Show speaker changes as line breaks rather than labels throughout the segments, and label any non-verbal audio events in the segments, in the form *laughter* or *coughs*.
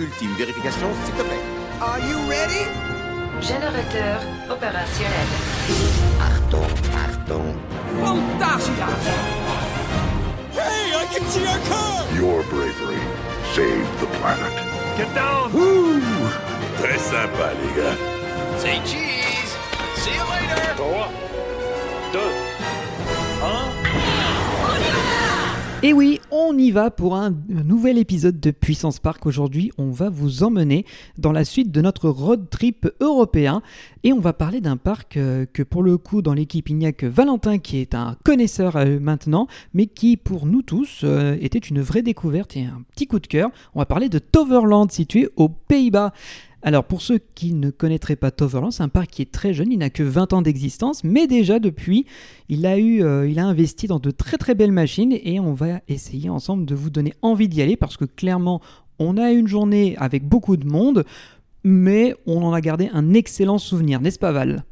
ultime vérification, s'il te plaît.
Are you ready?
Générateur opérationnel.
Achtung, Achtung.
Fantasia! Hey, I can see our car!
Your bravery saved the planet.
Get down!
Très sympa, les gars.
Say cheese! See you later! 3, 2,
Et oui, on y va pour un nouvel épisode de Puissance Park. Aujourd'hui, on va vous emmener dans la suite de notre road trip européen. Et on va parler d'un parc euh, que pour le coup, dans l'équipe, il n'y a que Valentin qui est un connaisseur euh, maintenant, mais qui pour nous tous euh, était une vraie découverte et un petit coup de cœur. On va parler de Toverland situé aux Pays-Bas. Alors pour ceux qui ne connaîtraient pas Toverland, c'est un parc qui est très jeune, il n'a que 20 ans d'existence, mais déjà depuis, il a, eu, euh, il a investi dans de très très belles machines et on va essayer ensemble de vous donner envie d'y aller parce que clairement, on a une journée avec beaucoup de monde, mais on en a gardé un excellent souvenir, n'est-ce pas Val?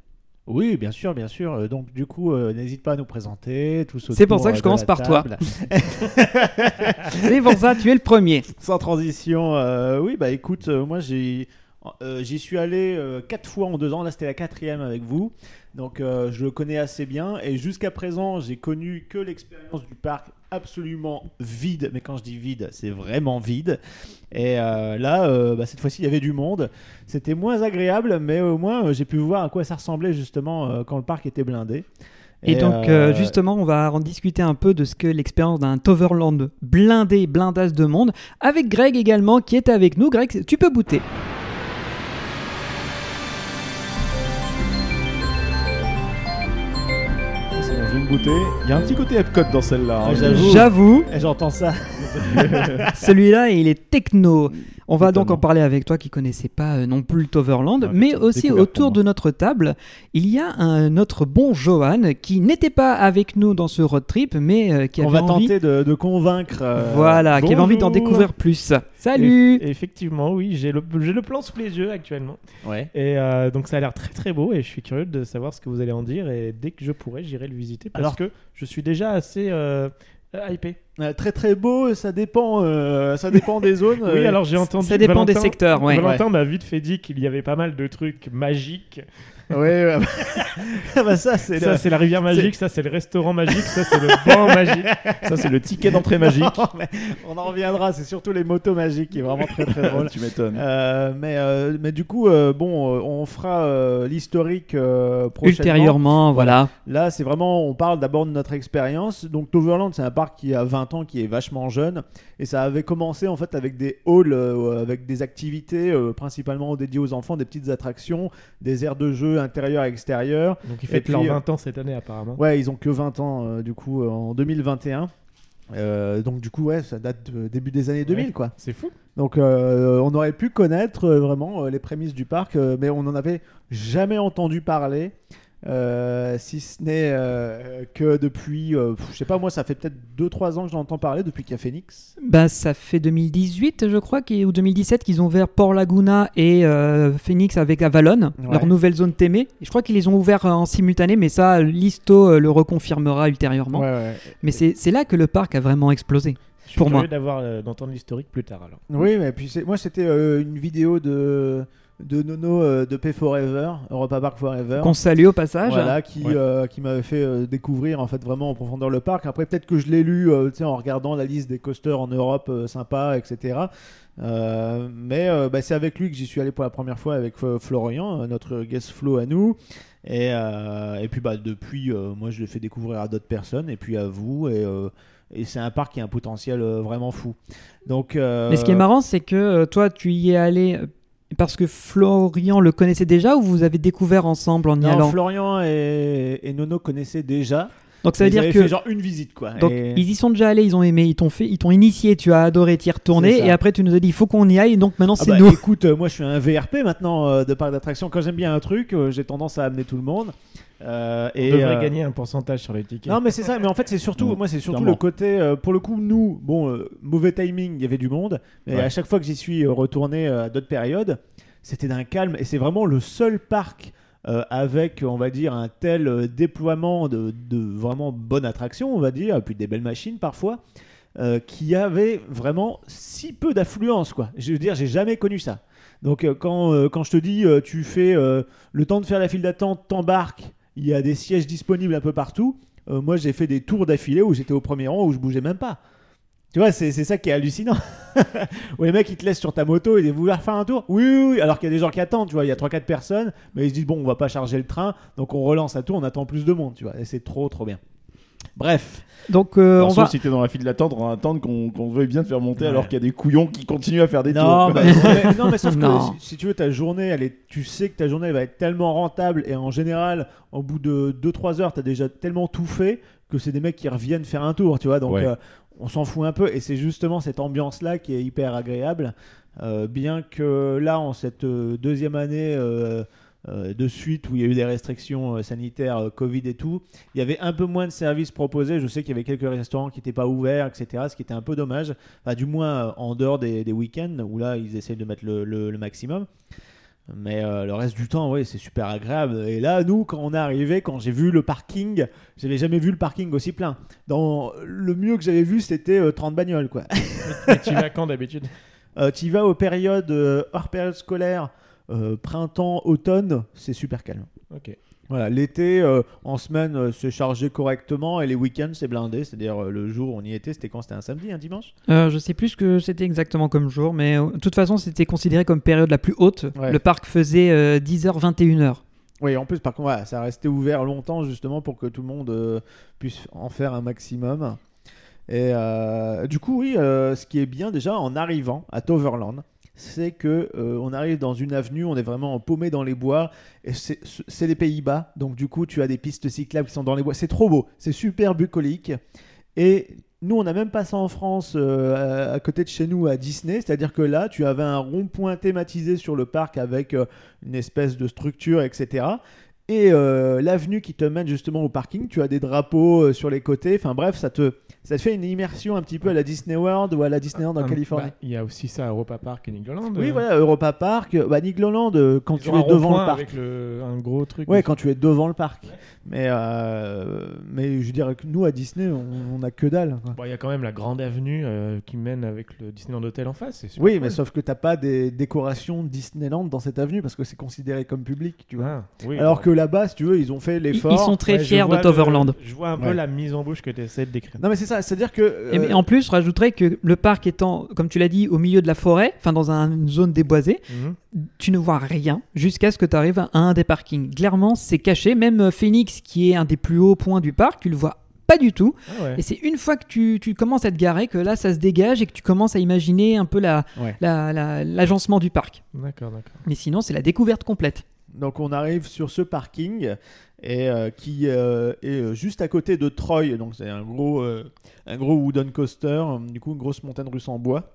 Oui, bien sûr, bien sûr. Euh, Donc, du coup, euh, n'hésite pas à nous présenter.
C'est pour ça que je commence par toi. *laughs* C'est pour ça, tu es le premier.
Sans transition, euh, oui, bah écoute, euh, moi j'ai. Euh, J'y suis allé euh, quatre fois en deux ans, là c'était la quatrième avec vous, donc euh, je le connais assez bien et jusqu'à présent j'ai connu que l'expérience du parc absolument vide, mais quand je dis vide c'est vraiment vide et euh, là bah, cette fois-ci il y avait du monde, c'était moins agréable mais au moins j'ai pu voir à quoi ça ressemblait justement quand le parc était blindé.
Et, donc, euh, justement, on va en discuter un peu de ce que l'expérience d'un Toverland blindé, blindasse de monde, avec Greg également qui est avec nous. Greg, tu peux booter.
Goûter. Il y a un petit côté Epcot dans celle-là. hein.
Ah, j'avoue.
J'avoue,
et j'entends ça. *laughs*
celui-là, il est techno. On va donc en parler avec toi qui connaissais pas euh, non plus le Toverland, mais aussi autour de notre table, il y a un notre bon Johan qui n'était pas avec nous dans ce road trip, mais euh, qui
On
avait
va
envie,
tenter de, de convaincre. euh,
voilà, qui avait envie d'en découvrir plus. Salut.
Eff- Effectivement, oui, j'ai le, plan sous les yeux actuellement.
Ouais.
Et euh, donc ça a l'air très très beau et je suis curieux de savoir ce que vous allez en dire. Et dès que je pourrai, j'irai le visiter parce
Alors-
que je suis déjà assez euh, euh, hypé.
Euh, très très beau, ça dépend, euh, ça dépend des zones. *laughs*
Oui,
euh,
alors j'ai entendu.
ça dépend des
Valentin-
secteurs, ouais.
Valentin m'a vite fait dire qu'il y avait pas mal de trucs magiques.
Ouais, ouais. *laughs* Ah bah ça c'est.
Ça,
le-
c'est la rivière magique, ça, c'est le restaurant magique, ça, c'est le banc magique.
Ça, c'est le ticket d'entrée magique. *laughs*
Mais On en reviendra, c'est surtout les motos magiques qui est vraiment très très drôle. *laughs*
tu m'étonnes.
Euh, mais, euh, mais du coup, euh, bon, on fera l'historique prochainement.
Ultérieurement, voilà.
Là, c'est vraiment, on parle d'abord de notre expérience. Donc, Toverland, c'est un parc qui a 20 ans, qui est vachement jeune. Et ça avait commencé en fait avec des halls, avec des activités principalement dédiées aux enfants, des petites attractions, des aires de jeu intérieures et extérieures.
Donc ils fêtent leurs
euh,
20 ans cette année apparemment.
Ouais, ils ont que 20 ans euh, du coup euh, en 2021. Euh, donc du coup ouais ça date de début des années 2000
Ouais.
quoi.
C'est fou.
Donc euh, on aurait pu connaître euh, vraiment les prémices du parc mais on n'en avait jamais entendu parler. Euh, si ce n'est euh, que depuis, euh, je sais pas moi, ça fait peut-être 2-3 ans que j'en entends parler depuis qu'il y a Phoenix.
Bah, ça fait 2018, je crois, ou 2017 qu'ils ont ouvert Port Laguna et euh, Phoenix avec Avalon,
Ouais.
leur nouvelle zone témée. Et je crois qu'ils les ont ouverts en simultané, mais ça, Listo le reconfirmera ultérieurement.
Ouais, ouais.
Mais c'est c'est là que le parc a vraiment explosé.
Je suis
Pour moi.
curieux d'avoir euh, d'entendre l'historique plus tard alors.
Oui, mais puis moi c'était euh, une vidéo de de Nono euh, de Pay Forever, Europa Park Forever.
Qu'on salue au passage.
Voilà, qui,
Ouais.
euh, qui m'avait fait euh, découvrir en fait vraiment en profondeur le parc. Après, peut-être que je l'ai lu euh, en regardant la liste des coasters en Europe euh, sympa, etc. Mais bah, c'est avec lui que j'y suis allé pour la première fois avec Florian, notre guest flow à nous. Et, et puis bah, depuis, moi je l'ai fait découvrir à d'autres personnes et puis à vous. Et, et c'est un parc qui a un potentiel vraiment fou. Donc, euh,
Mais ce qui est marrant, c'est que toi, tu y es allé parce que Florian le connaissait déjà ou vous avez découvert ensemble en y
non,
allant
Florian et, et Nono connaissaient déjà.
Donc ça veut
Ils
dire que
fait genre une visite quoi.
Donc
Et-
ils y sont déjà allés, ils ont aimé, ils t'ont fait, ils t'ont initié, tu as adoré, t'y
ça.
et après tu nous as dit il faut qu'on y aille, donc maintenant
Ah
c'est
bah,
nous.
Écoute, euh, moi je suis un VRP maintenant euh, de parc d'attraction. Quand j'aime bien un truc, euh, j'ai tendance à amener tout le monde. Euh,
On
et
devrait
euh,
gagner un pourcentage sur les tickets.
Non mais c'est ça. Mais en fait c'est surtout, moi c'est surtout
clairement.
le côté. euh, pour le coup, nous, bon, euh, mauvais timing, il y avait du monde. Mais
Ouais.
à chaque fois que j'y suis retourné à d'autres périodes, c'était d'un calme. Et c'est vraiment le seul parc. avec, on va dire, un tel déploiement de, de vraiment bonnes attractions, on va dire, et puis des belles machines parfois, qui avait vraiment si peu d'affluence, quoi. Je veux dire, j'ai jamais connu ça. Donc quand, quand je te dis, tu fais le temps de faire la file d'attente, t'embarques, il y a des sièges disponibles un peu partout. Euh, moi, j'ai fait des tours d'affilée où j'étais au premier rang où je bougeais même pas. Tu vois, c'est ça qui est hallucinant. *laughs* où les mecs, ils te laissent sur ta moto et ils vouloir faire un tour? Oui, oui, oui. Alors qu'il y a des gens qui attendent, tu vois. Il y a 3-4 personnes, mais ils se disent, bon, on va pas charger le train, donc on relance un tour, on attend plus de monde, tu vois. Et c'est trop, trop bien. Bref.
Donc euh,
Alors,
on
sauf
va.
si t'es dans la file d'attente, on va attendre qu'on qu'on veuille bien te faire monter
Ouais.
alors qu'il y a des couillons qui continuent à faire des
Non,
tours.
bah, mais, *laughs* non, mais sauf
Non.
que si, si tu veux, ta journée, elle est, tu sais que ta journée elle va être tellement rentable et en général, au bout de 2-3 heures, tu as déjà tellement tout fait que c'est des mecs qui reviennent faire un tour, tu vois. Donc,
Ouais.
euh, on s'en fout un peu et c'est justement cette ambiance-là qui est hyper agréable. Euh, bien que là, en cette euh, deuxième année euh, de suite où il y a eu des restrictions euh, sanitaires, euh, Covid et tout, il y avait un peu moins de services proposés. Je sais qu'il y avait quelques restaurants qui n'étaient pas ouverts, etc. Ce qui était un peu dommage. Enfin, du moins euh, en dehors des, des week-ends où là, ils essayent de mettre le, le- le maximum. Mais euh, le reste du temps, oui, c'est super agréable. Et là, nous, quand on est arrivé, quand j'ai vu le parking, j'avais jamais vu le parking aussi plein. Dans le mieux que j'avais vu, c'était euh, 30 bagnoles, quoi.
Tu vas quand d'habitude? *laughs*
Euh, tu vas aux périodes euh, hors période scolaire, euh, printemps, automne, c'est super calme.
Ok.
Voilà, l'été, euh, en semaine, euh, c'est chargé correctement et les week-ends, c'est blindé. C'est-à-dire euh, le jour où on y était, c'était quand? C'était un samedi, un dimanche?
Euh, je sais plus ce que c'était exactement comme jour, mais euh, de toute façon, c'était considéré comme période la plus haute.
Ouais.
Le parc faisait euh, 10h, 21h.
Oui, en plus, par contre, voilà, ça restait ouvert longtemps justement pour que tout le monde euh, puisse en faire un maximum. Et euh, du coup, oui, euh, ce qui est bien déjà en arrivant à Toverland, c'est que euh, on arrive dans une avenue, on est vraiment paumé dans les bois, et c'est les Pays-Bas, donc du coup, tu as des pistes cyclables qui sont dans les bois. C'est trop beau, c'est super bucolique. Et nous, on n'a même pas ça en France, euh, à, à côté de chez nous, à Disney. C'est-à-dire que là, tu avais un rond-point thématisé sur le parc avec euh, une espèce de structure, etc. Et euh, l'avenue qui te mène justement au parking, tu as des drapeaux euh, sur les côtés. Enfin bref, ça te, ça te fait une immersion un petit peu à la Disney World ou à la Disneyland en
Ah,
Californie.
bah, Il y a aussi ça à Europa Park et Nigloland.
oui, voilà, Europa Park, bah, Nigloland, euh, quand
ils
tu es devant le parc.
avec le- un gros truc.
Ouais, quand tu es devant le parc. Mais, euh, mais je dirais que nous, à Disney, on, on a que dalle.
Bon, il y a quand même la grande avenue euh, qui mène avec le Disneyland Hotel en face.
Oui,
cool.
mais sauf que t'as pas des décorations Disneyland dans cette avenue parce que c'est considéré comme public, tu vois.
Ah, oui,
Alors que là-bas, si tu veux, ils ont fait l'effort.
ils sont très
Ouais,
fiers de
le-
Toverland.
Je vois un peu
Ouais.
la mise en bouche que tu essaies de décrire.
Non, mais c'est ça, c'est-à-dire que. euh,
Et mais en plus, je rajouterais que le parc étant, comme tu l'as dit, au milieu de la forêt, enfin dans un- une zone déboisée,
Mhm.
tu ne vois rien jusqu'à ce que tu arrives à un des parkings. Clairement, c'est caché. Même euh, Phoenix, qui est un des plus hauts points du parc, tu le vois pas du tout.
Ah ouais.
Et c'est une fois que tu, tu commences à te garer que là, ça se dégage et que tu commences à imaginer un peu la-
Ouais.
la- la- l'agencement du parc.
D'accord, d'accord.
Mais sinon, c'est la découverte complète.
Donc on arrive sur ce parking et euh, qui euh, est euh, juste à côté de Troy. Donc c'est un gros, euh, un gros wooden coaster, du coup une grosse montagne russe en bois.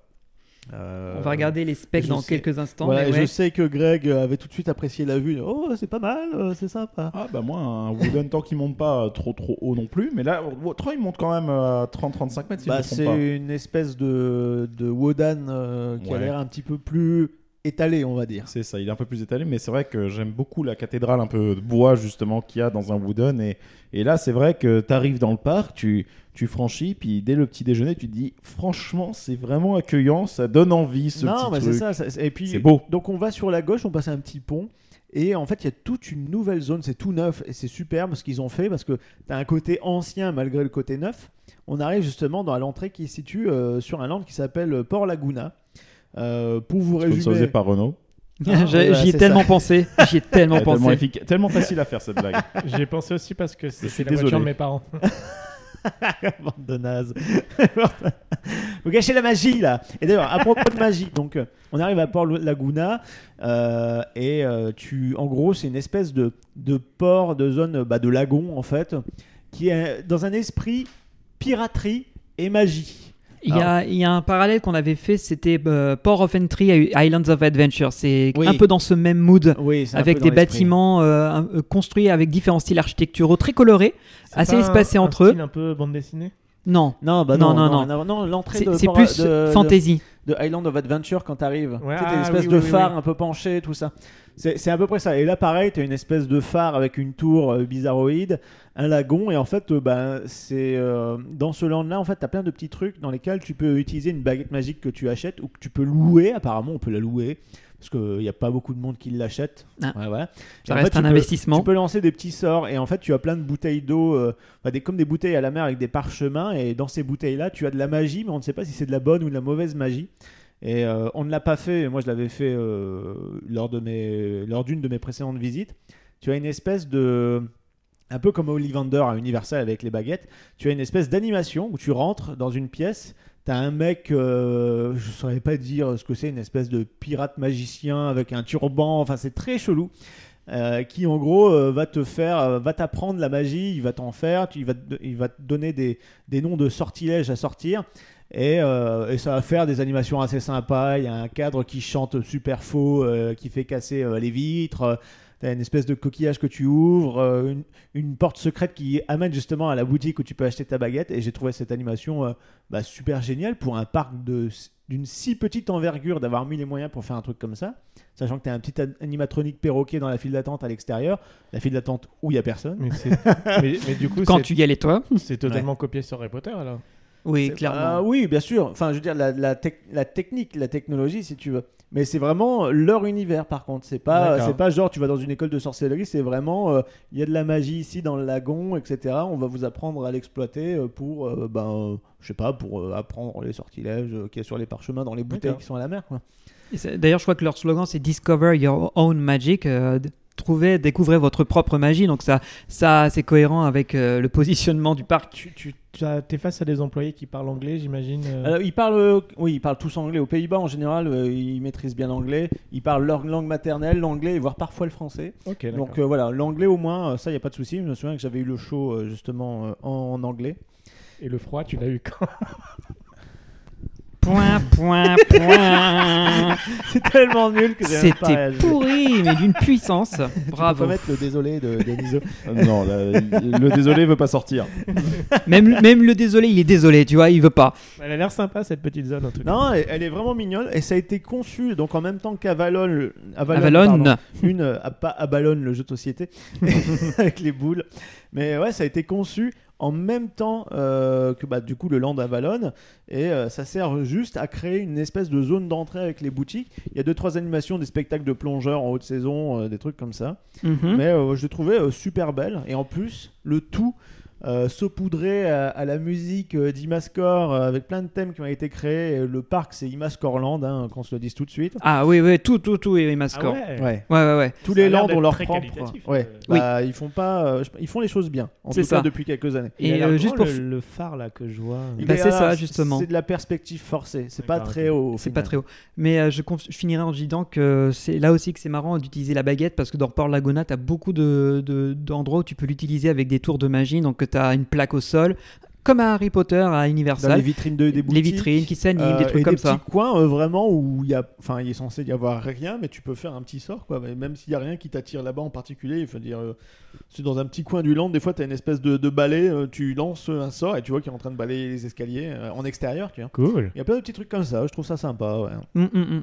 Euh,
On va regarder les specs dans
sais-
quelques instants.
Voilà,
mais
et
ouais.
Je sais que Greg avait tout de suite apprécié la vue. Oh, c'est pas mal, c'est sympa.
Ah bah moi un wooden tant qu'il monte pas trop trop haut non plus mais là Troy il monte quand même à 30-35 mètres si
Bah, c'est une espèce de, de euh, qui a l'air un petit peu plus étalé, on va dire.
C'est ça, il est un peu plus étalé, mais c'est vrai que j'aime beaucoup la cathédrale un peu de bois justement qu'il y a dans un wooden. Et, et là, c'est vrai que tu arrives dans le parc, tu, tu franchis, puis dès le petit déjeuner, tu te dis franchement, c'est vraiment accueillant, ça donne envie ce
non,
petit
mais c'est
truc.
ça, ça- c'est- Et puis,
C'est beau.
Donc on va sur la gauche, on passe un petit pont. Et en fait, il y a toute une nouvelle zone, c'est tout neuf et c'est super ce qu'ils ont fait parce que tu as un côté ancien malgré le côté neuf. On arrive justement dans l'entrée qui se situe euh, sur un land qui s'appelle Port Laguna. Euh, pour vous
Sponsorisé
résumer,
par Renault. *laughs*
Ah,
J'y ai tellement
ça.
pensé. J'y ai *laughs* tellement
Ouais, tellement,
pensé.
efficace- tellement facile à faire cette blague. *laughs*
J'y ai pensé aussi parce que c'est la
désolé.
voiture de mes parents.
Bande de nazes. Vous gâchez la magie là. Et d'ailleurs, à propos de magie, donc euh, on arrive à Port Laguna euh, et euh, tu, en gros, c'est une espèce de, de port, de zone bah, de lagon en fait, qui est dans un esprit piraterie et magie.
Il y, a, il y a un parallèle qu'on avait fait, c'était euh, Port of Entry à Islands of Adventure. C'est
Oui.
un peu dans ce même mood,
Oui, c'est un
avec
peu
des bâtiments euh, un- euh, construits avec différents styles architecturaux très colorés,
C'est
assez
pas un-
espacés
un
entre eux.
style un peu bande dessinée?
Non,
Non, bah
Non,
non,
non,
non, non, non, l'entrée
c'est
de
plus
de- de-
fantasy.
de Island of Adventure quand t'arrives.
Ouais,
tu sais, t'as
ah,
une espèce
oui,
de
oui,
phare
oui.
un peu penché, tout ça. C'est c'est à peu près ça. Et là, pareil, tu as une espèce de phare avec une tour euh, bizarroïde, un lagon, et en fait, euh, ben, c'est euh, dans ce land-là, en fait, tu as plein de petits trucs dans lesquels tu peux utiliser une baguette magique que tu achètes ou que tu peux louer. Apparemment, on peut la louer. Parce qu'il n'y a pas beaucoup de monde qui l'achète.
Ah.
Ouais, ouais.
Ça
en
reste
tu
un
peux-
investissement.
Tu peux lancer des petits sorts et en fait tu as plein de bouteilles d'eau, euh, bah, des, comme des bouteilles à la mer avec des parchemins et dans ces bouteilles là tu as de la magie mais on ne sait pas si c'est de la bonne ou de la mauvaise magie. Et euh, on ne l'a pas fait, moi je l'avais fait euh, lors de mes, lors d'une de mes précédentes visites. Tu as une espèce de, un peu comme Ollivander à Universal avec les baguettes, tu as une espèce d'animation où tu rentres dans une pièce. T'as un mec, euh, je saurais pas dire ce que c'est, une espèce de pirate magicien avec un turban, enfin c'est très chelou. euh, qui en gros euh, va te faire, euh, va t'apprendre la magie, il va t'en faire, il, va te, il va te donner des, des noms de sortilèges à sortir. Et, et ça va faire des animations assez sympas. Il y a un cadre qui chante super faux, qui fait casser les vitres. Une espèce de coquillage que tu ouvres, euh, une, une porte secrète qui amène justement à la boutique où tu peux acheter ta baguette. Et j'ai trouvé cette animation euh, bah, super géniale pour un parc de- d'une si petite envergure d'avoir mis les moyens pour faire un truc comme ça. Sachant que tu as un petit an- animatronique perroquet dans la file d'attente à l'extérieur, la file d'attente où il y a personne.
Mais, c'est- *laughs* mais- mais du coup,
Quand tu y allais toi
c'est totalement copié sur Harry Potter alors.
Oui, clairement.
Ah oui, bien sûr. Enfin, je veux dire, la, la, tec- la technique, la technologie, si tu veux. Mais c'est vraiment leur univers, par contre. C'est pas,
D'accord.
c'est pas genre tu vas dans une école de sorcellerie. C'est vraiment, euh, il y a de la magie ici dans le lagon, etc. On va vous apprendre à l'exploiter euh, pour, euh, ben, euh, je sais pas, pour euh, apprendre les sortilèges euh, qu'il y a sur les parchemins dans les bouteilles qui sont à la mer.
D'ailleurs, je crois que leur slogan c'est Discover Your Own Magic. euh, trouvez, découvrez votre propre magie. Donc ça, ça c'est cohérent avec euh, le *laughs* positionnement du parc.
Tu, tu tu t'es face à des employés qui parlent anglais, j'imagine. euh.
Ils parlent, euh, oui, ils parlent tous anglais. Aux Pays-Bas, en général, euh, ils maîtrisent bien l'anglais. Ils parlent leur langue maternelle, l'anglais, voire parfois le français.
ok, d'accord.
Donc euh, voilà, l'anglais au moins, euh, ça, il n'y a pas de souci. Je me souviens que j'avais eu le show justement en, en anglais.
Et le froid, tu l'as eu quand?
Point, point, point. *laughs*
C'est tellement nul que j'ai même pas
C'était
réagi.
pourri, mais d'une puissance. *laughs*
Tu peux
Bravo.
pas mettre le désolé de Deniso.
Euh, non, la- le désolé veut pas sortir. *laughs*
Même, même le désolé, il est désolé, tu vois, il veut pas.
Elle a l'air sympa cette petite zone en tout cas.
non, elle, elle est vraiment mignonne et ça a été conçu donc en même temps qu'Avalon, le- Avalon,
Avalon.
pardon. une euh, pas Abalone le jeu de société avec les boules. Mais ouais, ça a été conçu en même temps euh, que bah, du coup le land Avalon et euh, ça sert juste à créer une espèce de zone d'entrée avec les boutiques. Il y a deux trois animations, des spectacles de plongeurs en haute saison, euh, des trucs comme ça.
Mhm.
Mais je l'ai trouvé euh, super belle. Et en plus, le tout euh, saupoudré à, à la musique euh, d'Imascore euh, avec plein de thèmes qui ont été créés. Le parc, c'est Imascoreland, hein, qu'on se le dise tout de suite.
Ah oui, oui, tout, tout, tout est
Ah
mascore.
ouais.
Ouais.
ouais, ouais, ouais.
Tous
Ça
les lands ont leur propre. Ouais.
euh.
Bah, ils font pas. euh, ils font les choses bien. En
C'est
tout cas
ça.
depuis quelques années.
Et euh, juste pour.
le, le phare là que je vois.
Bah,
est
c'est ça, justement.
C'est de la perspective forcée. C'est pas très haut. au
C'est pas très haut. Mais euh, je, conf- je finirai en disant que c'est là aussi que c'est marrant d'utiliser la baguette parce que dans Port Laguna, tu as beaucoup de- de- d'endroits où tu peux l'utiliser avec des tours de magie. Donc tu as une plaque au sol, comme à Harry Potter, à
Dans
Universal.
les vitrines de, des
les vitrines qui s'animent,
Euh,
des trucs
et
comme
des
ça.
petits coins euh, vraiment où il y a, enfin, il est censé y avoir rien, mais tu peux faire un petit sort, quoi. Même s'il y a rien qui t'attire là-bas en particulier, il faut dire, euh, c'est dans un petit coin du land. Des fois, tu as une espèce de, de balai, euh, tu lances un sort et tu vois qu'il est en train de balayer les escaliers euh, en extérieur, tu vois.
Cool.
Il y a plein de petits trucs comme ça. Je trouve ça sympa. Ouais.
Hum, hum, hum.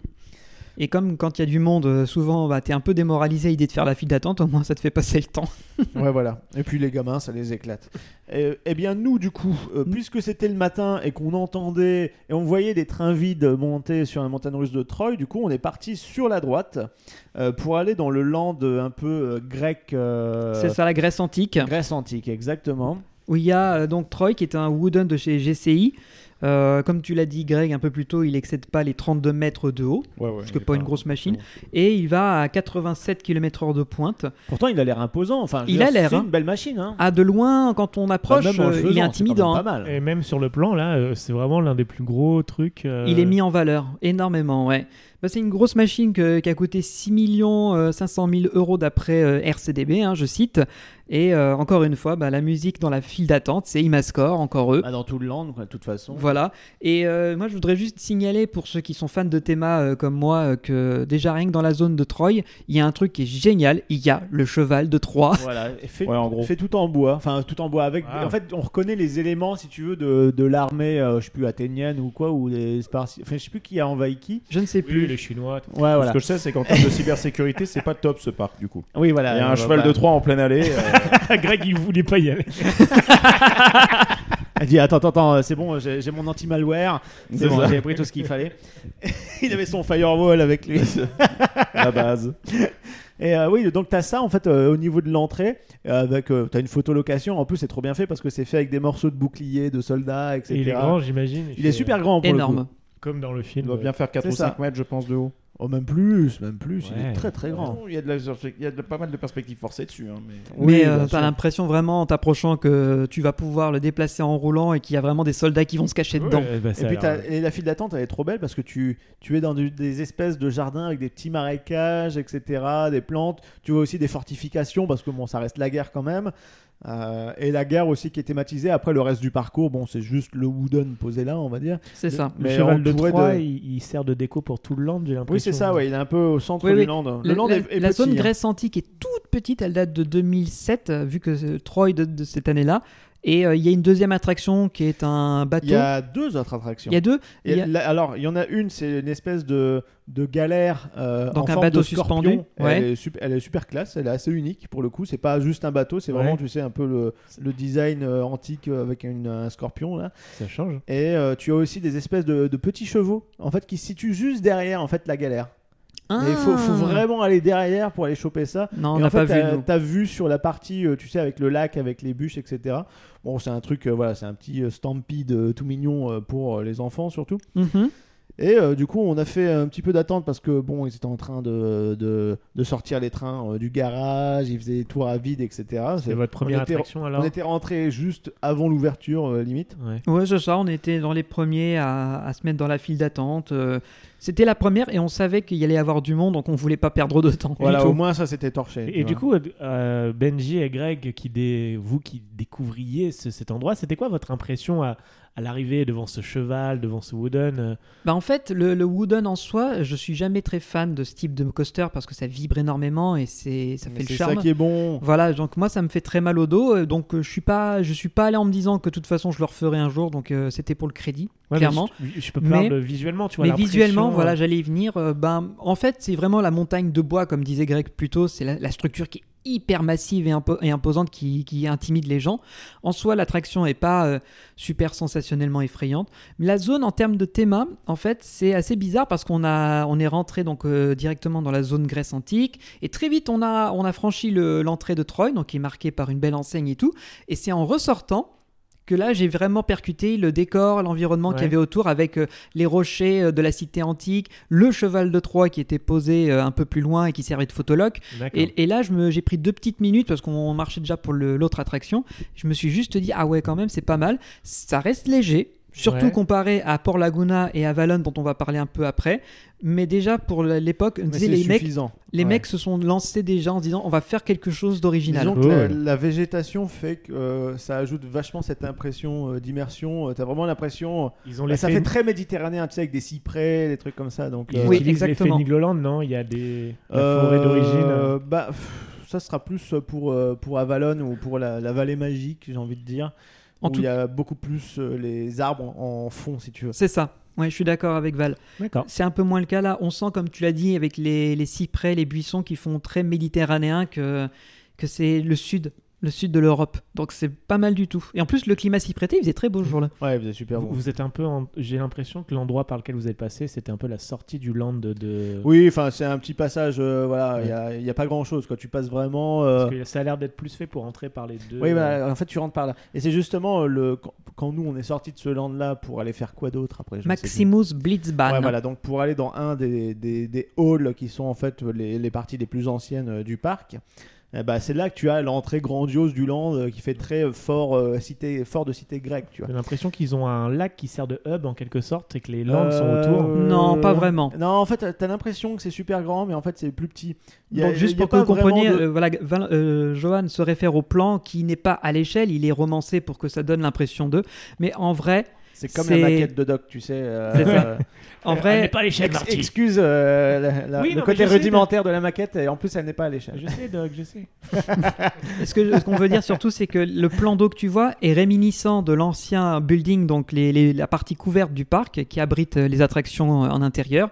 Et comme quand il y a du monde, euh, souvent bah, tu es un peu démoralisé à l'idée de faire la file d'attente, au moins ça te fait passer le temps. *laughs*
ouais, voilà. Et puis les gamins, ça les éclate. Eh bien, nous, du coup, euh,
Mm.
puisque c'était le matin et qu'on entendait et on voyait des trains vides monter sur la montagne russe de Troy, du coup, on est parti sur la droite euh, pour aller dans le land un peu euh, grec.
C'est ça la Grèce antique,
Grèce antique, exactement.
où il y a donc Troy qui est un wooden de chez GCI. Euh, comme tu l'as dit Greg un peu plus tôt, il excède pas les 32 mètres de haut,
Ouais, ouais,
parce que pas une grosse machine, et il va à 87 km/h de pointe.
Pourtant, il a l'air imposant. Enfin,
Il a l'air,
C'est
hein.
une belle machine. Hein.
Ah, de loin, quand on approche,
Bah, le
euh, il est intimidant. hein.
Pas mal.
Et même sur le plan là, euh, c'est vraiment l'un des plus gros trucs. euh,
Il est mis en valeur énormément, ouais. Bah, c'est une grosse machine que- qui a coûté 6 500 000 euros d'après euh, RCDB, hein, je cite. Et euh, encore une fois, bah, la musique dans la file d'attente, c'est Imascore, encore eux.
Ah, dans tout le land, de toute façon.
Voilà. Et euh, moi, je voudrais juste signaler pour ceux qui sont fans de théma euh, comme moi euh, que déjà rien que dans la zone de Troy, il y a un truc qui est génial. Il y a le cheval de Troie.
Voilà, et fait,
Ouais, en gros.
fait tout en bois. Enfin, tout en bois. Avec,
Ah.
En fait, on reconnaît les éléments, si tu veux, de, de l'armée, euh, je sais plus, athénienne ou quoi, ou des Spartiates. Enfin, je sais plus qui a envahi qui.
Je ne sais
Oui,
plus.
Les Chinois. tout.
Ouais, voilà.
Ce que je sais, c'est qu'en termes de cybersécurité, c'est pas top ce parc du coup.
Oui, voilà.
Il y a un
Euh,
cheval
bah,
de Troie en pleine allée. euh, *laughs*
Greg, il voulait pas y aller. *laughs*
Elle dit Attends, attends, attends, c'est bon, j'ai j'ai mon anti-malware. C'est
C'est
bon,
ça.
j'ai pris tout ce qu'il fallait. *laughs* Il avait son firewall avec lui.
la base.
Et euh, oui, donc t'as ça en fait euh, au niveau de l'entrée, euh, avec euh, t'as une photolocation. En plus, c'est trop bien fait parce que c'est fait avec des morceaux de boucliers, de soldats, etc.
Et il est grand, j'imagine.
Il est super grand pour le
Énorme.
coup.
Comme dans le
Il
film.
doit bien faire 4
C'est
ou
ça.
5 mètres, je pense, de haut.
Oh, même plus, même plus. Il est très très grand.
Il y a, de la- il y a de- pas mal de perspectives forcées dessus. hein, mais...
Oui,
Mais euh, t'as l'impression vraiment en t'approchant que tu vas pouvoir le déplacer en roulant et qu'il y a vraiment des soldats qui vont se cacher
Ouais,
dedans.
bah,
Et puis et la file d'attente elle est trop belle parce que tu, tu es dans du- des espèces de jardins avec des petits marécages, etc., des plantes. Tu vois aussi des fortifications parce que bon, ça reste la guerre quand même. Euh, et la guerre aussi qui est thématisée. Après le reste du parcours, bon, c'est juste le wooden posé là, on va dire.
C'est ça.
Le
mais
cheval de Troie,
de-
il, il sert de déco pour tout le land, j'ai l'impression.
Oui, c'est ça, ouais, il est un peu au centre
Oui,
du
oui.
land. Le
La,
land
la-
est, est
la
petit,
zone
hein.
Grèce antique est toute petite, elle date de 2007, euh, vu que euh, Troy de, de cette année-là. Et euh, il y a une deuxième attraction qui est un bateau.
Il y a deux autres attractions.
Il y a deux.
Et
Il y a-
là- alors, il y en a une, c'est une espèce de, de galère euh,
Donc
en
un
forme
bateau
de scorpion.
suspendu, ouais.
Elle, est sup- elle est super classe, elle est assez unique pour le coup. C'est pas juste un bateau, c'est vraiment,
Ouais.
tu sais, un peu le, le design euh, antique avec une- un scorpion là.
Ça change.
Et euh, tu as aussi des espèces de, de petits chevaux, en fait, qui se situent juste derrière en fait la galère.
Ah.
Il faut, faut vraiment aller derrière pour aller choper ça.
Non, on
Et
n'a
en fait,
pas vu.
t'as- vu sur la partie, tu sais, avec le lac, avec les bûches, etc. Bon, c'est un truc, euh, voilà, c'est un petit euh, stampede euh, tout mignon euh, pour euh, les enfants surtout.
Mhm.
Et euh, du coup, on a fait un petit peu d'attente parce que bon, ils étaient en train de, de, de sortir les trains euh, du garage, ils faisaient des tours à vide, etc.
C'est votre première
on était,
attraction alors
On était rentré juste avant l'ouverture, euh, limite.
Ouais.
Ouais, c'est ça. On était dans les premiers à, à se mettre dans la file d'attente. C'était la première et on savait qu'il y allait y avoir du monde, donc on voulait pas perdre de temps.
Voilà, au moins ça c'était torché.
Et, et du coup, euh, Benji et Greg, qui dé- vous qui découvriez ce- cet endroit, c'était quoi votre impression à, à l'arrivée devant ce cheval, devant ce wooden euh,
Bah en fait, le, le wooden en soi, je suis jamais très fan de ce type de coaster parce que ça vibre énormément et c'est ça
Mais
fait le
c'est
charme.
ça qui est bon.
Voilà, donc moi ça me fait très mal au dos, euh, donc je suis pas, je suis pas allé en me disant que de toute façon je le referai un jour, donc euh, c'était pour le crédit,
ouais,
clairement.
Je, je peux parler
Mais-
visuellement, tu vois.
Mais visuellement,
euh,
voilà, j'allais y venir. euh, ben, en fait, c'est vraiment la montagne de bois, comme disait Greg plus tôt. C'est la, la structure qui est hyper massive et, impo- et imposante qui, qui intimide les gens. En soi, l'attraction est pas euh, super sensationnellement effrayante. Mais la zone, en termes de thème, en fait, c'est assez bizarre parce qu'on a, on est rentré donc euh, directement dans la zone Grèce antique et très vite on a, on a franchi le- l'entrée de Troy, donc qui est marquée par une belle enseigne et tout. Et c'est en ressortant que là j'ai vraiment percuté le décor, l'environnement qu'il y avait autour avec euh, les rochers euh, de la cité antique, le cheval de Troie qui était posé euh, un peu plus loin et qui servait de photologue. Et, et là j'ai pris deux petites minutes parce qu'on marchait déjà pour l'autre attraction. Je me suis juste dit ah ouais quand même c'est pas mal. Ça reste léger. Surtout
Ouais.
comparé à Port Laguna et à Valon dont on va parler un peu après. Mais déjà pour l'époque, les, mecs,
suffisant.
les
Ouais.
mecs se sont lancés déjà en se disant on va faire quelque chose d'original.
Disons que la, végétation fait que euh, ça ajoute vachement cette impression euh, d'immersion. Euh, T'as vraiment l'impression.
Ils ont
Bah, ça fait très méditerranéen, tu sais, avec des cyprès, des trucs comme ça. Donc,
Ils
euh,
Oui, exactement.
les non? Il y a des la
euh,
forêt d'origine.
Bah, pff, ça sera plus pour, pour Avalon ou pour la, la vallée magique, j'ai envie de dire.
En
où
tout-
il y a beaucoup plus euh, les arbres en, fond, si tu veux.
C'est ça. Ouais, je suis d'accord avec Val.
D'accord.
C'est un peu moins le cas là. On sent, comme tu l'as dit, avec les, les cyprès, les buissons qui font très méditerranéen, que, que c'est le sud, le sud de l'Europe. Donc c'est pas mal du tout. Et en plus, le climat s'y prêtait, il faisait très beau ce jour-là.
Ouais, vous êtes super
Vous,
bon.
vous êtes un peu. en- J'ai l'impression que l'endroit par lequel vous êtes passé, c'était un peu la sortie du land de. de-
Oui, enfin, c'est un petit passage. euh, voilà, il
Ouais.
y a- il n'y a, pas grand chose. Quoi. Tu passes vraiment. euh,
Parce que ça a l'air d'être plus fait pour entrer par les deux.
Oui, bah, en fait, tu rentres par là. Et c'est justement euh, le quand, nous on est sorti de ce land-là pour aller faire quoi d'autre après je sais.
Maximus Blitzbahn.
Ouais, voilà, donc pour aller dans un des, des, des halls qui sont en fait les, les parties les plus anciennes du parc. Eh bah, c'est là que tu as l'entrée grandiose du land euh, qui fait très euh, fort, euh, cité, fort de cité grecque. Tu vois.
J'ai l'impression qu'ils ont un lac qui sert de hub en quelque sorte et que les landes sont autour.
Non, pas vraiment.
Non, en fait, t'as- t'as l'impression que c'est super grand, mais en fait, c'est plus petit. Il y a-
Donc juste
il y a
pour que vous compreniez,
de-
euh, voilà, Val- euh, Johan se réfère au plan qui n'est pas à l'échelle, il est romancé pour que ça donne l'impression d'eux. Mais en vrai,
c'est comme la maquette de Doc, tu sais. euh,
C'est ça.
euh,
en
Elle n'est
vrai,
pas à l'échelle,
ex- excuse euh, la- la-
Oui,
le
non,
côté
sais,
rudimentaire de la maquette, et en plus, elle n'est pas à l'échelle.
Je sais, Doc, je sais. *laughs*
ce que- ce qu'on veut dire surtout, c'est que le plan d'eau que tu vois est réminiscent de l'ancien building, donc les- les- la partie couverte du parc qui abrite les attractions en intérieur.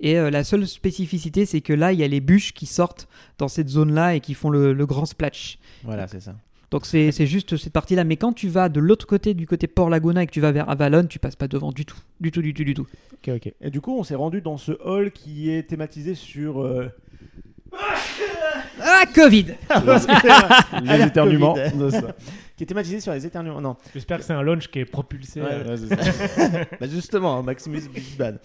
Et euh, la seule spécificité, c'est que là, il y a les bûches qui sortent dans cette zone-là et qui font le, le grand splash.
Voilà, c'est ça.
Donc c'est c'est juste cette partie-là. Mais quand tu vas de l'autre côté, du côté Port Laguna, et que tu vas vers Avalon, tu passes pas devant du tout. Du tout, du tout, du tout.
Ok, ok.
Et du coup, on s'est rendu dans ce hall qui est thématisé sur. euh,
Ah, Covid *laughs* *laughs*
Les éternuements.
Covid.
c'est ça.
qui est thématisé sur les éternuements. Non,
J'espère que c'est un launch qui est propulsé.
Ouais,
euh,
Ouais, c'est ça. *laughs*
bah justement, Maximus Bisbad.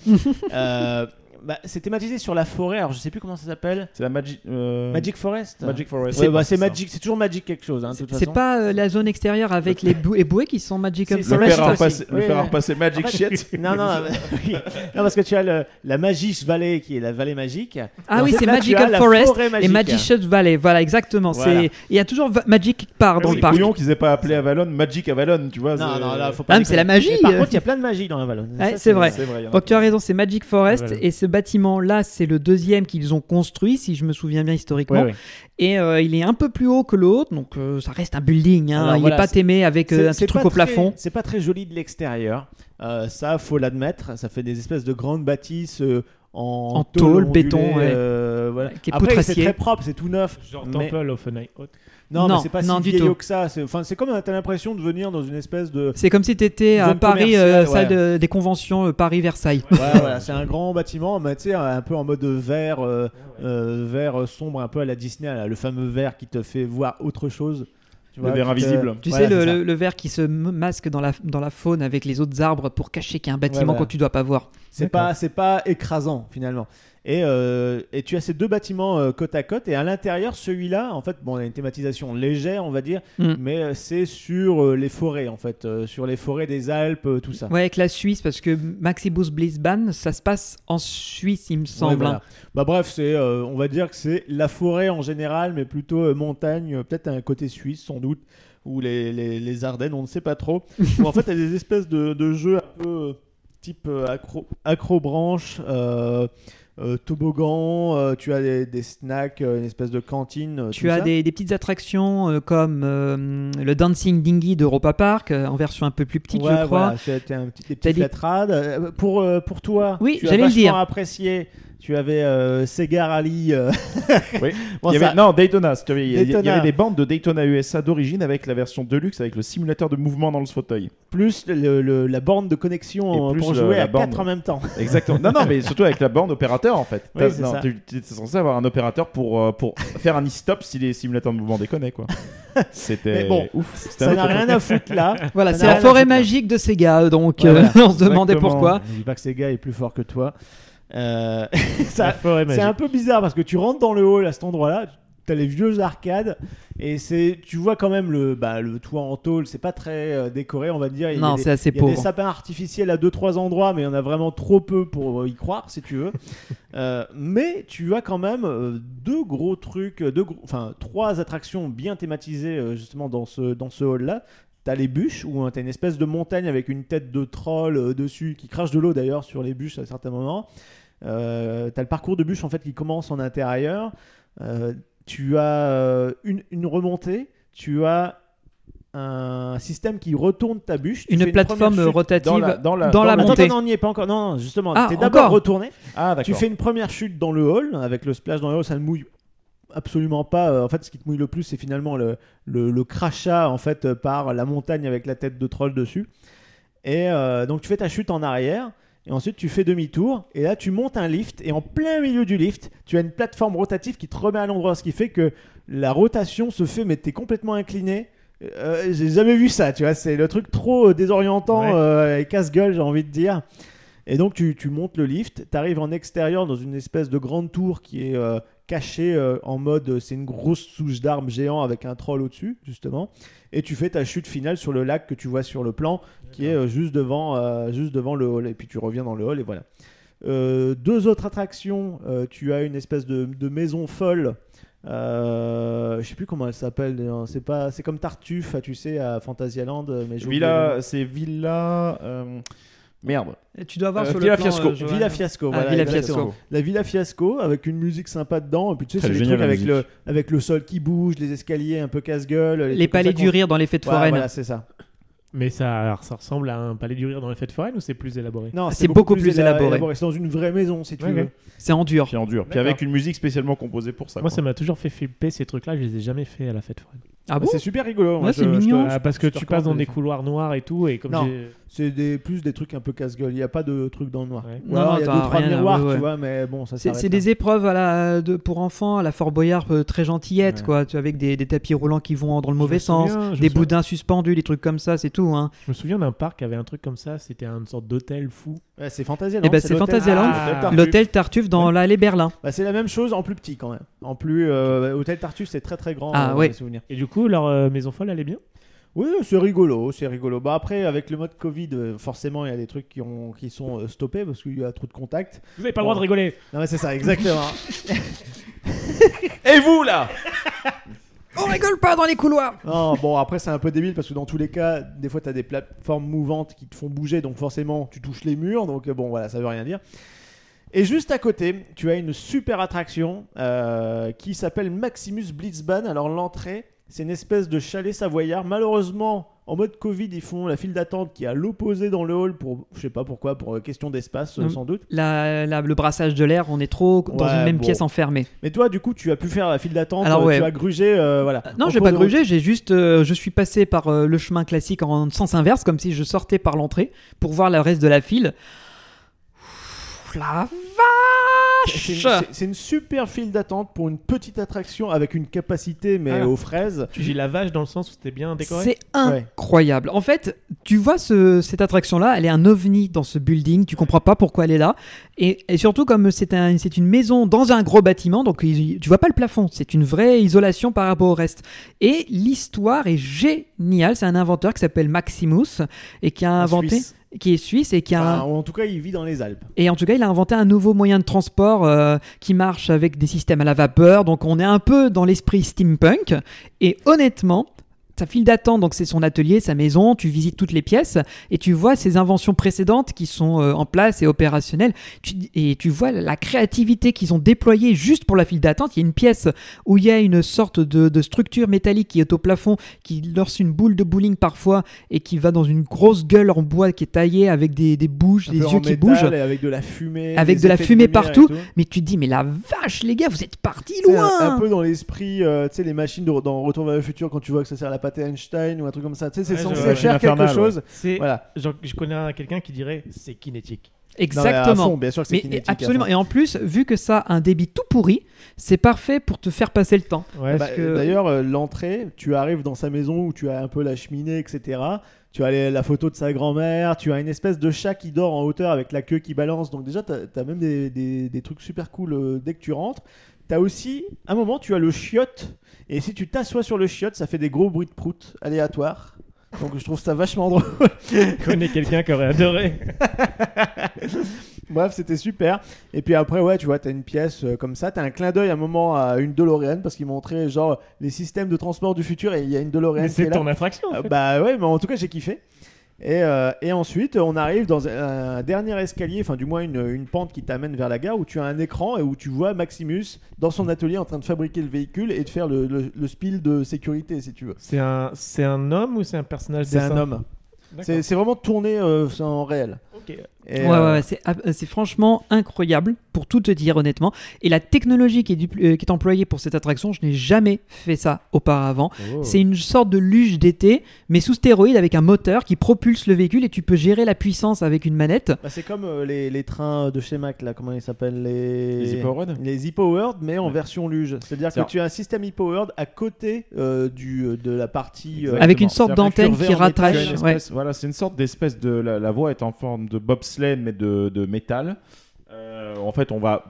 euh, bah, c'est thématisé sur la forêt. Alors, je sais plus comment ça s'appelle.
C'est la Magic. euh,
Magic Forest.
Magic Forest.
Ouais, bah, c'est. Magic. C'est toujours Magic quelque chose. Hein,
C'est pas euh, la zone extérieure avec les, bou- les bouées qui sont
C'est-
Le
Forest
faire, repasser,
Oui, oui.
repasser Magic
En fait-
Shit. *laughs*
Non, non, *laughs* oui. non, parce que tu as le, la Magic Valley qui est la vallée magique.
Ah oui, c'est Magical Forest et. Magic Valley. Voilà, exactement.
Voilà.
C'est il y a toujours Magic part dans
C'est
le parc.
couillon qu'ils aient pas appelé Avalon Magic Avalon, tu vois.
Non,
c'est-
non, là, faut pas
Ah, c'est la magie.
Mais Par contre, il y a plein de magie dans.
Ouais,
Ça,
c'est vrai.
C'est
Donc tu as raison, c'est Magic Forest et ce bâtiment-là, c'est le deuxième qu'ils ont construit, si je me souviens bien historiquement.
Ouais, ouais.
Et euh, il est un peu plus haut que l'autre, donc euh, ça reste un building. Hein.
Alors,
il
voilà,
n'est pas témé avec euh, un petit truc au plafond.
C'est pas très joli de l'extérieur. Euh, ça, faut l'admettre. Ça fait des espèces de grandes bâtisses euh, en,
En tôle,
ondulée,
béton, ouais.
euh, voilà.
Qui est
Après, c'est très propre, c'est tout neuf.
Genre
mais-
Temple of Night Hot.
Non,
Non,
mais c'est pas
non,
si
du tout.
que ça. C'est enfin, c'est comme t'as l'impression de venir dans une espèce de.
C'est comme si tu étais à Paris, euh, salle de- des conventions euh, Paris-Versailles.
Ouais, c'est un grand bâtiment, mais tu sais, un peu en mode vert, euh, euh, vert sombre, un peu à la Disney, là, le fameux vert qui te fait voir autre chose. Tu
Le verre invisible.
Tu sais, le, le- le verre qui se masque dans la, dans la faune avec les autres arbres pour cacher qu'il y a un bâtiment que tu dois pas voir.
C'est pas, c'est pas écrasant finalement. Et, euh, et tu as ces deux bâtiments euh, côte à côte et à l'intérieur celui-là en fait bon on a une thématisation légère on va dire
Mm.
mais euh, c'est sur les forêts en fait sur les forêts des Alpes tout ça.
Ouais, avec la Suisse, parce que Maxibus Blitzbahn, ça se passe en Suisse, il me
Ouais,
semble.
voilà.
hein.
Bah bref c'est on va dire que c'est la forêt en général mais plutôt montagne peut-être un côté suisse sans doute ou les, les, les Ardennes on ne sait pas trop. *laughs* Où, en fait il y a des espèces de, de jeux un peu type euh, accro accrobranche. Euh, toboggan, euh, tu as des, des snacks, euh, une espèce de cantine. euh,
Tu
tout
as
ça.
des, des petites attractions comme le Dancing Dinghy d'Europa Park, en version un peu plus petite,
Ouais,
je crois.
voilà, c'était un petit, des petites
dit-
Pour, pour toi,
Oui, j'allais le dire.
apprécié. Tu avais euh, Sega Rally. euh, *laughs*
Oui.
bon,
Il y
ça-
avait, non, Daytona. si tu veux, Il y, il y
Daytona.
avait des bandes de Daytona USA d'origine avec la version Deluxe avec le simulateur de mouvement dans le fauteuil.
plus le- le- la borne de connexion
Et
euh,
plus
pour
le-
jouer
la
à
borne.
4 en même temps. *laughs*
Exactement. non, non, mais *laughs* surtout avec la bande opérateur en fait.
Oui,
T'as-
c'est
non,
ça.
Censé avoir un opérateur pour, euh, pour faire un e-stop si les simulateurs de mouvement déconnaient quoi. C'était
Mais bon,
ouf. C'était
Ça
un
n'a
autre
rien à foutre là.
Voilà,
Ça
c'est
n'a
la
rien à
forêt
foutre,
magique de Sega, donc
Ouais,
euh,
voilà.
on se demandait
Exactement.
pourquoi.
Ne dis pas que Sega est plus fort que toi. Euh, *laughs* C'est un peu bizarre parce que tu rentres dans le hall à cet endroit-là, t'as les vieux arcades et c'est, tu vois quand même le, bah, le toit en tôle, c'est pas très euh, décoré, on va dire. Il y a
Non,
des-
c'est assez
Il y a des
pauvre.
sapins artificiels à deux trois endroits, mais il y en a vraiment trop peu pour euh, y croire, si tu veux. *laughs* Euh, mais tu as quand même euh, deux gros trucs, deux gros- enfin trois attractions bien thématisées euh, justement dans ce dans ce hall-là. T'as les bûches où hein, t'as une espèce de montagne avec une tête de troll dessus qui crache de l'eau d'ailleurs sur les bûches à certains moments. Euh, t'as le parcours de bûche en fait qui commence en intérieur. Euh, tu as euh, une, une remontée. Tu as un système qui retourne ta bûche. Tu
Une plateforme rotative
dans la- dans la-
dans
dans
la
la-
Attends,
montée.
attends, non, on n'y est pas encore. Non, non, justement.
Ah,
T'es d'abord
encore
retourné.
Ah d'accord.
Tu fais une première chute dans le hall avec le splash dans le hall, ça ne mouille absolument pas. Euh, En fait, ce qui te mouille le plus, c'est finalement le, le, le crachat en fait par la montagne avec la tête de troll dessus. Et euh, donc tu fais ta chute en arrière. Et ensuite, tu fais demi-tour. Et là, tu montes un lift. Et en plein milieu du lift, tu as une plateforme rotative qui te remet à l'endroit. Ce qui fait que la rotation se fait, mais tu es complètement incliné. Euh, j'ai jamais vu ça, tu vois. C'est le truc trop euh, désorientant
Ouais.
euh, et casse-gueule, j'ai envie de dire. Et donc tu, tu montes le lift, tu arrives en extérieur dans une espèce de grande tour qui est, euh, caché euh, en mode euh, c'est une grosse souche d'armes géant avec un troll au-dessus, justement. Et tu fais ta chute finale sur le lac que tu vois sur le plan, qui est euh, juste, devant, euh, juste devant le hall. Et puis tu reviens dans le hall et voilà. Deux autres attractions. tu as une espèce de, de maison folle. Je sais plus comment elle s'appelle. C'est pas, c'est comme Tartuffe, tu sais, à Fantasyland. Mais.
Villa, c'est Villa. Merde.
Et Tu dois avoir
Euh,
sur
Villa
le plan,
Fiasco.
euh, Johan.
Villa Fiasco.
Ah,
voilà,
Villa. Fiasco.
La Villa Fiasco avec une musique sympa dedans. Et puis tu sais, c'est des
génial,
trucs avec le, avec le sol qui bouge, les escaliers un peu casse-gueule.
Les palais du rire dans les fêtes foraines.
voilà, c'est ça.
Mais ça, alors, ça ressemble à un palais du rire dans les fêtes foraines ou c'est plus élaboré?
Non,
C'est beaucoup plus
éla-
élaboré.
C'est dans une vraie maison, si tu veux.
C'est en dur.
Puis en dur. Puis avec une musique spécialement composée pour ça.
Moi,
quoi.
ça m'a toujours fait flipper ces trucs-là. Je les ai jamais fait à la fête foraine.
Ah bon
c'est super rigolo. moi,
Ouais,
je-
c'est
je te-
mignon.
Ah, parce que tu passes dans des couloirs noirs et tout, et comme
Non. C'est des, plus des trucs un peu casse-gueule. Il n'y a pas de trucs dans le noir.
Ouais.
Ou
Non,
alors,
non,
il y a deux, trois miroirs,
ouais, ouais.
tu vois, mais bon, ça
C'est des épreuves à la, de, pour enfants à la Fort Boyard euh, très gentillettes,
Ouais.
quoi. Tu avec des, des tapis roulants qui vont dans le mauvais sens,
souviens-
des
souviens-
boudins suspendus, des trucs comme ça, c'est tout. Hein.
Je me souviens d'un parc qui avait un truc comme ça. C'était une sorte d'hôtel fou.
C'est Fantasyland.
Eh ben, c'est Fantasyland.
Ah.
L'hôtel Tartuffe dans l'allée Berlin.
Bah, c'est la même chose en plus petit quand même. En plus, euh, Hôtel Tartuffe, c'est très très grand.
Ah,
euh, mes souvenirs.
Et du coup, leur euh, maison folle, elle est bien
Oui, c'est rigolo, c'est rigolo. Bah après, avec le mode Covid, euh, forcément, il y a des trucs qui, ont, qui sont euh, stoppés parce qu'il y a trop de contacts.
Vous avez pas le droit de rigoler.
Non, mais c'est ça, exactement. *laughs*
Et vous là? *laughs*
On rigole pas dans les couloirs
non, bon, après, c'est un peu débile parce que dans tous les cas, des fois, tu as des plateformes mouvantes qui te font bouger, donc forcément, tu touches les murs. Donc, bon, voilà, ça veut rien dire. Et juste à côté, tu as une super attraction euh, qui s'appelle Maximus Blitzbahn. Alors, l'entrée, c'est une espèce de chalet savoyard. Malheureusement, en mode Covid, ils font la file d'attente qui est à l'opposé dans le hall pour, je sais pas pourquoi, pour euh, question d'espace, euh,
Mm.
sans doute.
La- la- Le brassage de l'air, on est trop dans
Ouais,
une même
bon.
pièce enfermée.
Mais toi, du coup, tu as pu faire la file d'attente.
Alors,
euh,
ouais.
Tu as grugé, euh, voilà.
Non,
En
j'ai pas grugé, j'ai juste, euh, je suis passé par euh, le chemin classique en sens inverse, comme si je sortais par l'entrée pour voir le reste de la file. Ouf, La vache
c'est- une super file d'attente pour une petite attraction avec une capacité, mais
Ah.
aux fraises.
Tu dis la vache dans le sens où c'était bien décoré
C'est incroyable. En fait, tu vois ce- cette attraction-là, elle est un ovni dans ce building. Tu comprends pas pourquoi elle est là. Et, et surtout, comme c'est un, c'est une maison dans un gros bâtiment, donc tu vois pas le plafond. C'est une vraie isolation par rapport au reste. Et l'histoire est géniale. C'est un inventeur qui s'appelle Maximus et qui a
En
inventé,
Suisse.
Qui est suisse et qui a.
Enfin, en tout cas, il vit dans les Alpes.
Et en tout cas, il a inventé un nouveau moyen de transport euh, qui marche avec des systèmes à la vapeur. Donc, on est un peu dans l'esprit steampunk. Et honnêtement, sa file d'attente, donc c'est son atelier, sa maison, tu visites toutes les pièces et tu vois ses inventions précédentes qui sont euh, en place et opérationnelles. Tu- et tu vois la créativité qu'ils ont déployée juste pour la file d'attente. Il y a une pièce où il y a une sorte de, de structure métallique qui est au plafond, qui lance une boule de bowling parfois et qui va dans une grosse gueule en bois qui est taillée avec des, des bouges,
Un
des yeux qui bougent.
avec de la fumée.
Avec de la fumée partout.
tout.
Mais tu te dis, mais la vache, les gars, vous êtes partis loin
un, un peu dans l'esprit, euh, tu sais, les machines de- dans Retour vers le futur quand tu vois que ça sert à la pâte Einstein ou un truc comme ça. Tu sais, c'est
Ouais, je-
censé faire quelque
infernale,
chose.
C'est.
Voilà.
genre, je connais un- quelqu'un qui dirait c'est kinétique.
Non, mais à
Exactement.
fond, bien sûr que c'est
mais
kinétique. à
absolument.
fond.
Et en plus, vu que ça a un débit tout pourri, c'est parfait pour te faire passer le temps.
Ouais,
Bah,
parce que-
D'ailleurs, euh, l'entrée, tu arrives dans sa maison où tu as un peu la cheminée, etc. Tu as les- la photo de sa grand-mère, tu as une espèce de chat qui dort en hauteur avec la queue qui balance. Donc déjà, tu as, même des, des- des trucs super cool euh, dès que tu rentres. Tu as aussi, un moment, tu as le chiotte. Et si tu t'assois sur le chiotte, ça fait des gros bruits de prout aléatoires. Donc je trouve ça vachement drôle. *laughs*
Je connais quelqu'un qui aurait adoré.
Bref, c'était super. Et puis après, ouais, tu vois, t'as une pièce euh, comme ça. T'as un clin d'œil à un moment à une DeLorean parce qu'ils montraient genre les systèmes de transport du futur et il y a une DeLorean
Mais c'est
là.
ton attraction. en
Euh, bah ouais, mais en tout cas, j'ai kiffé. Et, euh, et ensuite, on arrive dans un, un dernier escalier, enfin du moins une, une pente qui t'amène vers la gare où tu as un écran et où tu vois Maximus dans son atelier en train de fabriquer le véhicule et de faire le, le, le spiel de sécurité si tu veux.
C'est un, c'est un homme ou c'est un personnage
C'est un homme. C'est c'est vraiment tourné euh, en réel.
Ok.
Et,
Ouais, ouais,
euh,
ouais, c'est franchement incroyable, pour tout te dire honnêtement. Et la technologie qui est, euh, qui est employée pour cette attraction, je n'ai jamais fait ça auparavant.
Oh.
C'est une sorte de luge d'été, mais sous stéroïde avec un moteur qui propulse le véhicule et tu peux gérer la puissance avec une manette.
Bah, c'est comme euh, les, les trains de chez Mac, là, comment ils s'appellent les...
Les e-powered
Les e-powered, mais en
Ouais.
version luge. C'est-à-dire que tu as un système e-powered à côté euh, du, de la partie. euh,
Avec une sorte d'antenne qui rattache.
Espèce- Voilà, c'est une sorte d'espèce de. La, la voie est en forme de bobsleigh, mais de, métal. Euh, en fait, on va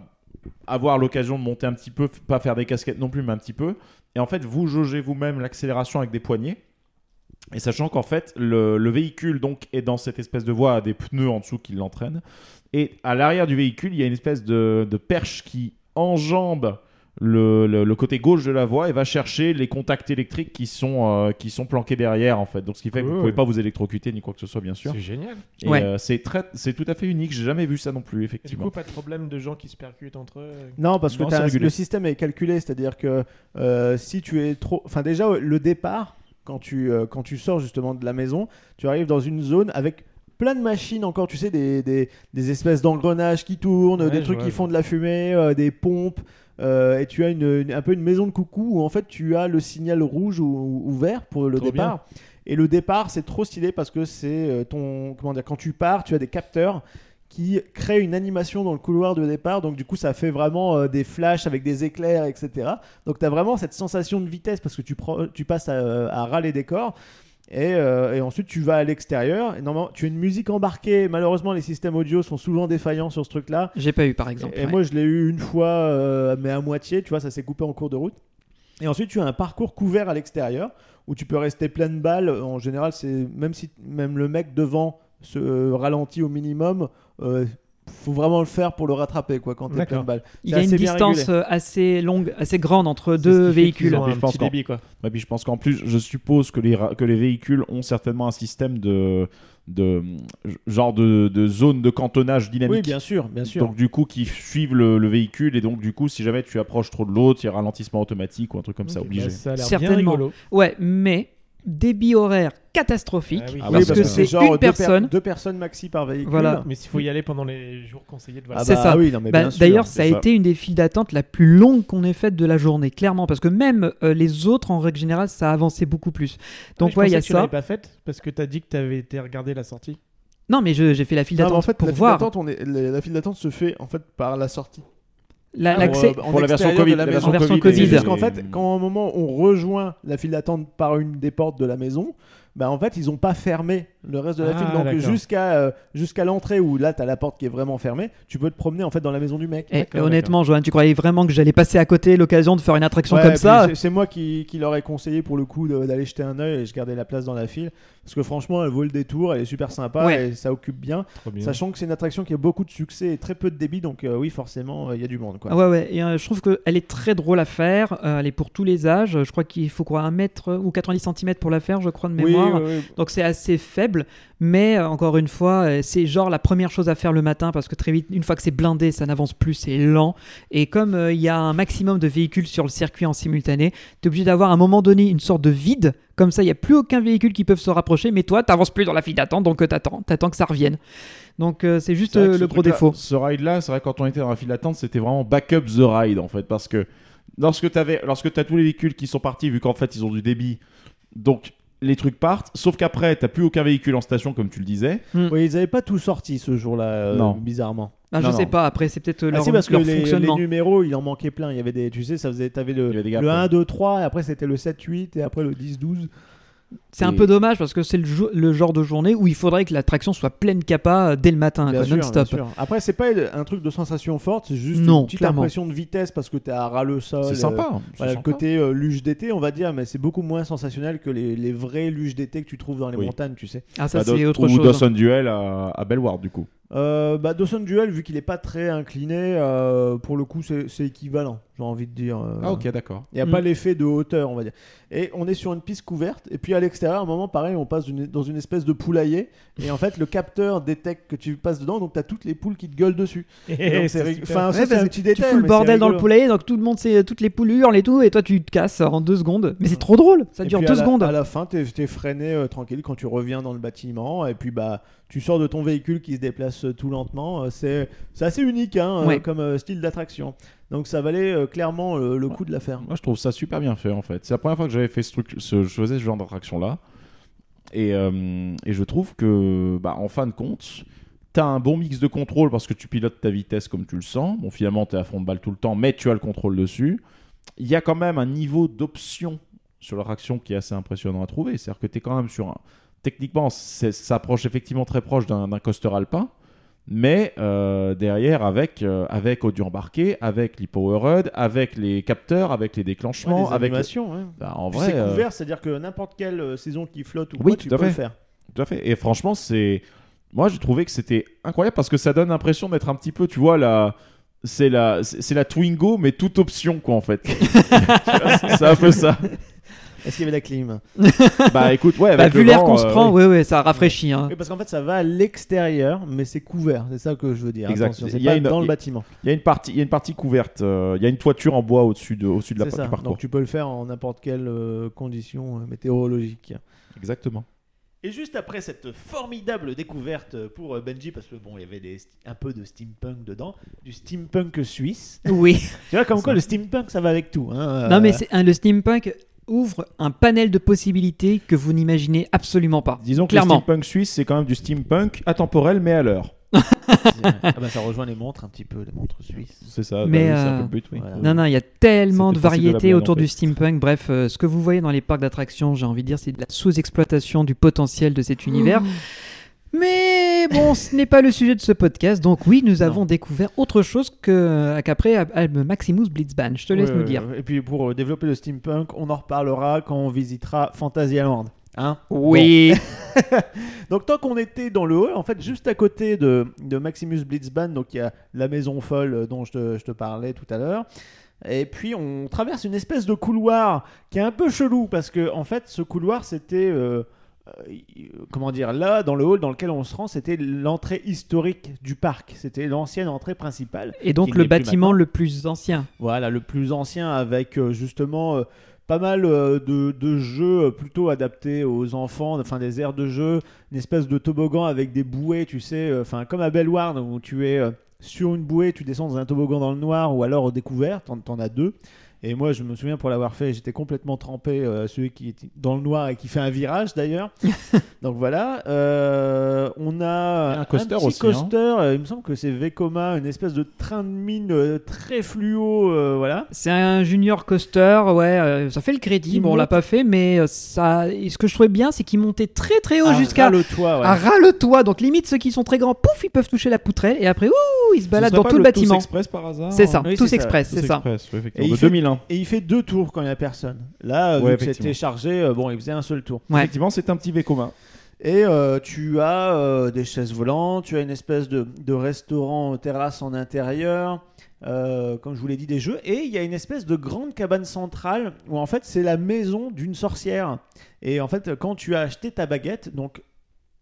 avoir l'occasion de monter un petit peu, pas faire des casquettes non plus, mais un petit peu. Et en fait, vous jaugez vous-même l'accélération avec des poignées. Et sachant qu'en fait, le, le véhicule donc est dans cette espèce de voie à des pneus en dessous qui l'entraînent. Et à l'arrière du véhicule, il y a une espèce de perche qui enjambe le, le- le côté gauche de la voie et va chercher les contacts électriques qui sont, euh, qui sont planqués derrière en fait. Donc ce qui fait que vous
Cool.
pouvez pas vous électrocuter ni quoi que ce soit bien sûr.
C'est génial.
Et
Ouais.
euh, c'est très, c'est tout à fait unique. J'ai jamais vu ça non plus
Et du
effectivement.
coup, pas de problème de gens qui se percutent entre eux.
Non, parce que
Non,
le système est calculé, c'est-à-dire que euh, si tu es trop. Enfin, déjà, le départ, quand tu, euh, quand tu sors justement de la maison, tu arrives dans une zone avec plein de machines encore, tu sais, des, des, des espèces d'engrenages qui tournent,
Ouais,
des trucs
vois,
qui font de la fumée, euh, des pompes. Euh, et tu as une, une- un peu une maison de coucou où en fait tu as le signal rouge ou, ou vert pour le
Trop
départ. Et le départ, c'est trop stylé parce que c'est euh, ton. Comment dire Quand tu pars, tu as des capteurs qui créent une animation dans le couloir de départ. Donc, du coup, ça fait vraiment euh, des flashs avec des éclairs, etc. Donc, tu as vraiment cette sensation de vitesse parce que tu passes à, à ras les décors. Et, euh, et ensuite, tu vas à l'extérieur. Normalement, tu as une musique embarquée. Malheureusement, les systèmes audio sont souvent défaillants sur ce truc-là.
J'ai pas eu par exemple.
Et
ouais.
moi, je l'ai eu une fois, euh, mais à moitié, tu vois, ça s'est coupé en cours de route. Et ensuite, tu as un parcours couvert à l'extérieur où tu peux rester plein de balles. En général, c'est même si même le mec devant se ralentit au minimum, euh, faut vraiment le faire pour le rattraper quoi quand t'es plein de balles.
Il y a une distance
régulé.
euh, assez longue, assez grande entre deux véhicules.
un
je pense
petit débit, quoi.
Puis je pense qu'en plus, je suppose que les, que les véhicules ont certainement un système de, de genre de, de zone de cantonnage dynamique.
Oui, bien sûr, bien sûr.
Donc du coup, qui suivent le, le véhicule et donc du coup, si jamais tu approches trop de l'autre, il y a ralentissement automatique ou un truc comme ça obligé.
bah, ça a l'air bien
Certainement.
rigolo.
Ouais, mais débit horaire catastrophique.
Ah oui.
Ah
parce
oui,
que c'est
genre
une
deux per-
personne.
deux personnes maxi par véhicule.
Voilà.
Mais s'il faut y aller pendant les jours conseillés de
Ah
vacances.
C'est
bah
ça.
oui,
Bah,
bien sûr.
D'ailleurs, ça a
c'est ça.
été une des files d'attente la plus longue qu'on ait faite de la journée, clairement, parce que même euh, les autres, en règle générale, ça avançait beaucoup plus. Donc,
je
ouais, il y a
que tu
ça.
l'avais pas faite parce que t'as dit que t'avais été regarder la sortie.
Non, mais je- j'ai fait la file d'attente
en fait,
pour
la
voir.
d'attente, on est- la la file d'attente se fait en fait par la sortie.
La-
Pour,
L'accès.
euh,
Pour la version Covid,
la
version Covid.
C'est
et-
qu'en fait, quand à un moment on rejoint la file d'attente par une des portes de la maison, bah en fait ils ont pas fermé le reste de la
Ah,
file. Donc jusqu'à euh, jusqu'à l'entrée où là t'as la porte qui est vraiment fermée, tu peux te promener en fait dans la maison du mec.
Et honnêtement, Johan, tu croyais vraiment que j'allais passer à côté l'occasion de faire une attraction
Ouais,
comme ça
c'est- moi qui, qui leur ai conseillé pour le coup d'aller jeter un œil et je gardais la place dans la file parce que franchement elle vaut le détour, elle est super sympa
Ouais.
et ça occupe bien. Sachant que c'est une attraction qui a beaucoup de succès et très peu de débit, donc euh, oui forcément euh, il y a du monde quoi.
Ah ouais, ouais. Et, euh, je trouve qu'elle est très drôle à faire. Euh, elle est pour tous les âges. Je crois qu'il faut quoi, un mètre ou 90 cm pour la faire, je crois, de mémoire.
oui, oui.
Donc c'est assez faible, mais euh, encore une fois, euh, c'est genre la première chose à faire le matin parce que très vite, une fois que c'est blindé, ça n'avance plus, c'est lent. Et comme euh, il y a un maximum de véhicules sur le circuit en simultané, tu es obligé d'avoir à un moment donné une sorte de vide. Comme ça, il n'y a plus aucun véhicule qui peut se rapprocher, mais toi, tu plus dans la file d'attente, donc tu attends, attends que ça revienne. Donc euh, c'est juste euh,
ce
le gros défaut.
Ce ride-là, c'est vrai que quand on était dans la file d'attente, c'était vraiment backup the ride en fait, parce que lorsque tu lorsque as tous les véhicules qui sont partis, vu qu'en fait ils ont du débit, donc les trucs partent. Sauf qu'après, t'as plus aucun véhicule en station, comme tu le disais.
Oui, ils avaient pas tout sorti ce jour-là, euh, bizarrement.
Ah, je
Non,
sais
non.
pas, après c'est peut-être euh,
Ah
leur,
parce que
leur
les, les
fonctionnement.
numéros, il en manquait plein. Il y avait des, tu sais, ça faisait, t'avais le,
gaps,
le
ouais.
1, 2, 3, et après c'était le 7, 8, et après le 10, 12.
C'est un peu dommage parce que c'est le, genre de journée où il faudrait que l'attraction soit pleine capa euh, dès le matin, non-stop.
Après, c'est pas un truc de sensation forte, c'est juste
Non,
une petite
clairement.
impression de vitesse parce que t'es à ras le sol.
C'est
euh,
sympa. c'est
Voilà, le
sympa.
côté euh, luge d'été, on va dire, mais c'est beaucoup moins sensationnel que les, les vrais luges d'été que tu trouves dans les
Oui.
montagnes, tu sais.
Ah, ça
Bah,
c'est
Do-
autre
ou
chose. hein.
Dawson Duel à, à Bellward, du coup.
Euh, bah, Dawson Duel, vu qu'il est pas très incliné, euh, pour le coup, c'est c'est équivalent, j'ai envie de dire. euh.
Ah, ok, d'accord.
Il n'y a
Mm.
pas l'effet de hauteur, on va dire. Et on est sur une piste couverte. Et puis à l'extérieur, à un moment, pareil, on passe dans une espèce de poulailler. Et en fait, le capteur détecte que tu passes dedans. Donc tu as toutes les poules qui te gueulent dessus. *laughs* C'est enfin,
Ouais,
c'est
parce
un petit
Tu
détail.
fous le bordel dans le poulailler, donc tout le monde sait, toutes les poules hurlent et tout, et toi tu te casses en deux secondes. Mais c'est trop drôle, ça
Et
dure deux
à la-
secondes.
À la fin, tu es, freiné euh, tranquille quand tu reviens dans le bâtiment. Et puis, bah, tu sors de ton véhicule qui se déplace euh, tout lentement. Euh, C'est assez unique hein, euh,
Ouais.
comme style d'attraction. Donc, ça valait clairement le coup de la faire.
Moi, je trouve ça super bien fait, en fait. C'est la première fois que j'avais fait ce truc, ce, je faisais ce genre d'attraction-là. Et, euh, et je trouve que, bah, en fin de compte, t'as un bon mix de contrôle parce que tu pilotes ta vitesse comme tu le sens. Bon, finalement, t'es à fond de balle tout le temps, mais tu as le contrôle dessus. Il y a quand même un niveau d'option sur l'attraction qui est assez impressionnant à trouver. C'est-à-dire que t'es quand même sur un. Techniquement, c'est- ça approche effectivement très proche d'un coaster alpin. mais euh, derrière avec euh, avec audio embarqué, avec l'e-power HUD, avec les capteurs, avec les
Ouais,
déclenchements, avec
ouais.
Bah, en vrai
c'est
euh,
couvert, c'est-à-dire que n'importe quelle euh, saison qui flotte ou
Oui,
quoi, tu peux le faire.
Tout à fait. Et franchement, c'est. Moi, j'ai trouvé que c'était incroyable parce que ça donne l'impression d'être un petit peu, tu vois, la. C'est la, c'est la Twingo, mais toute option, quoi, en fait. *laughs* c'est un peu ça.
Est-ce qu'il y avait la clim? *laughs*
Bah écoute, ouais,
Bah,
avec
vu
le
l'air qu'on se
euh,
prend,
oui.
ouais, ça rafraîchit. Hein.
Oui, parce qu'en fait, ça va à l'extérieur, mais c'est couvert. C'est ça que je veux dire.
Exact.
Attention, c'est
Il y a
pas
une-
dans le bâtiment.
Il y a une partie, il y a une partie couverte. euh, il y a une toiture en bois au-dessus de, au-dessus de la du
ça.
parcours.
Donc tu peux le faire en n'importe quelle euh, condition euh, météorologique.
Exactement.
Et juste après cette formidable découverte pour Benji, parce que bon, il y avait des, un peu de steampunk dedans, du steampunk suisse.
Oui.
Tu vois, comme quoi le steampunk, ça va avec tout. hein,
Non,
euh,
mais c'est le steampunk ouvre un panel de possibilités que vous n'imaginez absolument pas.
Disons que
Clairement.
le steampunk suisse, c'est quand même du steampunk atemporel, mais à l'heure. *laughs*
ah bah, ça rejoint les montres un petit peu, les montres suisses.
C'est ça.
Mais,
bah oui, un
euh,
peu le but, oui.
voilà.
Non, non, il y a tellement de variétés autour
en fait.
du steampunk. Bref, euh, ce que vous voyez dans les parcs d'attractions, j'ai envie de dire, c'est de la sous-exploitation du potentiel de cet univers. Mais bon, ce n'est pas le sujet de ce podcast. Donc oui, nous avons découvert autre chose que qu'après Albe Maximus Blitzband. Je te laisse
Ouais,
nous dire.
Et puis pour euh, développer le steampunk, on en reparlera quand on visitera Fantasyland. Hein
Oui. *laughs*
Donc tant qu'on était dans le hall, en fait juste à côté de, de Maximus Blitzband, donc il y a la maison folle euh, dont je te, je te parlais tout à l'heure. Et puis on traverse une espèce de couloir qui est un peu chelou parce que en fait ce couloir c'était euh, euh, comment dire là dans le hall dans lequel on se rend c'était l'entrée historique du parc c'était l'ancienne entrée principale
Et donc le
plus
bâtiment le plus ancien.
voilà, le plus ancien avec euh, justement euh, pas mal euh, de, de jeux euh, plutôt adaptés aux enfants, enfin des aires de jeu, une espèce de toboggan avec des bouées, tu sais, euh, enfin comme à Bellward où tu es euh, sur une bouée, tu descends dans un toboggan dans le noir ou alors au découvert, t'en, t'en as deux. Et moi, je me souviens pour l'avoir fait, j'étais complètement trempé, euh, celui qui est dans le noir et qui fait un virage d'ailleurs. *laughs* Donc voilà. Euh, on a
un, coaster un
coaster. Euh, il me semble que c'est Vekoma, une espèce de train de mine euh, très fluo. Voilà.
C'est un junior coaster, ouais. ça fait le crédit.
Il
bon,
monte.
on l'a pas fait, mais ça. Ce que je trouvais bien, c'est qu'il montait très très haut
ah,
jusqu'à.
le toit, ouais.
À ras le toit. Donc limite, ceux qui sont très grands, pouf, ils peuvent toucher la poutrelle et après, ouh, ils se baladent dans tout le, bâtiment.
Tous Express par hasard.
C'est ça,
oui,
tous Express, c'est ça.
Express, oui,
et
2001.
Et il fait deux tours quand il n'y a personne. Là, euh,
ouais,
vu c'était chargé, euh, bon, il faisait un seul tour.
Effectivement, c'est un petit V commun.
Et euh, tu as des chaises volantes, tu as une espèce de, restaurant terrasse en intérieur, comme je vous l'ai dit, des jeux. Et il y a une espèce de grande cabane centrale où en fait c'est la maison d'une sorcière. Et en fait, quand tu as acheté ta baguette, donc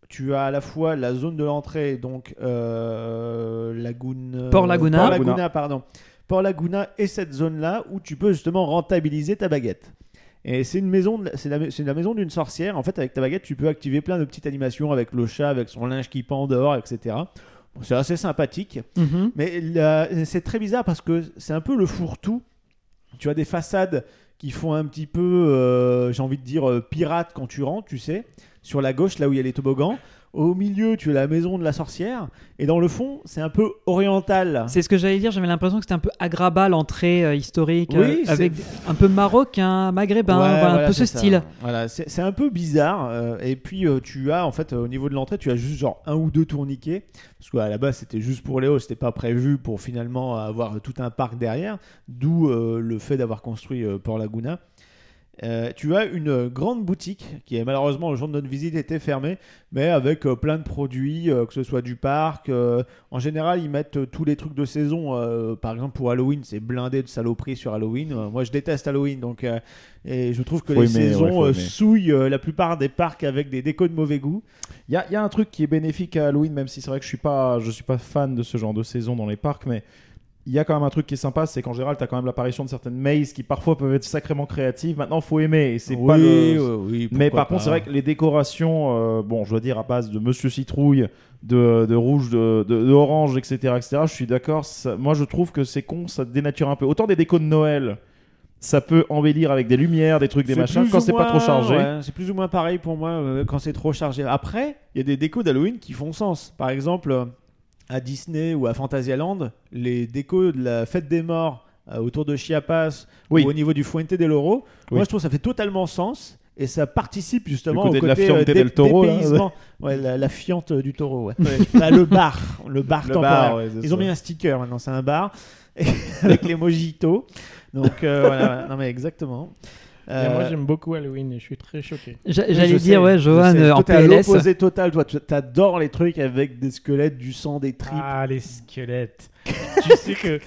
tu as à la fois la zone de l'entrée, donc Lagune,
Port Laguna,
Port Laguna pardon, Port Laguna et cette zone-là où tu peux justement rentabiliser ta baguette. Et c'est une maison, c'est la, maison d'une sorcière. En fait, avec ta baguette, tu peux activer plein de petites animations avec le chat, avec son linge qui pend dehors, etc. Bon, c'est assez sympathique.
Mhm.
Mais c'est très bizarre parce que c'est un peu le fourre-tout. Tu as des façades qui font un petit peu, euh, j'ai envie de dire, euh, pirate quand tu rentres, tu sais. Sur la gauche, là où il y a les toboggans. Au milieu, tu as la maison de la sorcière. Et dans le fond, c'est un peu oriental.
C'est ce que j'allais dire. J'avais l'impression que c'était un peu Agrabah, l'entrée euh, historique,
Oui,
euh,
c'est-
avec un peu marocain, maghrébin,
Ouais,
voilà, un peu ce
ça.
style.
Voilà, c'est un peu bizarre. euh, et puis tu as en fait au niveau de l'entrée, tu as juste genre un ou deux tourniquets parce qu'à la base c'était juste pour Léo, c'était pas prévu pour finalement avoir tout un parc derrière. D'où le fait d'avoir construit Port Laguna. Euh, tu as une grande boutique qui est malheureusement le jour de notre visite était fermée, mais avec euh, plein de produits, euh, que ce soit du parc. en général, ils mettent tous les trucs de saison. par exemple, pour Halloween, c'est blindé de saloperies sur Halloween. Moi, je déteste Halloween, donc et je trouve que
Faut
les
aimer,
saisons souillent la plupart des parcs avec des décos de mauvais goût.
Il y a, il y a un truc qui est bénéfique à Halloween, même si c'est vrai que je suis pas, je suis pas fan de ce genre de saison dans les parcs, mais il y a quand même un truc qui est sympa, c'est qu'en général, tu as quand même l'apparition de certaines mazes qui parfois peuvent être sacrément créatives. Maintenant, faut aimer, et c'est
oui,
pas le...
oui,
Mais par contre,
pas.
c'est vrai que les décorations, euh, bon, je dois dire à base de Monsieur Citrouille, de, de rouge, de, de, de orange, etc., etc. Je suis d'accord. ça- Moi, je trouve que c'est con, ça dénature un peu. Autant des décos de Noël, ça peut embellir avec des lumières, des trucs, des machins. Quand c'est pas trop chargé,
ouais, c'est plus ou moins pareil pour moi euh, quand c'est trop chargé. Après, il y a des décos d'Halloween qui font sens. Par exemple, euh, à Disney ou à Fantasyland, les décos de la fête des morts euh, autour de Chiapas
Oui.
ou au niveau du Fuente del Oro,
Oui.
moi je trouve que ça fait totalement sens. Et ça participe justement
côté
au
de la
côté
Fiante
euh,
là,
dépaysement. *laughs* Ouais, la, la fiente du taureau. Ouais. Là, le bar, le bar
Le
temporaire.
bar,
Ils ont mis un sticker maintenant, c'est un bar *laughs* avec les mojitos. Donc euh, voilà, non mais exactement.
Et moi
Euh,
j'aime beaucoup Halloween et je suis très choqué.
J'allais dire,
sais,
ouais, Johan, euh,
Toi,
en
t'es à
PLS.
l'opposé total, toi, tu t'adores les trucs avec des squelettes, du sang, des tripes.
Ah, les squelettes. *laughs* tu sais que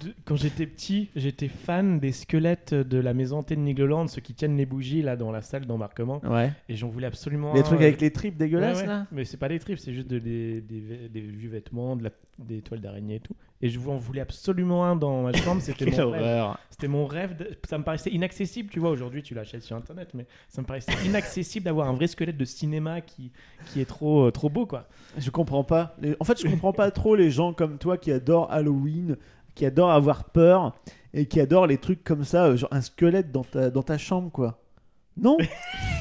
de- quand j'étais petit, j'étais fan des squelettes de la maison hantée de Nigloland, ceux qui tiennent les bougies là dans la salle d'embarquement.
Ouais.
Et j'en voulais absolument.
Les
un,
trucs
euh,
avec les tripes dégueulasses
ouais, ouais.
là.
Mais c'est pas des tripes, c'est juste de- des, des, vieux vêtements, de la- des toiles d'araignée et tout. Et je en voulais absolument un dans ma chambre, c'était *laughs* mon rêve. C'était mon rêve. de- Ça me paraissait inaccessible, tu vois. Aujourd'hui, tu l'achètes sur internet, mais ça me paraissait *laughs* inaccessible d'avoir un vrai squelette de cinéma qui, qui est trop, euh, trop beau, quoi.
Je comprends pas. Les- En fait, je comprends pas trop les gens comme toi qui adorent Halloween, qui adorent avoir peur et qui adorent les trucs comme ça, euh, genre un squelette dans ta, dans ta chambre, quoi. Non *laughs*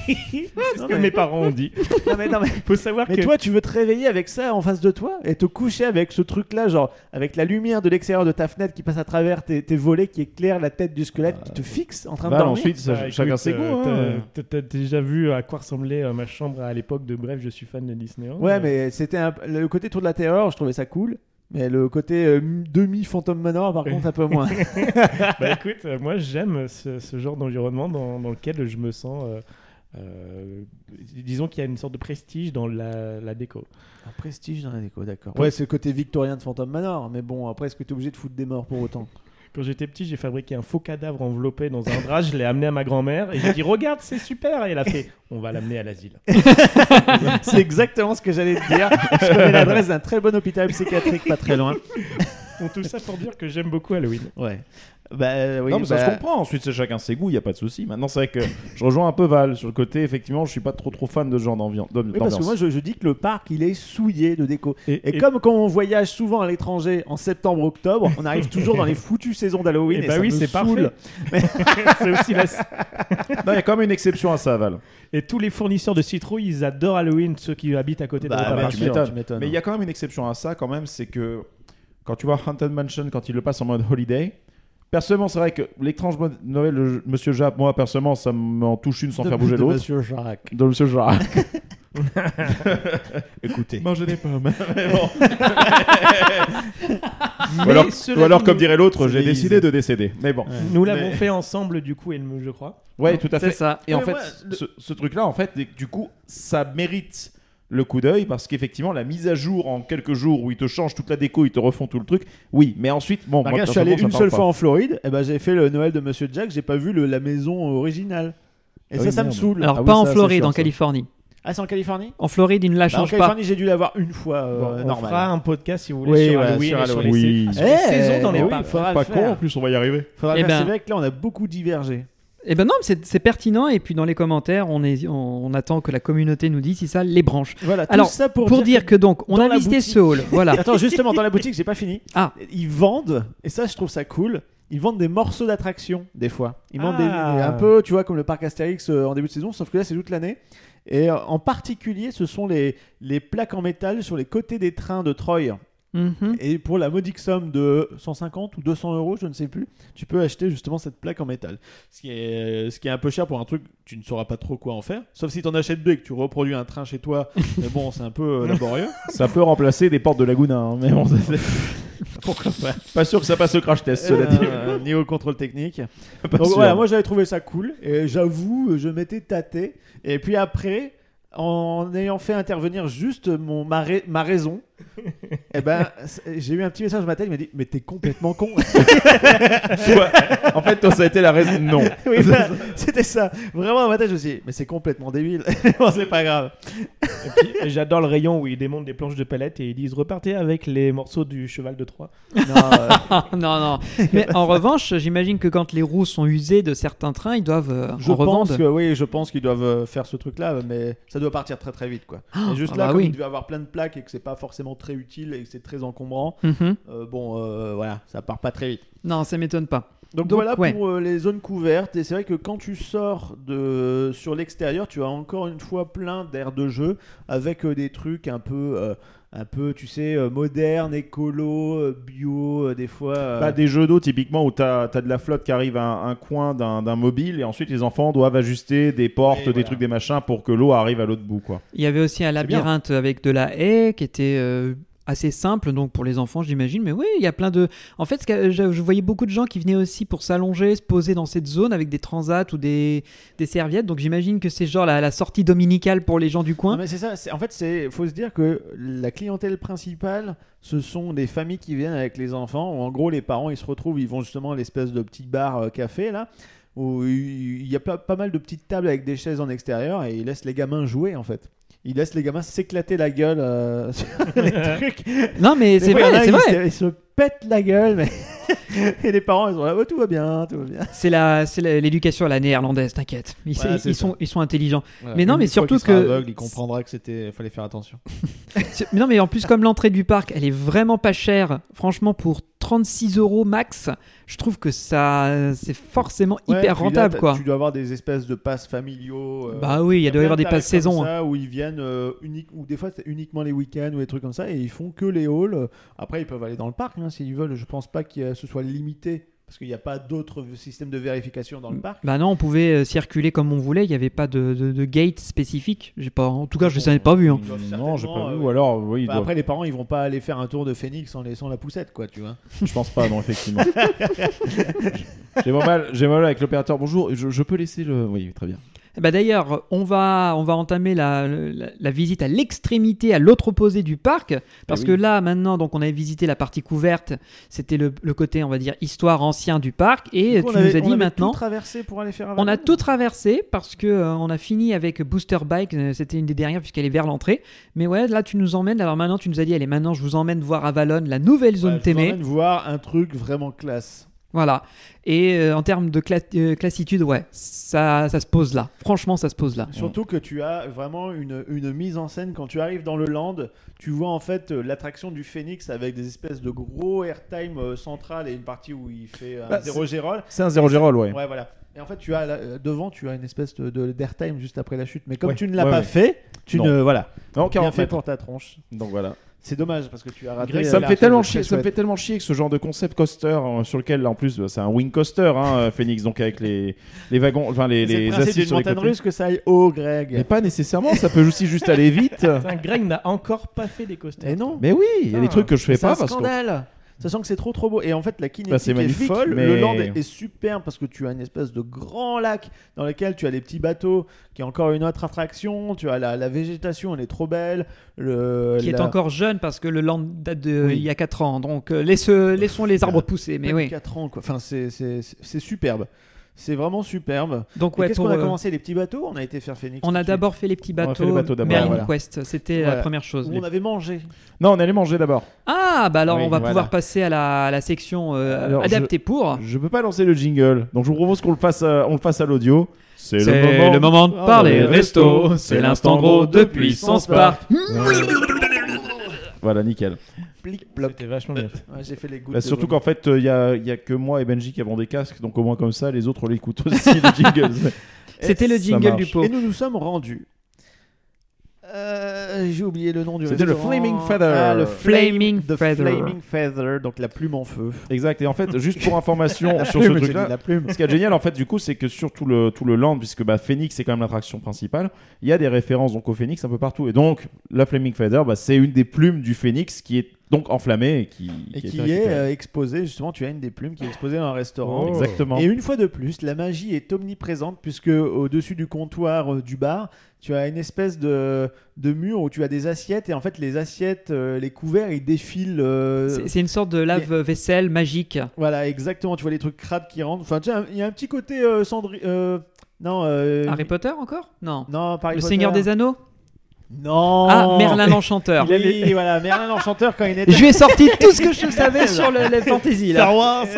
C'est ce
Non,
que
mais-
mes parents ont dit.
Non, mais, non, mais,
Faut savoir
mais
que.
toi, tu veux te réveiller avec ça en face de toi et te coucher avec ce truc-là, genre avec la lumière de l'extérieur de ta fenêtre qui passe à travers tes, tes volets, qui éclaire la tête du squelette, qui te fixe en train de
Bah,
dormir.
ensuite, ça-
Bah,
chacun ses goûts.
euh,
hein.
t'as- déjà vu à quoi ressemblait euh, ma chambre à l'époque de Bref, je suis fan de Disneyland
Ouais,
Euh,
mais c'était un- le côté tour de la terreur, je trouvais ça cool. Mais le côté euh, demi Phantom Manor, par contre, un peu moins. *laughs* *laughs*
bah écoute, euh, moi j'aime ce, ce genre d'environnement dans, dans lequel je me sens. euh, disons qu'il y a une sorte de prestige dans la, la déco.
Un prestige dans la déco, d'accord. Ouais, c'est le côté victorien de Phantom Manor. Mais bon, après, est-ce que tu es obligé de foutre des morts pour autant?
Quand j'étais petit, j'ai fabriqué un faux cadavre enveloppé dans un drap, je l'ai amené à ma grand-mère et j'ai dit Regarde, c'est super Et elle a fait On va l'amener à l'asile. *laughs*
C'est exactement ce que j'allais te dire. Je connais l'adresse d'un très bon hôpital psychiatrique pas très loin.
Bon, tout ça pour dire que j'aime beaucoup Halloween.
Ouais. Bah euh, oui,
non, mais ça
bah,
se comprend. Ensuite, c'est chacun ses goûts, il n'y a pas de souci. Maintenant, c'est vrai que *laughs* je rejoins un peu Val sur le côté. Effectivement, je suis pas trop trop fan de ce genre d'ambi- d'am-
Oui, parce que
d'ambiance.
moi je, je dis que le parc il est souillé de déco.
Et,
Et, comme quand on voyage souvent à l'étranger en septembre-octobre, on arrive toujours dans les foutues saisons d'Halloween.
Eh
Et,
bah
ça
oui,
me
c'est
saoule. *laughs*
c'est aussi la... *laughs*
Non, il y a quand même une exception à ça, Val.
Et tous les fournisseurs de citrouilles, ils adorent Halloween, ceux qui habitent à côté
Bah,
de
bah,
tu m'étonnes. Mais il y a quand même une exception à ça, quand même, c'est que quand tu vois Haunted Mansion, quand il le passe en mode holiday, personnellement, c'est vrai que l'étrange Noël de Monsieur Jap, moi, personnellement, ça m'en touche une sans
De-
faire bouger
de
l'autre.
Monsieur Jacques.
De Monsieur Jacques. *laughs* *laughs*
Écoutez.
Mangez des pommes. *laughs* Mais bon.
Mais
ou alors, ou comme dirait l'autre,
c'est
j'ai décidé de décéder. Mais bon.
Nous l'avons
Mais-
fait ensemble, du coup, Elmo, je crois.
Ouais, tout à
C'est
fait.
ça.
Et en fait,
moi, le-
ce, ce truc-là, en fait, du coup, ça mérite le coup d'œil parce qu'effectivement, la mise à jour en quelques jours où ils te changent toute la déco, ils te refont tout le truc. Oui, mais ensuite, bon,
Bah,
moi,
regarde, je suis allé une seule fois en Floride, et ben j'ai fait le Noël de Monsieur Jack, j'ai pas vu le- la maison originale. Et
Ah
ça,
oui,
ça me saoule.
Alors,
Ah oui,
pas en
ça,
Floride, en
ça.
Californie.
Ah, c'est en Californie
En Floride, ils ne la
Bah, En
changent pas.
Californie, j'ai dû l'avoir une fois euh,
Bon, on
normal.
fera un podcast, si vous voulez,
Oui,
sur Halloween
sur
sur les,
Halloween.
sais- sur les
Eh,
saisons dans les
oui,
parcs.
faudra
Pas con, en plus, on va y arriver.
Faudra
Eh
faire.
ben-
C'est vrai que là, on a beaucoup divergé.
Eh ben non, c'est pertinent. Et puis dans les commentaires, on, est, on, on attend que la communauté nous dise si ça les branche.
Voilà, tout
Alors,
ça pour,
Pour, dire que donc, on a visité
boutique-
ce hall. Voilà. *laughs*
Attends, justement, dans la boutique, j'ai pas fini.
Ah.
Ils vendent, et ça, je trouve ça cool. Ils vendent des morceaux d'attraction, des fois. Ils vendent des-
Ah.
un peu, tu vois, comme le parc Astérix euh, en début de saison, sauf que là, c'est toute l'année. Et euh, en particulier, ce sont les, les plaques en métal sur les côtés des trains de Troy.
Mhm.
Et pour la modique somme de 150 ou 200 euros, je ne sais plus, tu peux acheter justement cette plaque en métal. Ce qui est, ce qui est un peu cher pour un truc, tu ne sauras pas trop quoi en faire. Sauf si tu en achètes deux et que tu reproduis un train chez toi. *laughs* mais bon, c'est un peu euh, laborieux.
Ça peut remplacer des portes de Laguna, hein, mais bon, c'est- *laughs*
Pourquoi pas?
Pas sûr que ça passe le crash test, cela dit.
Euh, Ni au contrôle technique.
Pas
Donc
sûr.
voilà, moi j'avais trouvé ça cool. Et j'avoue, je m'étais tâté. Et puis après, en ayant fait intervenir juste mon, ma, ra- ma raison, *laughs* eh ben, j'ai eu un petit message dans ma tête. Il m'a dit Mais t'es complètement con. *laughs*
Toi, en fait, toi, ça a été la raison. Non. *laughs*
Oui, bah, c'était ça. Vraiment, dans ma tête, je me suis dit, mais c'est complètement débile. bon, c'est pas grave.
J'adore le rayon où ils démontent des planches de palettes et ils disent repartez avec les morceaux du cheval de Troie.
Non, euh,
Ah, non, non. Mais en revanche, j'imagine que quand les roues sont usées de certains trains, ils doivent euh,
je
en
pense
revendre.
que oui, je pense qu'ils doivent euh, faire ce truc-là, mais ça doit partir très très vite, quoi. Et juste
ah
là,
bah
comme
oui.
il devait avoir plein de plaques et que c'est pas forcément très utile et que c'est très encombrant,
Mhm.
euh, bon, euh, voilà, ça part pas très vite.
Non, ça m'étonne pas.
Donc,
Donc,
voilà
ouais.
pour euh, les zones couvertes. Et c'est vrai que quand tu sors de sur l'extérieur, tu as encore une fois plein d'air de jeu avec des trucs un peu un peu, tu sais, euh, moderne, écolo, euh, bio, euh, des fois. euh,
Bah, des jeux d'eau typiquement où tu as, de la flotte qui arrive à un, un coin d'un d'un mobile et ensuite les enfants doivent ajuster des portes,
Et
des
voilà.
trucs, des machins pour que l'eau arrive à l'autre bout. quoi.
Il y avait aussi un labyrinthe avec de la haie qui était euh, assez simple donc pour les enfants j'imagine mais oui il y a plein de en fait je, voyais beaucoup de gens qui venaient aussi pour s'allonger se poser dans cette zone avec des transats ou des, des serviettes donc j'imagine que c'est genre la, sortie dominicale pour les gens du coin
mais c'est ça. En fait, c'est faut se dire que la clientèle principale, ce sont des familles qui viennent avec les enfants. Où en gros, les parents, ils se retrouvent, ils vont justement à l'espèce de petit bar euh, café là, où il y a pas mal de petites tables avec des chaises en extérieur et ils laissent les gamins jouer en fait. Ils laissent les gamins s'éclater la gueule euh, *laughs* sur les trucs.
non mais c'est
il
vrai
a,
c'est
ils
vrai
se- Ils se pètent la gueule, mais *laughs* et les parents, ils sont là, Oh, tout va bien, tout va bien.
c'est la c'est la- l'éducation à la néerlandaise t'inquiète ils, sont ils sont intelligents. Mais non, mais surtout
qu'il sera
que-
aveugle, il comprendra que c'était, fallait faire attention. *laughs*
Mais non, mais en plus, comme l'entrée du parc, elle est vraiment pas chère. Franchement, pour 36 euros max, je trouve que ça, c'est forcément
Ouais,
hyper
là,
rentable, quoi.
Tu dois avoir des espèces de passes familiaux. euh,
Bah oui, il y doit y avoir des passes saison. hein.
ça, où ils viennent euh, unique, ou des fois c'est uniquement les week-ends ou des trucs comme ça et ils font que les halls. Après ils peuvent aller dans le parc hein, s'ils veulent. Je pense pas que ce soit limité parce qu'il n'y a pas d'autres systèmes de vérification dans le parc.
Bah non, on pouvait euh, circuler comme on voulait. Il n'y avait pas de, de, de gate spécifique. J'ai pas, en tout cas, je ne ai pas vu. hein.
Non, j'ai pas
euh,
vu. Ou alors, oui, ils
Bah,
doivent-
après les parents ils vont pas aller faire un tour de Phoenix en laissant la poussette quoi tu vois. *laughs*
je pense pas, non, effectivement. *laughs* j'ai mal, mal- j'ai mal avec l'opérateur. Bonjour, je, je peux laisser le. Oui, très bien.
Bah d'ailleurs, on va, on va entamer la, la, la visite à l'extrémité, à l'autre opposé du parc, parce
oui.
que là, maintenant, donc on avait visité la partie couverte. C'était le, le côté, on va dire, histoire ancien du parc, et
coup,
tu
on avait-
nous as
on
dit maintenant.
tout traversé pour aller faire.
On a tout traversé parce que euh, on a fini avec Booster Bike, euh, c'était une des dernières puisqu'elle est vers l'entrée. Mais ouais, là tu nous emmènes. Alors maintenant tu nous as dit, allez maintenant je vous emmène voir Avalon, la nouvelle zone
Ouais, je vous emmène voir un truc vraiment classe.
Voilà. Et euh, en termes de cla- euh, classitude, ouais, ça, ça se pose là. Franchement, ça se pose là.
Surtout que tu as vraiment une, une mise en scène quand tu arrives dans le land, tu vois en fait euh, l'attraction du Phoenix avec des espèces de gros airtime euh, central et une partie où il fait un
Bah,
zéro gérol.
C'est un 0 Gérol, ouais.
Ouais, voilà. Et en fait, tu as là, devant, tu as une espèce de de- d'airtime juste après la chute. Mais comme
Ouais,
tu ne l'as
ouais,
pas
ouais.
fait, tu
Non.
ne voilà.
Non,
Bien
40
fait
mètres.
pour ta tronche.
Donc voilà.
C'est dommage parce que tu as raté.
ça
euh,
me fait tellement chier, ça me fait tellement chier que ce genre de concept coaster hein, sur lequel là, en plus bah, c'est un wing coaster hein, euh, Phoenix donc avec les, les wagons enfin les,
C'est le
les
principe
assises sur les
montagne
côtés.
russe que ça aille haut, Greg.
Mais pas nécessairement, ça peut aussi juste aller vite. *laughs*
Greg n'a encore pas fait des coasters.
Et non.
Mais oui, il y a des trucs que je fais
C'est
pas
un
parce que
scandale. Sachant que c'est trop trop beau. Et en fait, la kinétique
Bah, c'est
est folle.
mais-
Le land est, est superbe parce que tu as une espèce de grand lac dans lequel tu as les petits bateaux, qui est encore une autre attraction. Tu as la, la végétation, elle est trop belle. Le,
Qui est encore jeune parce que le land date de
Oui.
il y a 4 ans. Donc euh, laisse- laissons les arbres pousser. Mais oui.
4 ans, quoi. Enfin, c'est- c'est c'est- c'est superbe. C'est vraiment superbe.
Donc ouais,
Qu'est-ce qu'on a
euh,
commencé Les petits bateaux? On a été faire Phoenix.
on a d'abord fait les petits
On a
bateaux.
fait les bateaux d'abord,
Merlin
voilà.
Quest, c'était
Voilà.
la première chose.
Où on avait mangé.
Non, on allait manger d'abord.
Ah bah alors
Oui,
on va
voilà.
pouvoir passer à la, à la section euh,
Alors,
adaptée pour.
Je peux pas lancer le jingle, donc je vous propose qu'on le fasse, euh, on le fasse à l'audio. C'est
le moment de parler
le
resto, c'est l'instant gros de Puissance Park.
Voilà, nickel.
Plic.
C'était vachement bien.
Ouais, J'ai fait les gouttes.
Bah, surtout qu'en fait, il y, a, y a que moi et Benji qui avons des casques, donc au moins comme ça, les autres l'écoutent aussi.
C'était le jingle du pot.
Et nous nous sommes rendus. Euh, J'ai oublié le nom du
C'était le
restaurant.
Flaming Feather.
Ah, le
Flaming
The
Feather.
Flaming Feather, donc la plume en feu.
exact, et en fait, juste pour *laughs* information
La
sur ce
plume, j'ai
truc-là,
dit la plume.
Ce qui est génial en fait du coup c'est que sur tout le, tout le land, puisque bah, Phoenix c'est quand même l'attraction principale, il y a des références donc au Phoenix un peu partout. Et donc la Flaming Feather bah, c'est une des plumes du Phoenix qui est donc enflammée et qui,
Et
qui
est euh, exposée, justement, tu as une des plumes qui est exposée dans un restaurant.
Oh.
Exactement.
Et une fois de plus, la magie est omniprésente puisque au-dessus du comptoir euh, du bar, tu as une espèce de, de mur où tu as des assiettes et en fait les assiettes, euh, les couverts, ils défilent. euh,
C'est c'est une sorte de lave-vaisselle magique.
Voilà, exactement. Tu vois les trucs crades qui rentrent. Enfin, tu sais, il y a un petit côté euh, Cendri- euh, non. euh,
Harry Potter encore? Non.
Non, pas Harry
Le
Potter.
Seigneur des Anneaux?
Non.
Ah, Merlin l'Enchanteur.
Oui, voilà, Merlin l'Enchanteur quand il était.
Je lui ai sorti tout ce que je *laughs* savais sur le, les fantasy là.
Star Wars. *laughs*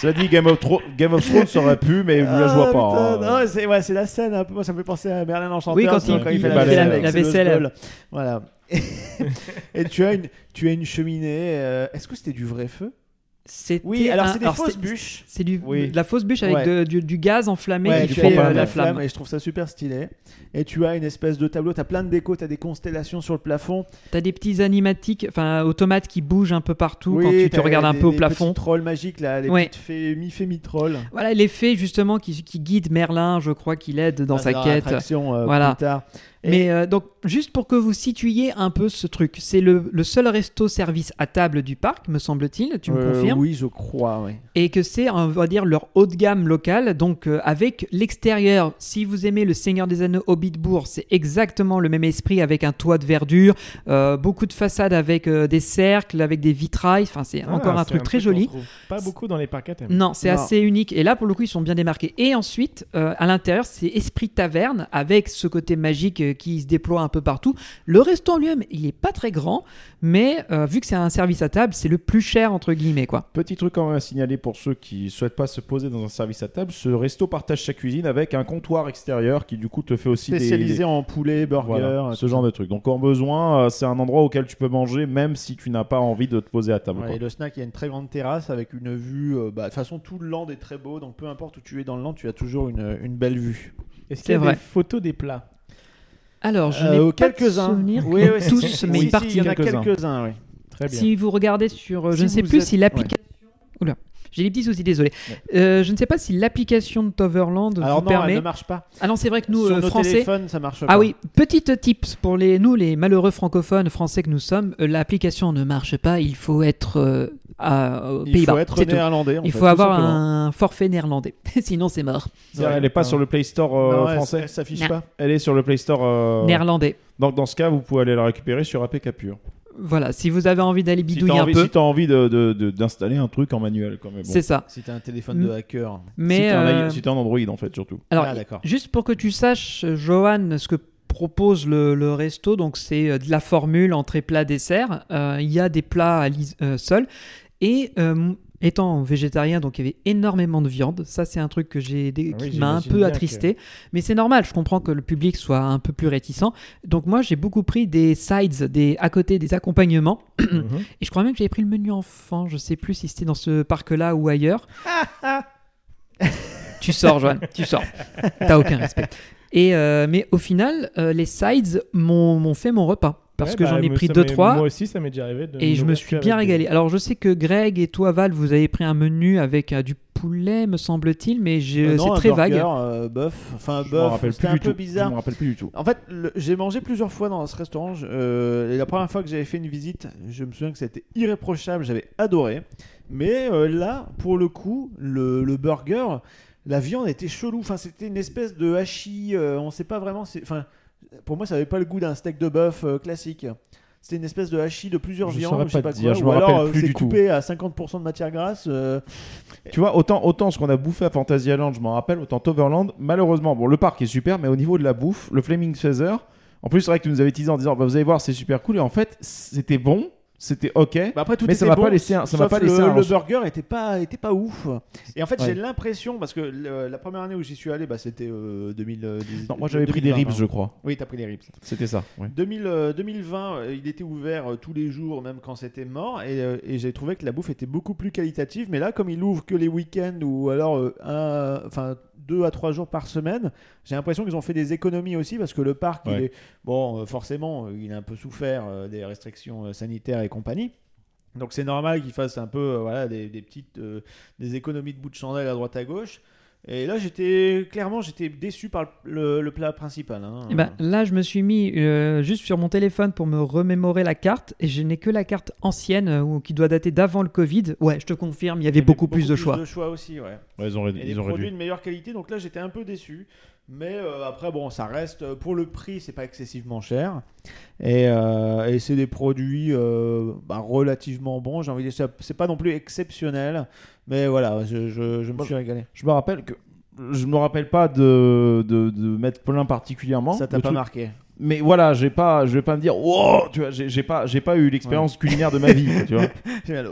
Cela dit Game of, Thro- Game of Thrones aurait pu mais là je vois
Ah,
pas.
putain, non, c'est ouais, la scène un peu. Moi, ça me fait penser à Merlin l'Enchanteur.
Oui, quand
tu vois,
il- il
fait
fait
la,
la-
vaisselle.
la.
Voilà. *laughs* Et tu as une, tu as une cheminée. euh, Est-ce que c'était du vrai feu?
C'était
Oui, alors c'est des
alors,
fausses
c'est-
bûches.
C'est du,
Oui.
de la fausse bûche avec
Ouais.
de- du, du gaz enflammé
Ouais,
qui fait euh, la flamme.
Et je trouve ça super stylé. Et tu as une espèce de tableau, tu as plein de déco, tu as des constellations sur le plafond.
T'as des petits animatiques, enfin automates qui bougent un peu partout quand tu te regardes un
des-
peu au plafond.
petits trolls magiques là, les
Ouais.
petites fées, mi-fées, mi-trolls.
Voilà l'effet justement qui, qui guide Merlin, je crois qu'il aide dans
Ah,
sa
dans
quête.
euh,
Voilà.
plus tard. Et-
Mais euh, donc, juste pour que vous situiez un peu ce truc, c'est le, le seul resto-service à table du parc, me semble-t-il, tu me
Euh,
confirmes?
Oui, je crois, oui.
Et que c'est, on va dire, leur haut de gamme local, donc euh, avec l'extérieur. Si vous aimez le Seigneur des Anneaux Hobbitbourg, c'est exactement le même esprit avec un toit de verdure, euh, beaucoup de façades avec euh, des cercles, avec des vitrailles, enfin c'est
Ah,
encore un truc très joli.
Pas beaucoup dans les parcs à thème.
Non, c'est assez unique. Et là, pour le coup, ils sont bien démarqués. Et ensuite, euh, à l'intérieur, c'est Esprit Taverne, avec ce côté magique euh, qui se déploie un peu partout. Le resto en lui-même, il est pas très grand, mais euh, vu que c'est un service à table, c'est le plus cher, entre guillemets, quoi.
Petit truc quand même à signaler pour ceux qui souhaitent pas se poser dans un service à table, ce resto partage sa cuisine avec un comptoir extérieur qui du coup te fait aussi des-
Spécialisé
des,
en poulet, burger,
voilà, ce genre
ça.
de truc. Donc en besoin, euh, c'est un endroit auquel tu peux manger même si tu n'as pas envie de te poser à table.
Ouais,
quoi.
et le snack, il y a une très grande terrasse avec une vue. euh, bah, de toute façon, tout le land est très beau, donc peu importe où tu es dans le land, tu as toujours une, une belle vue.
Est-ce
C'est
qu'il y a
vrai.
des photos des plats?
Alors, je
Euh,
n'ai pas de
quelques-uns. Oui, oui,
tous,
si,
mais
si, si, il y en a
quelques-uns.
oui.
Très bien.
Si vous regardez sur, euh, je ne sais plus
êtes-
si l'application. Oula, j'ai des petits soucis, désolé. Euh, je ne sais pas si l'application de Toverland
Alors
vous
non,
permet.
elle ne marche pas.
Ah non, c'est vrai que nous,
Sur
euh,
nos
français.
téléphones, ça marche pas.
Ah oui, petite tips pour les, nous, les malheureux francophones français que nous sommes, euh, l'application ne marche pas, il faut être euh, à, aux
Il
Pays-Bas.
faut être
c'est tout.
néerlandais. en
Il
fait,
faut
tout
avoir
simplement.
un forfait néerlandais, *laughs* sinon c'est mort.
Elle n'est pas
Ouais.
sur le Play Store euh,
Non, elle-
français.
Elle s'affiche
Non.
pas.
Elle est sur le Play Store. euh,
Néerlandais.
Donc dans ce cas, vous pouvez aller la récupérer sur APK pur.
Voilà, si vous avez envie d'aller
Si tu
bidouiller
as
un
envie,
peu,
si t'as envie de- de- de- d'installer un truc en manuel. Quand même. Bon.
c'est ça.
Si t'as un téléphone
Mm.
de hacker.
Mais
si t'as un,
euh,
si un Android en fait surtout.
alors,
Ah, d'accord.
juste pour que tu saches, Johan, ce que propose le, le resto, donc c'est euh, de la formule entrée plat dessert. Euh, Il y a des plats à euh, seuls et euh, étant végétarien, donc il y avait énormément de viande. Ça, c'est un truc que j'ai
Ah oui,
qui m'a un peu attristé. Mais c'est normal, je comprends que le public soit un peu plus réticent. Donc moi, j'ai beaucoup pris des sides, des à côté des accompagnements. *coughs*
Mhm.
Et je crois même que j'avais pris le menu enfant. Je sais plus si c'était dans ce parc-là ou ailleurs. *laughs* tu sors, Joanne, tu sors. T'as aucun respect. Et euh, mais au final, euh, les sides m'ont fait mon repas. Parce
Ouais,
que
bah,
j'en ai
me-
pris deux, trois.
Moi aussi, ça m'est déjà arrivé. De
Et je me suis bien
des-
régalé. Alors je sais que Greg et toi Val, vous avez pris un menu avec euh, du poulet, me semble-t-il, mais
Euh, non,
c'est
un
très
burger,
vague.
euh, bœuf. Enfin, bœuf. C'était
plus
un
du
peu
tout.
bizarre.
Je me rappelle plus du tout.
En fait, le- j'ai mangé plusieurs fois dans ce restaurant. je- euh, et la première fois que j'avais fait une visite, je me souviens que c'était irréprochable. J'avais adoré. Mais euh, là, pour le coup, le, le burger, la viande était chelou. Enfin, c'était une espèce de hachis. euh, on sait pas vraiment. c'est- Enfin, pour moi, ça avait pas le goût d'un steak de bœuf euh, classique. C'était une espèce de hachis de plusieurs
Je
viandes, je sais
pas te
quoi.
dire, je
ou alors euh, c'est
tout.
coupé à 50% de matière grasse. euh,
Tu vois, autant, autant ce qu'on a bouffé à Fantasyland, je m'en rappelle, autant Toverland, malheureusement, bon, le parc est super, mais au niveau de la bouffe, le Flaming Feather, en plus, c'est vrai que tu nous avais teasé en disant, bah, vous allez voir, c'est super cool, et en fait, c'était bon, c'était ok.
Bah après tout
Mais ça m'a
bon,
pas laissé un- ça m'a pas laissé
le,
un-
le burger était pas était pas ouf. Et en fait
Ouais.
j'ai l'impression parce que le- la première année où j'y suis allé bah c'était euh, 2010.
Non, moi j'avais pris des
2020,
ribs, je crois.
Oui t'as pris des ribs.
C'était ça. ouais.
2000, euh, 2020 euh, il était ouvert euh, tous les jours même quand c'était mort et, euh, et j'ai trouvé que la bouffe était beaucoup plus qualitative. Mais là comme il ouvre que les week-ends ou alors euh, un enfin deux à trois jours par semaine, j'ai l'impression qu'ils ont fait des économies aussi parce que le parc il est bon euh, forcément euh, il a un peu souffert euh, des restrictions sanitaires et compagnie. Donc c'est normal qu'ils fassent un peu voilà, des, des petites euh, des économies de bout de chandelle à droite à gauche. Et là j'étais clairement j'étais déçu par le, le plat principal. hein.
Eh ben, là, je me suis mis euh, juste sur mon téléphone pour me remémorer la carte et je n'ai que la carte ancienne euh, ou qui doit dater d'avant le Covid. Ouais, je te confirme, il y avait
Il y
beaucoup, plus de choix.
de choix aussi, ouais.
Ouais, ils ont,
Et des
ils ont
produits
réduit.
de meilleure qualité. Donc là j'étais un peu déçu. Mais euh, après bon ça reste pour le prix c'est pas excessivement cher. Et, euh, et c'est des produits euh, bah, relativement bons. J'ai envie de dire c'est pas non plus exceptionnel. Mais voilà je, je- je me suis régalé.
Je me rappelle que. Je me rappelle pas de, de, de mettre plein particulièrement.
Ça t'a pas
truc-
marqué.
Mais voilà, j'ai pas, je vais pas me dire, wow, tu vois, j'ai pas, j'ai pas eu l'expérience culinaire de ma vie, tu vois. *laughs*
Mal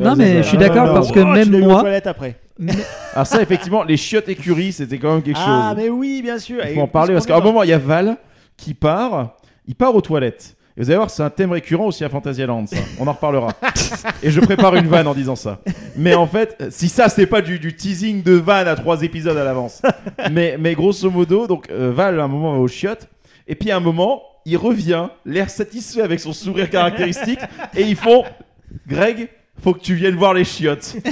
Non, mais je suis
Ah,
d'accord
non,
parce que
Oh, tu
même
aux
moi,
toilettes après. *laughs*
Ah ça, effectivement, les chiottes écuries, c'était quand même quelque
Ah,
chose.
mais oui, bien sûr.
Il faut en parler parce qu'à un moment, il y a Val qui part, il part aux toilettes. Et vous allez voir, c'est un thème récurrent aussi à Fantasyland, ça. On en reparlera. *laughs* Et je prépare une vanne en disant ça. Mais en fait, si ça, c'est pas du, du teasing de vanne à trois épisodes à l'avance. Mais, mais grosso modo, donc euh, Val, à un moment, va au chiottes. Et puis à un moment, il revient, l'air satisfait avec son sourire caractéristique. et ils font Greg, faut que tu viennes voir les chiottes. *laughs*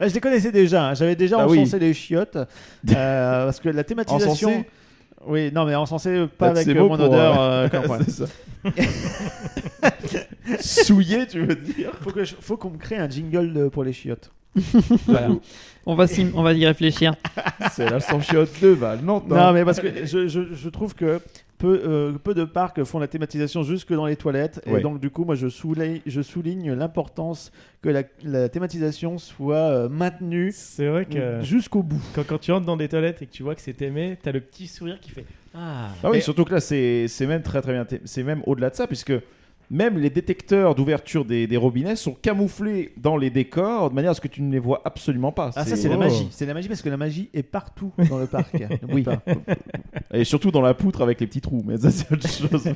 Ouais, je les connaissais déjà. hein. J'avais déjà
Ah oui.
encensé les chiottes. *laughs* euh, parce que la thématisation.
Encensé
Oui, non, mais encensé pas avec
c'est
euh, mon odeur.
euh,
euh, corporelle. *laughs*
c'est ça. *laughs* Souillé, tu veux dire
faut que je- faut qu'on me crée un jingle de- pour les chiottes. *laughs*
Voilà. on, va s'y- on va y réfléchir.
C'est la sans chiotte de Val. Non,
Non, mais parce que je, je- je trouve que peu, euh, peu de parcs font la thématisation jusque dans les toilettes. Et donc, du coup, moi, je souligne, je souligne l'importance que la, la thématisation soit euh, maintenue
C'est vrai que
jusqu'au bout.
quand, quand tu rentres dans des toilettes et que tu vois que c'est aimé, t'as le petit sourire qui fait Ah.
Ah oui,
Mais-
surtout que là, c'est même très très bien. C'est même au-delà de ça, puisque même les détecteurs d'ouverture des, des robinets sont camouflés dans les décors de manière à ce que tu ne les vois absolument pas.
Ah, ça, c'est la magie. C'est la magie parce que la magie est partout dans le parc. *laughs*
Oui. Et surtout dans la poutre avec les petits trous. Mais ça, c'est autre chose.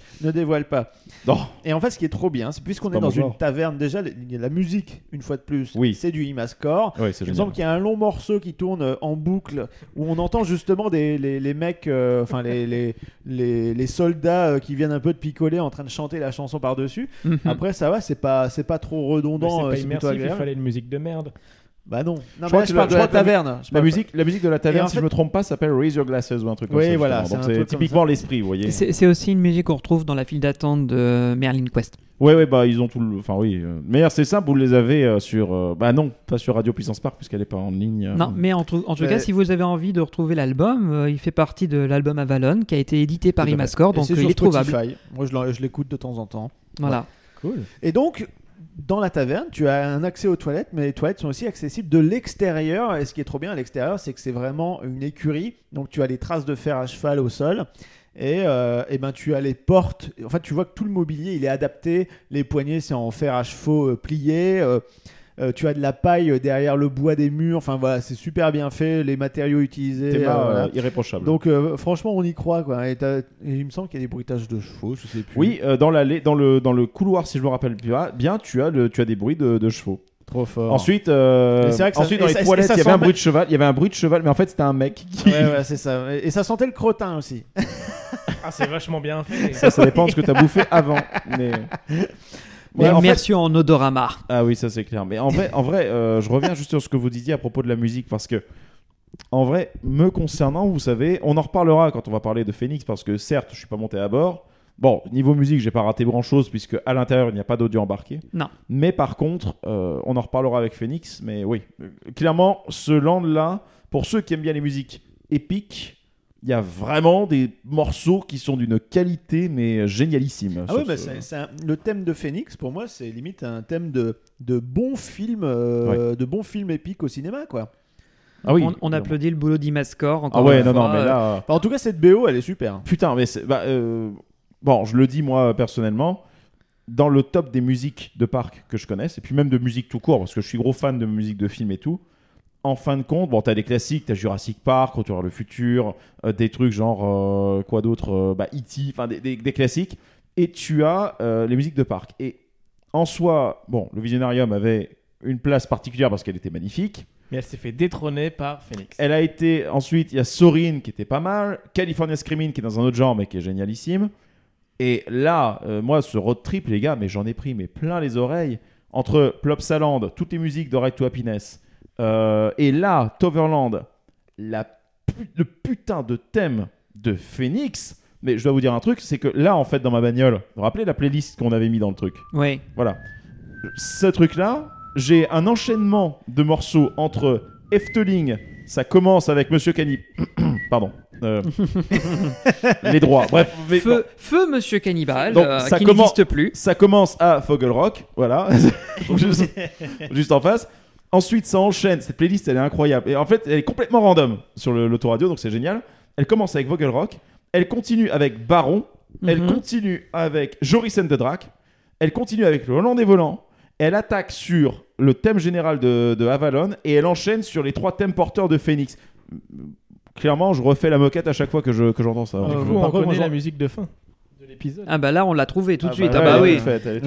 *laughs*
Ne dévoile pas.
non.
Et en fait, ce qui est trop bien, c'est puisqu'on est dans une
genre.
taverne, déjà, il y a la musique, une fois de plus,
Oui.
c'est du Imascore.
C'est
Il me semble qu'il y a un long morceau qui tourne euh, en boucle où on entend justement des, les, les mecs, euh, enfin les, les, les, les soldats euh, qui viennent un peu de picoler en train de chanter la chanson par-dessus.
Mhm.
Après, ça va, c'est pas, c'est pas trop redondant,
c'est pas immersif, il fallait une musique de merde.
Bah non, non mais
crois
là,
que
je
la-
parle, je parle de
la-
taverne. Je
La musique, la musique de la taverne, si
fait-
je me trompe pas, s'appelle Raise Your Glasses ou un truc comme
Oui,
ça.
voilà,
justement.
c'est
typiquement l'esprit, vous voyez.
C'est aussi une musique qu'on retrouve dans la file d'attente de Merlin Quest.
Ouais, ouais, bah ils ont tout le. Enfin, oui. euh, Mais c'est simple, vous les avez euh, sur. euh, Bah non, pas sur Radio Puissance Park, puisqu'elle est pas en ligne. euh.
Non, mais en, tout- en tout
Mais-
cas, si vous avez envie de retrouver l'album, euh, il fait partie de l'album Avalon qui a été édité par. Imascore, donc
c'est sur
il est trouvable.
Moi, je je l'écoute de temps en temps.
Voilà.
Cool.
Et donc, dans la taverne, tu as un accès aux toilettes, mais les toilettes sont aussi accessibles de l'extérieur. Et ce qui est trop bien à l'extérieur, c'est que c'est vraiment une écurie. Donc, tu as les traces de fer à cheval au sol. Et, euh, ben, tu as les portes. En fait, tu vois que tout le mobilier, il est adapté. Les poignées, c'est en fer à chevaux euh, plié. Euh, euh, tu as de la paille derrière le bois des murs. Enfin, voilà, c'est super bien fait. Les matériaux utilisés.
Théma
euh, voilà.
euh, irréprochable.
Donc, euh, franchement, on y croit. Quoi. Et, t'as- et il me semble qu'il y a des bruitages de chevaux. Je sais plus.
Oui, euh, dans, l'allée- dans, le, dans le couloir, si je me rappelle bien, bien tu, as le, tu as des bruits de, de chevaux.
trop fort.
Ensuite, euh,
vrai que ça-
ensuite dans les
ça-
toilettes,
ça
il y avait un bruit de cheval. Il y avait un bruit de cheval, mais en fait, c'était un mec qui.
Ouais, ouais, c'est ça. Et et ça sentait le crottin aussi.
Ah, c'est vachement bien fait.
Ça, ça dépend de ce que tu as bouffé avant. Mais... *laughs*
Mais
Ouais, en fait-
en odorama.
Ah oui, ça c'est clair. Mais en vrai, en vrai euh, je reviens juste sur ce que vous disiez à propos de la musique parce que, en vrai, me concernant, vous savez, on en reparlera quand on va parler de Phoenix parce que certes, je suis pas monté à bord. Bon, niveau musique, j'ai pas raté grand chose puisque à l'intérieur il n'y a pas d'audio embarqué.
Non.
Mais par contre, euh, on en reparlera avec Phoenix. Mais oui, Euh, clairement, ce land-là, pour ceux qui aiment bien les musiques épiques, il y a vraiment des morceaux qui sont d'une qualité mais génialissime.
Ah oui, bah,
ce-
c'est- le thème de Phoenix, pour moi, c'est limite un thème de, de bons films, euh, de bons films épiques au cinéma, quoi.
Ah oui.
on, on applaudit le boulot d'Imascore.
Ah
encore
ouais,
une
non,
fois,
non, mais
euh,
là.
Enfin, en tout cas, cette BO, elle est super.
Putain, mais bah, euh, bon, je le dis moi personnellement, dans le top des musiques de parc que je connaisse, et puis même de musique tout court, parce que je suis gros fan de musique de film et tout. En fin de compte, bon, t'as des classiques, t'as Jurassic Park, Retour vers le futur, euh, des trucs genre euh, quoi d'autre, euh, bah, E.T., enfin des, des- des classiques, et tu as euh, les musiques de parc. Et en soi, bon, le Visionarium avait une place particulière parce qu'elle était magnifique.
Mais elle s'est fait détrôner par Phoenix.
Elle a été ensuite, il y a Sorin qui était pas mal, California Screaming qui est dans un autre genre mais qui est génialissime. Et là, moi, ce road trip, les gars, mais j'en ai pris mais plein les oreilles entre Plopsaland, toutes les musiques de Right to Happiness, euh, et là, Toverland, la pu- le putain de thème de Phoenix. Mais je dois vous dire un truc, c'est que là, en fait, dans ma bagnole, vous vous rappelez la playlist qu'on avait mis dans le truc
Ouais.
voilà. Ce truc-là, j'ai un enchaînement de morceaux entre Efteling, ça commence avec Monsieur Cani... *coughs* Pardon. Euh, *laughs* les droits. Bref, mais-
Feu, feu Monsieur Cannibal,
Donc,
euh,
ça
qui
commence-
n'existe plus.
ça commence à Foggle Rock, voilà, juste, *laughs* juste en face. Ensuite, ça enchaîne. Cette playlist, elle est incroyable. Et en fait, elle est complètement random sur le- l'autoradio, donc c'est génial. Elle commence avec Vogel Rock. Elle continue avec Baron. Elle
Mhm.
continue avec Joris and the Drac. Elle continue avec le Hollandais Volant. Elle attaque sur le thème général de, de Avalon. Et elle enchaîne sur les trois thèmes porteurs de Phoenix. clairement, je refais la moquette à chaque fois que je que j'entends ça.
Euh,
Du
Donc,
coup,
par
on reconnaît la musique de fin de l'épisode.
Ah bah là, on l'a trouvé tout de
Ah
suite.
bah
ah bah oui.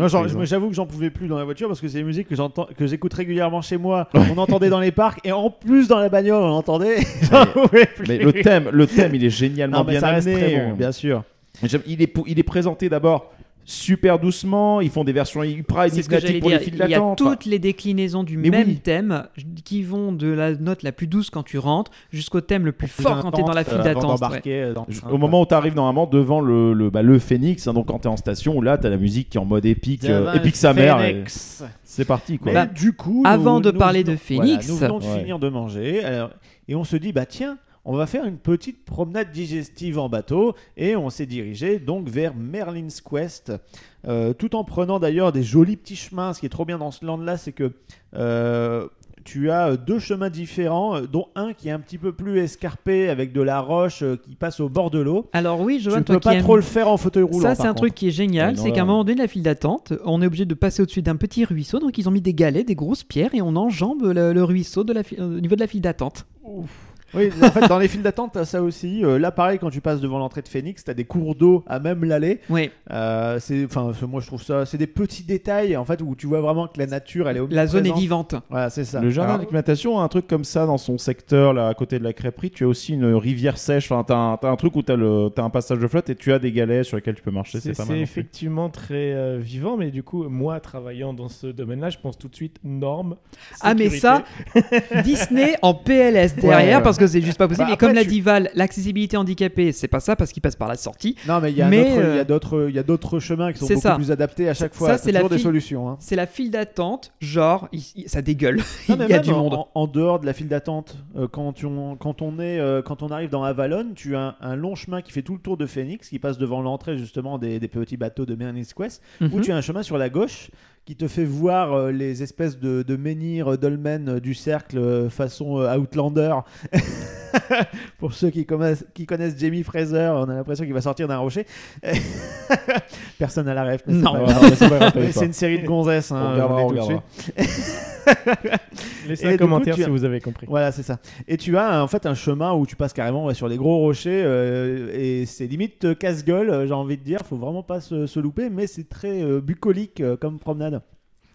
genre, j'avoue que j'en pouvais plus dans la voiture parce que c'est des musiques que j'entends, que j'écoute régulièrement chez moi. On entendait dans les parcs et en plus dans la bagnole, on entendait. *laughs* J'en pouvais plus.
Mais le thème, le thème, il est génialement
non, mais
bien
ça reste
amené.
très bon, bien sûr.
J'aime- Il est, pou- il est présenté d'abord super doucement. Ils font des versions
j'allais
énigmatiques pour les
dire.
files
Il y a.
Enfin,
toutes les déclinaisons du
Mais
même
oui.
thème qui vont de la note la plus douce quand tu rentres jusqu'au thème le plus
Plus
fort quand tu es dans la file
euh,
d'attente. ouais.
euh,
Au moment où tu arrives normalement devant le, le, bah, le Phoenix, hein, donc quand tu es en station, où là tu as la musique qui est en mode épique, euh, épique sa mère. et. C'est parti quoi.
Bah,
du coup,
avant
nous-
de
nous
parler de Phoenix-
voilà, nous venons de
Ouais.
finir de manger alors- et on se dit bah tiens, on va faire une petite promenade digestive en bateau et on s'est dirigé donc vers Merlin's Quest, euh, tout en prenant d'ailleurs des jolis petits chemins. Ce qui est trop bien dans ce land-là, c'est que euh, tu as deux chemins différents, euh, dont un qui est un petit peu plus escarpé avec de la roche qui passe au bord de l'eau.
Alors oui, je
Tu
vois toi
peux pas trop le faire en fauteuil roulant.
Ça, c'est un truc qui est génial, c'est qu'à un moment donné, la file d'attente, on est obligé de passer au-dessus d'un petit ruisseau, donc ils ont mis des galets, des grosses pierres, et on enjambe le, le ruisseau de la fi- au niveau de la file d'attente.
Oui, en fait, dans les files d'attente, t'as ça aussi. Euh, là, pareil, quand tu passes devant l'entrée de Phoenix, t'as des cours d'eau à même l'allée.
Oui,
Euh, c'est, enfin, c'est- moi je trouve ça, c'est des petits détails en fait où tu vois vraiment que la nature, elle est
la zone est vivante.
Voilà, c'est ça.
Le jardin
Alors,
d'acclimatation a un truc comme ça dans son secteur, là, à côté de la crêperie. Tu as aussi une rivière sèche. Enfin, t'as un, t'as un truc où t'as le, t'as un passage de flotte et tu as des galets sur lesquels tu peux marcher. C'est
C'est
pas
c'est
mal. plus.
effectivement très euh, vivant, mais du coup, moi, travaillant dans ce domaine-là, je pense tout de suite normes.
Ah mais ça, Disney en PLS derrière
ouais.
parce que c'est juste pas possible.
Bah,
et comme l'a dit Val, l'accessibilité handicapée, c'est pas ça parce qu'il passe par la sortie.
Non, mais il y a
euh,
d'autres, il y a d'autres chemins qui sont beaucoup
ça.
plus adaptés à chaque
Ça,
fois.
c'est
C'est
la
des
file-
solutions. hein.
C'est la file d'attente, genre, il- il- ça dégueule.
Non, *laughs*
il y a du monde.
En, en dehors de la file d'attente, euh, quand, on, quand, on est, euh, quand on arrive dans Avalon, tu as un, un long chemin qui fait tout le tour de Phoenix, qui passe devant l'entrée justement des, des petits bateaux de Merlin's Quest, où
Mhm.
tu as un chemin sur la gauche qui te fait voir euh, les espèces de, de menhirs euh, dolmens euh, du cercle euh, façon euh, Outlander. *laughs* Pour ceux qui connaissent, qui connaissent Jamie Fraser, on a l'impression qu'il va sortir d'un rocher. *laughs* Personne n'a la rêve. mais *laughs* c'est
Non.
une série de gonzesses. hein,
On regardera, on regardera.
Laissez
Et
un
coup,
commentaire
as-
si vous avez compris.
Voilà, c'est ça. Et tu as en fait un chemin où tu passes carrément ouais, sur des gros rochers euh, et c'est limite casse-gueule, j'ai envie de dire. Faut vraiment pas se, se louper, mais c'est très euh, bucolique euh, comme promenade.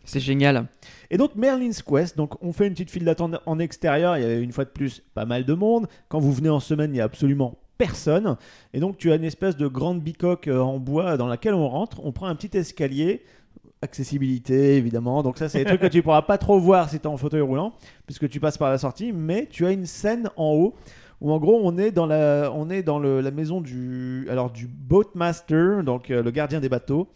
C'est génial.
Et donc Merlin's Quest, donc on fait une petite file d'attente en extérieur. Il y a une fois de plus pas mal de monde. Quand vous venez en semaine, il y a absolument personne. Et donc tu as une espèce de grande bicoque euh, en bois dans laquelle on rentre. On prend un petit escalier. Accessibilité évidemment, donc ça c'est des trucs que tu pourras pas trop voir si tu es en fauteuil roulant, puisque tu passes par la sortie, mais tu as une scène en haut où en gros on est dans la, on est dans la maison du, alors du boatmaster, donc euh, le gardien des bateaux,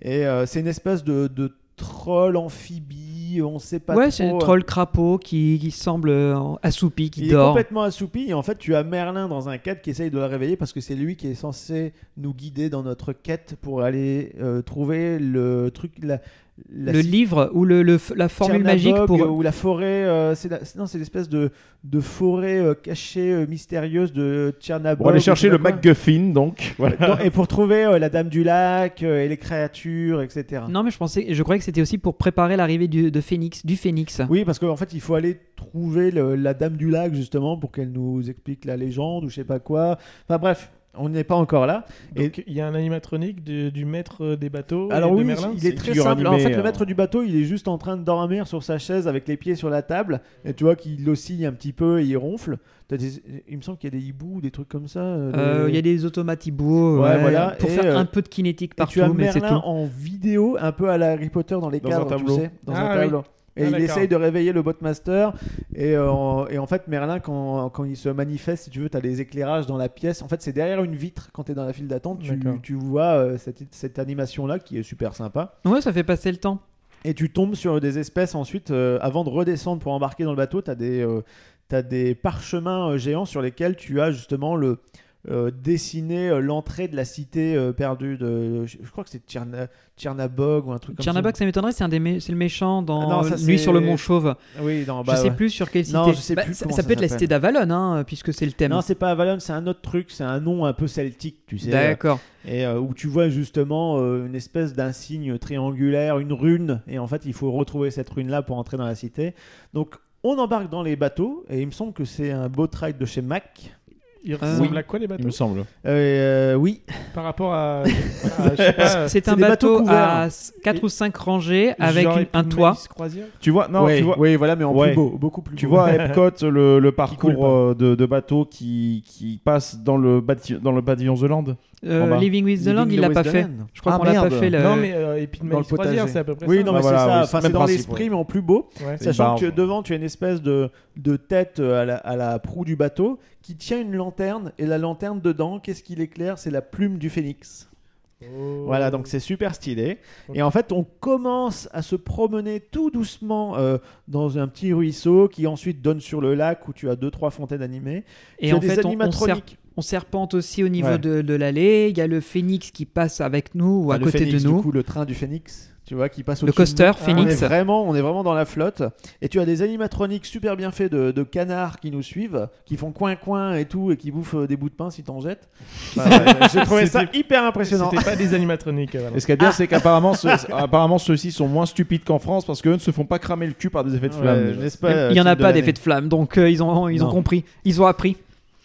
et euh, c'est une espèce de, de troll amphibie, on sait pas
ouais,
trop.
c'est le troll crapaud qui, qui semble euh, assoupi, qui
Il est
dort.
complètement assoupi et en fait tu as Merlin dans un cadre qui essaye de le réveiller parce que c'est lui qui est censé nous guider dans notre quête pour aller euh, trouver le truc, la
Le livre ou le, le- la formule magique pour.
ou la forêt, euh, c'est non c'est l'espèce de, de forêt euh, cachée euh, mystérieuse de Tchernabog.
Pour aller
ou
chercher le. MacGuffin, donc. *laughs* Voilà.
Non, et pour trouver euh, la dame du lac euh, et les créatures, etc.
Non, mais je pensais, je croyais que c'était aussi pour préparer l'arrivée du, de Phoenix, du Phoenix.
Oui, parce qu'en fait, il faut aller trouver le- la dame du lac, justement, pour qu'elle nous explique la légende ou je sais pas quoi. Enfin bref, on n'est pas encore là. Et-
Donc, il y a un animatronique de- du maître des bateaux
Alors
et de
oui,
Merlin
il est très simple. en fait, le
euh.
maître du bateau, il est juste en train de dormir sur sa chaise avec les pieds sur la table. Et tu vois qu'il oscille un petit peu et il ronfle. Des- Il me semble qu'il y a des hiboux ou des trucs comme ça. euh,
Euh, Il y a des automates hiboux,
Ouais,
ouais,
voilà,
pour
et,
faire
euh,
un peu de kinétique
Et
partout,
tu as
mais c'est
Merlin
tout.
en vidéo, un peu à la Harry Potter dans les
Dans un
cadres, tu sais, dans
Ah
un
oui.
Et
Ah,
il essaye de réveiller le botmaster. Et, euh, en- et en fait, Merlin, quand, quand il se manifeste, si tu veux, tu as des éclairages dans la pièce. En fait, c'est derrière une vitre quand tu es dans la file d'attente. Tu, vois euh, cette, cette animation-là qui est super sympa.
Ouais, ça fait passer le temps.
Et tu tombes sur des espèces ensuite, euh, avant de redescendre pour embarquer dans le bateau, tu as des, t'as des parchemins géants sur lesquels tu as justement le, euh, dessiné euh, l'entrée de la cité euh, perdue de. Je, je crois que c'est Tcherna- Tchernabog ou un truc comme
Tchernabog, ça m'étonnerait, c'est un des mé- c'est le méchant dans
Ah non, ça,
Nuit
c'est-
sur le Mont Chauve.
Oui, non,
je
bah,
sais
ouais.
plus sur quelle cité.
Non, je sais
Bah,
plus
ça, peut être la cité d'Avalon, hein, puisque c'est le thème.
Non, c'est pas Avalon, c'est un autre truc, c'est un nom un peu celtique, tu sais.
D'accord.
Et euh, où tu vois justement euh, une espèce d'insigne triangulaire, une rune, et en fait il faut retrouver cette rune-là pour entrer dans la cité. Donc on embarque dans les bateaux, et il me semble que c'est un boat ride de chez Mac.
Ils
Euh,
ressemblent
oui.
à quoi les
Il
bateaux
me semble.
Euh, oui.
Par rapport à. à- *laughs*
C'est un
des
bateau à 4 ou 5 rangées avec une- un toit.
Tu vois, non,
Ouais,
tu vois,
oui, voilà, mais en
Ouais.
plus beau, beaucoup plus
Tu
beau.
vois à *laughs* Epcot le, le
coule
parcours
pas.
euh, de, de bateaux qui, qui passe dans le, bati- dans le pavillon The Land
Euh. Living with the Land, il l'a pas fait. Je crois
Ah,
qu'on l'a pas fait. le-
Non, mais euh,
Dans le
croisière,
potager.
c'est à peu près
Oui,
ça.
non,
Bah
mais
voilà,
c'est ça.
oui,
Enfin, c'est dans l'esprit,
ouais.
mais en plus beau.
Ouais.
Sachant que
barge.
devant, tu as une espèce de, de tête euh, à la, à la proue du bateau qui tient une lanterne. Et la lanterne dedans, qu'est-ce qui l'éclaire C'est la plume du phénix.
Oh.
Voilà, donc c'est super stylé. Et en fait, on commence à se promener tout doucement euh, dans un petit ruisseau qui ensuite donne sur le lac où tu as deux trois fontaines animées.
Et
tu as
en
des
fait, on, on, ser-
animatroniques.
on serpente aussi au niveau
Ouais.
de, de l'allée. Il y a le phénix qui passe avec nous ou à côté
phénix,
de nous.
Du coup, le train du phénix, tu vois, qui passe
Le
au
coaster
On est vraiment, on est vraiment dans la flotte. Et tu as des animatroniques super bien faits de, de canards qui nous suivent, qui font coin coin et tout, et qui bouffent euh, des bouts de pain si t'en jettes. *laughs* Ouais, J'ai trouvé ça hyper impressionnant.
C'était pas des animatroniques. voilà.
Et ce qui est bien, c'est qu'apparemment, *laughs* apparemment ceux-ci sont moins stupides qu'en France parce qu'eux ne se font pas cramer le cul par des effets de flamme.
Ouais, pas,
Il n'y en a pas
l'année.
d'effet de flamme, donc euh, ils, ont, ils ont compris, ils ont appris.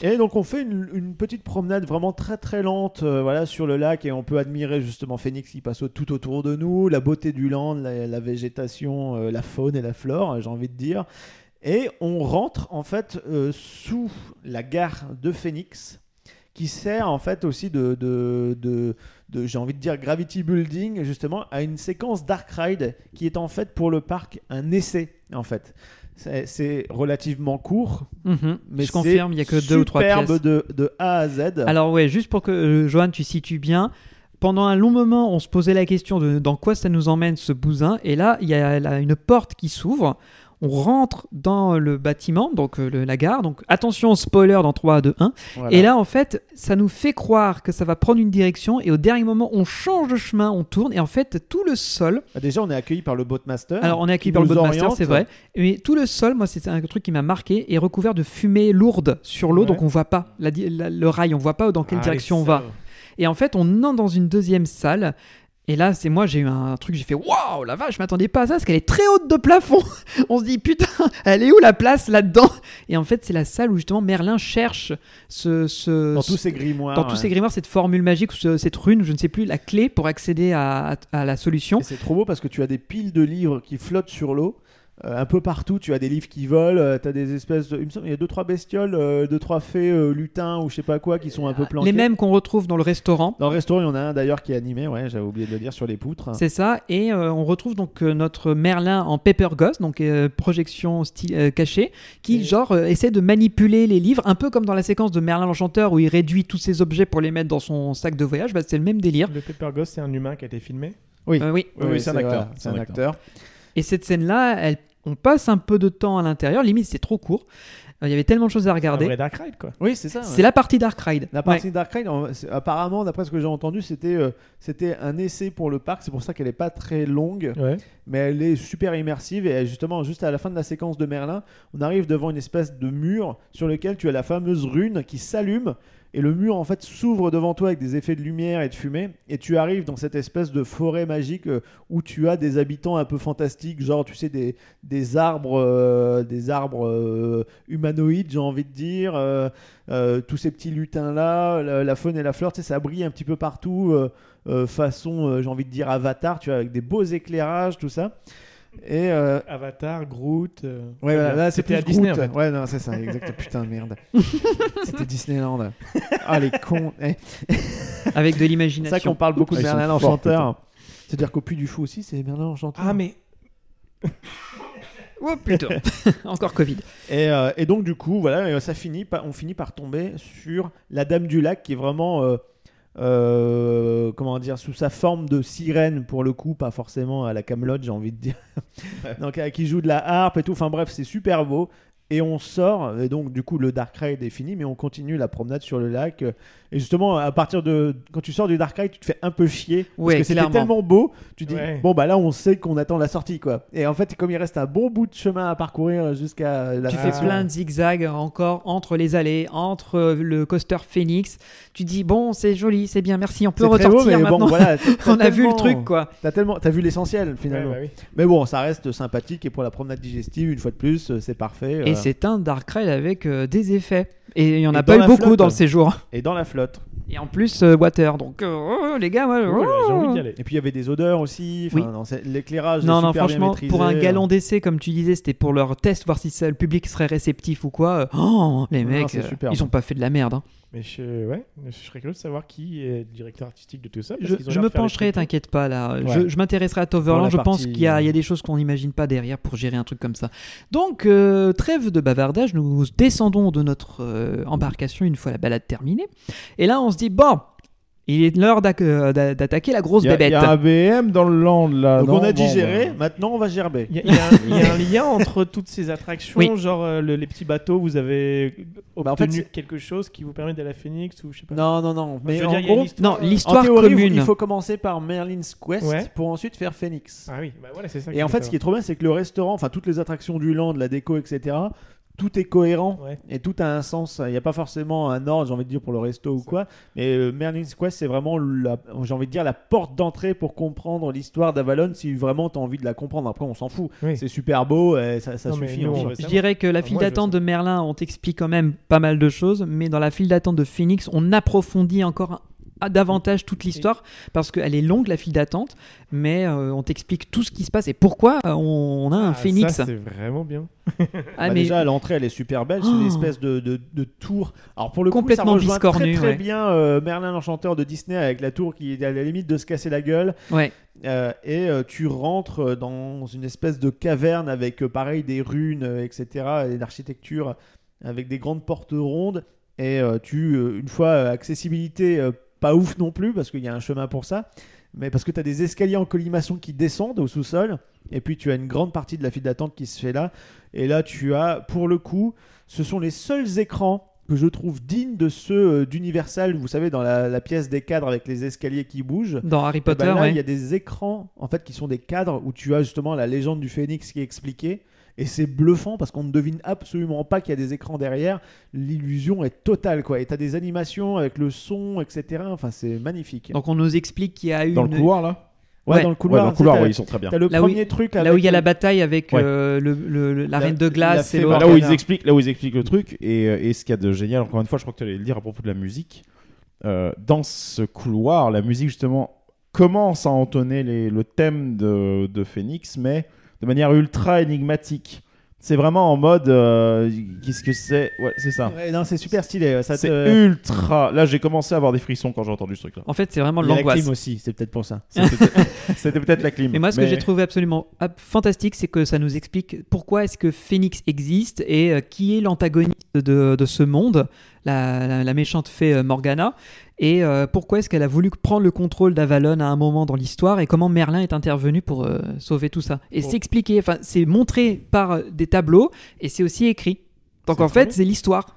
Et donc on fait une, petite promenade vraiment très très lente euh, voilà, sur le lac et on peut admirer justement Phoenix qui passe tout autour de nous, la beauté du land, la, la végétation, euh, la faune et la flore, j'ai envie de dire. Et on rentre en fait euh, sous la gare de Phoenix qui sert en fait aussi de, de, de, de- j'ai envie de dire gravity building justement à une séquence dark ride qui est en fait pour le parc un essai en fait. C'est- relativement court,
Mhm.
mais
Je confirme, il n'y a que deux ou trois
superbe
pièces.
de, de A à Z.
Alors ouais, juste pour que euh, Johan, tu situes bien. Pendant un long moment, on se posait la question de dans quoi ça nous emmène ce bousin. Et là, il y a là, une porte qui s'ouvre. On rentre dans le bâtiment, donc euh, le- la gare. Donc attention, spoiler dans 3, 2, 1.
Voilà.
Et là, en fait, ça nous fait croire que ça va prendre une direction. Et au dernier moment, on change de chemin, on tourne. Et en fait, tout le sol.
Bah, déjà, on est accueilli par le boatmaster.
Alors, on est accueilli par le boatmaster, c'est vrai. Mais tout le sol, moi, c'est un truc qui m'a marqué, est recouvert de fumée lourde sur l'eau.
Ouais.
Donc, on voit pas la le rail, on voit pas dans quelle
Ah,
direction on va. Et en fait, on entre dans une deuxième salle. Et là, c'est moi, j'ai eu un truc, j'ai fait waouh, la vache, je m'attendais pas à ça parce qu'elle est très haute de plafond. *laughs* On se dit putain, elle est où la place là-dedans? Et en fait, c'est la salle où justement Merlin cherche ce, ce-
dans
ce-
tous ces grimoires.
dans tous ces grimoires cette formule magique, ou ce- cette rune, je ne sais plus, la clé pour accéder à, à- à la solution.
C'est trop beau parce que tu as des piles de livres qui flottent sur l'eau. Euh, un peu partout, tu as des livres qui volent, tu as des espèces de. Il me semble il y a deux, trois bestioles, euh, deux, trois fées euh, lutins ou je sais pas quoi qui sont un peu planqués.
Les mêmes qu'on retrouve dans le restaurant.
Dans le restaurant, il y en a un d'ailleurs qui est animé, ouais, j'avais oublié de le dire, sur les poutres.
C'est ça, et euh, on retrouve donc euh, notre Merlin en Paper Ghost, donc euh, projection style, euh, cachée, qui
Et-
genre euh, essaie de manipuler les livres, un peu comme dans la séquence de Merlin l'Enchanteur où il réduit tous ses objets pour les mettre dans son sac de voyage, bah, c'est le même délire.
Le Pepper Ghost, c'est un humain qui a été filmé?
Oui.
Euh, oui.
Oui, oui, c'est un acteur.
voilà, c'est un acteur.
Et cette scène-là, elle, on passe un peu de temps à l'intérieur, limite c'est trop court. Euh, Il y avait tellement de choses à
Un
regarder.
vrai Dark Ride, quoi.
Oui, c'est ça. ouais.
C'est la partie Dark Ride.
La
Ouais.
partie Dark Ride, apparemment, d'après ce que j'ai entendu, c'était euh, c'était un essai pour le parc. C'est pour ça qu'elle est pas très longue,
Ouais.
mais elle est super immersive. Et justement, juste à la fin de la séquence de Merlin, on arrive devant une espèce de mur sur lequel tu as la fameuse rune qui s'allume. Et le mur en fait s'ouvre devant toi avec des effets de lumière et de fumée. Et tu arrives dans cette espèce de forêt magique euh, où tu as des habitants un peu fantastiques, genre tu sais des, des arbres, euh, des arbres euh, humanoïdes, j'ai envie de dire. tous ces petits lutins là, la, faune et la fleur, tu sais, ça brille un petit peu partout, façon, j'ai envie de dire avatar, tu vois, avec des beaux éclairages, tout ça. Et euh,
Avatar, Groot. euh,
ouais, voilà, là c'est
C'était
plus
à Disney,
Groot.
en fait.
Ouais, non, c'est ça, exact. Putain, merde. *laughs* C'était Disneyland. Ah, les cons. Eh,
Avec de
C'est ça
l'imagination.
qu'on parle beaucoup de
Ah,
Merlin
forts,
l'Enchanteur. C'est-à-dire qu'au Puy du Fou aussi, c'est Merlin l'Enchanteur.
Ah, mais *laughs*
Oh putain *laughs* Encore Covid.
Et, euh, et donc du coup, voilà, ça finit, par- on finit par tomber sur la Dame du Lac qui est vraiment, euh, comment dire, sous sa forme de sirène pour le coup, pas forcément à la Camelot, j'ai envie de dire. donc euh, qui joue de la harpe et tout. Enfin bref, c'est super beau. Et on sort, et donc du coup le Dark Ride est fini, mais on continue la promenade sur le lac. Et justement, à partir de quand tu sors du Dark Ride, tu te fais un peu chier parce
Ouais,
que c'était tellement beau. Tu dis
Ouais.
bon bah là on sait qu'on attend la sortie quoi. Et en fait, comme il reste un bon bout de chemin à parcourir jusqu'à la
Tu
fin-
fais plein de zigzags encore entre les allées, entre le coaster Phoenix. Tu dis bon, c'est joli, c'est bien, merci, on peut
C'est très beau,
maintenant.
bon, voilà, *laughs*
on a vu le truc quoi.
T'as tellement, t'as vu l'essentiel
Ouais,
finalement.
bah oui.
Mais bon, ça reste sympathique et pour la promenade digestive, une fois de plus, c'est parfait.
Et c'est un Darkrai avec euh, des effets. Et il y en a pas eu beaucoup
flotte.
dans le séjour.
Et dans la flotte.
Et en plus, euh, Water. Donc, euh, oh, les gars, moi,
Oh, là, J'ai envie d'y
oh.
aller.
Et puis il y avait des odeurs aussi. Enfin, L'éclairage.
Non, non,
super
franchement, pour un galon d'essai, comme tu disais, c'était pour leur test, voir si ça- le public serait réceptif ou quoi. Oh, les
Non,
mecs, euh, ils ont pas fait de la merde. hein.
Mais je, ouais, je serais curieux de savoir qui est le directeur artistique de tout ça. parce
Je,
ont
me pencherai, t'inquiète pas là.
Ouais.
Je, je m'intéresserai à Toverland.
la
Je pense qu'il y, y a des choses qu'on n'imagine pas derrière pour gérer un truc comme ça. Donc, euh, trêve de bavardage, nous descendons de notre euh, embarcation une fois la balade terminée. Et là, on se dit bon, il est l'heure euh, d'a- d'attaquer la grosse
a- il
bébête.
y a un BM dans le land là.
Donc
non
on a
Bon,
digéré,
bah.
maintenant on va gerber.
Il y, a- il y a un- il y a un *laughs* lien entre toutes ces attractions,
Oui.
genre euh, le- les petits bateaux, vous avez
Bah, en fait,
obtenu quelque chose qui vous permet d'aller à Phoenix ou je sais pas.
Non, non, non. Mais en
dire,
gros,
non, l'histoire
en théorie,
commune.
il faut commencer par Merlin's Quest
Ouais.
pour ensuite faire Phoenix.
Ah oui, bah voilà, c'est ça.
Et en fait, ce qui est trop bien, c'est que le restaurant, enfin toutes les attractions du land, la déco, etc., tout est cohérent
Ouais.
et tout a un sens. Il n'y a pas forcément un ordre, j'ai envie de dire, pour le resto ou quoi. Mais euh, Merlin's Quest, c'est vraiment, la- j'ai envie de dire, la porte d'entrée pour comprendre l'histoire d'Avalon si vraiment tu as envie de la comprendre. Après, on s'en fout.
Oui.
C'est super beau, et ça, ça
Non, mais
suffit.
nous, on
Je dirais que la file d'attente de Merlin, on t'explique quand même pas mal de choses, mais dans la file d'attente de Phoenix, on approfondit encore davantage toute l'histoire parce qu'elle est longue la file d'attente, mais euh, on t'explique tout ce qui se passe et pourquoi on, on a un
Ah,
Phoenix.
Ça, c'est vraiment bien.
Ah,
Bah,
mais
Déjà, l'entrée, elle est super belle. C'est une
Oh.
espèce de, de, de tour. Alors, pour le
Complètement
coup, ça rejoint
biscornu,
très, très
ouais.
bien euh, Merlin l'Enchanteur de Disney avec la tour qui est à la limite de se casser la gueule.
ouais.
Euh, et euh, tu rentres dans une espèce de caverne avec, euh, pareil, des runes, euh, etc. Et d'architecture avec des grandes portes rondes. Et euh, tu, euh, une fois, euh, accessibilité euh, pas ouf non plus parce qu'il y a un chemin pour ça. Mais parce que tu as des escaliers en collimation qui descendent au sous-sol. Et puis tu as une grande partie de la file d'attente qui se fait là. Et là, tu as, pour le coup, ce sont les seuls écrans que je trouve dignes de ceux euh, d'Universal, vous savez, dans la, la pièce des cadres avec les escaliers qui bougent.
Dans Harry
Eh ben
Potter,
là,
ouais.
il y a des écrans en fait qui sont des cadres où tu as justement la légende du phénix qui est expliquée. Et c'est bluffant parce qu'on ne devine absolument pas qu'il y a des écrans derrière. L'illusion est totale, quoi. Et t'as des animations avec le son, etc. Enfin, c'est magnifique.
Donc on nous explique qu'il y a eu
Dans
une-
le couloir là?
Ouais,
ouais.
dans le
Ouais,
couloir.
dans le couloir, ils sont très bien.
T'as le
Là où
premier truc
là où il y a la bataille avec
Ouais.
euh, le, le- le- la
La-
reine de
la
glace et.
Là où ils expliquent, là où ils expliquent le truc et, euh, et ce qu'il y a de génial, encore une fois, je crois que tu allais le dire à propos de la musique. euh, dans ce couloir, la musique justement commence à entonner les- le thème de, de Phoenix, mais de manière ultra énigmatique. C'est vraiment en mode, euh, qu'est-ce que c'est? Ouais, c'est ça.
Ouais, non, c'est super stylé.
C'est
te...
ultra. Là, j'ai commencé à avoir des frissons quand j'ai entendu ce truc-là.
En fait, c'est vraiment
a la
l'angoisse.
clim aussi, c'est peut-être pour ça. *laughs*
C'était peut-être- la clim.
Et moi, ce que j'ai trouvé absolument ab- fantastique, c'est que ça nous explique pourquoi est-ce que Phoenix existe et euh, qui est l'antagoniste de, de ce monde, la, la- la méchante fée euh, Morgana, et euh, pourquoi est-ce qu'elle a voulu prendre le contrôle d'Avalon à un moment dans l'histoire et comment Merlin est intervenu pour euh, sauver tout ça. Et
Bon.
c'est expliqué, enfin, c'est montré par euh, des tableaux et c'est aussi écrit. Donc en fait, c'est l'histoire.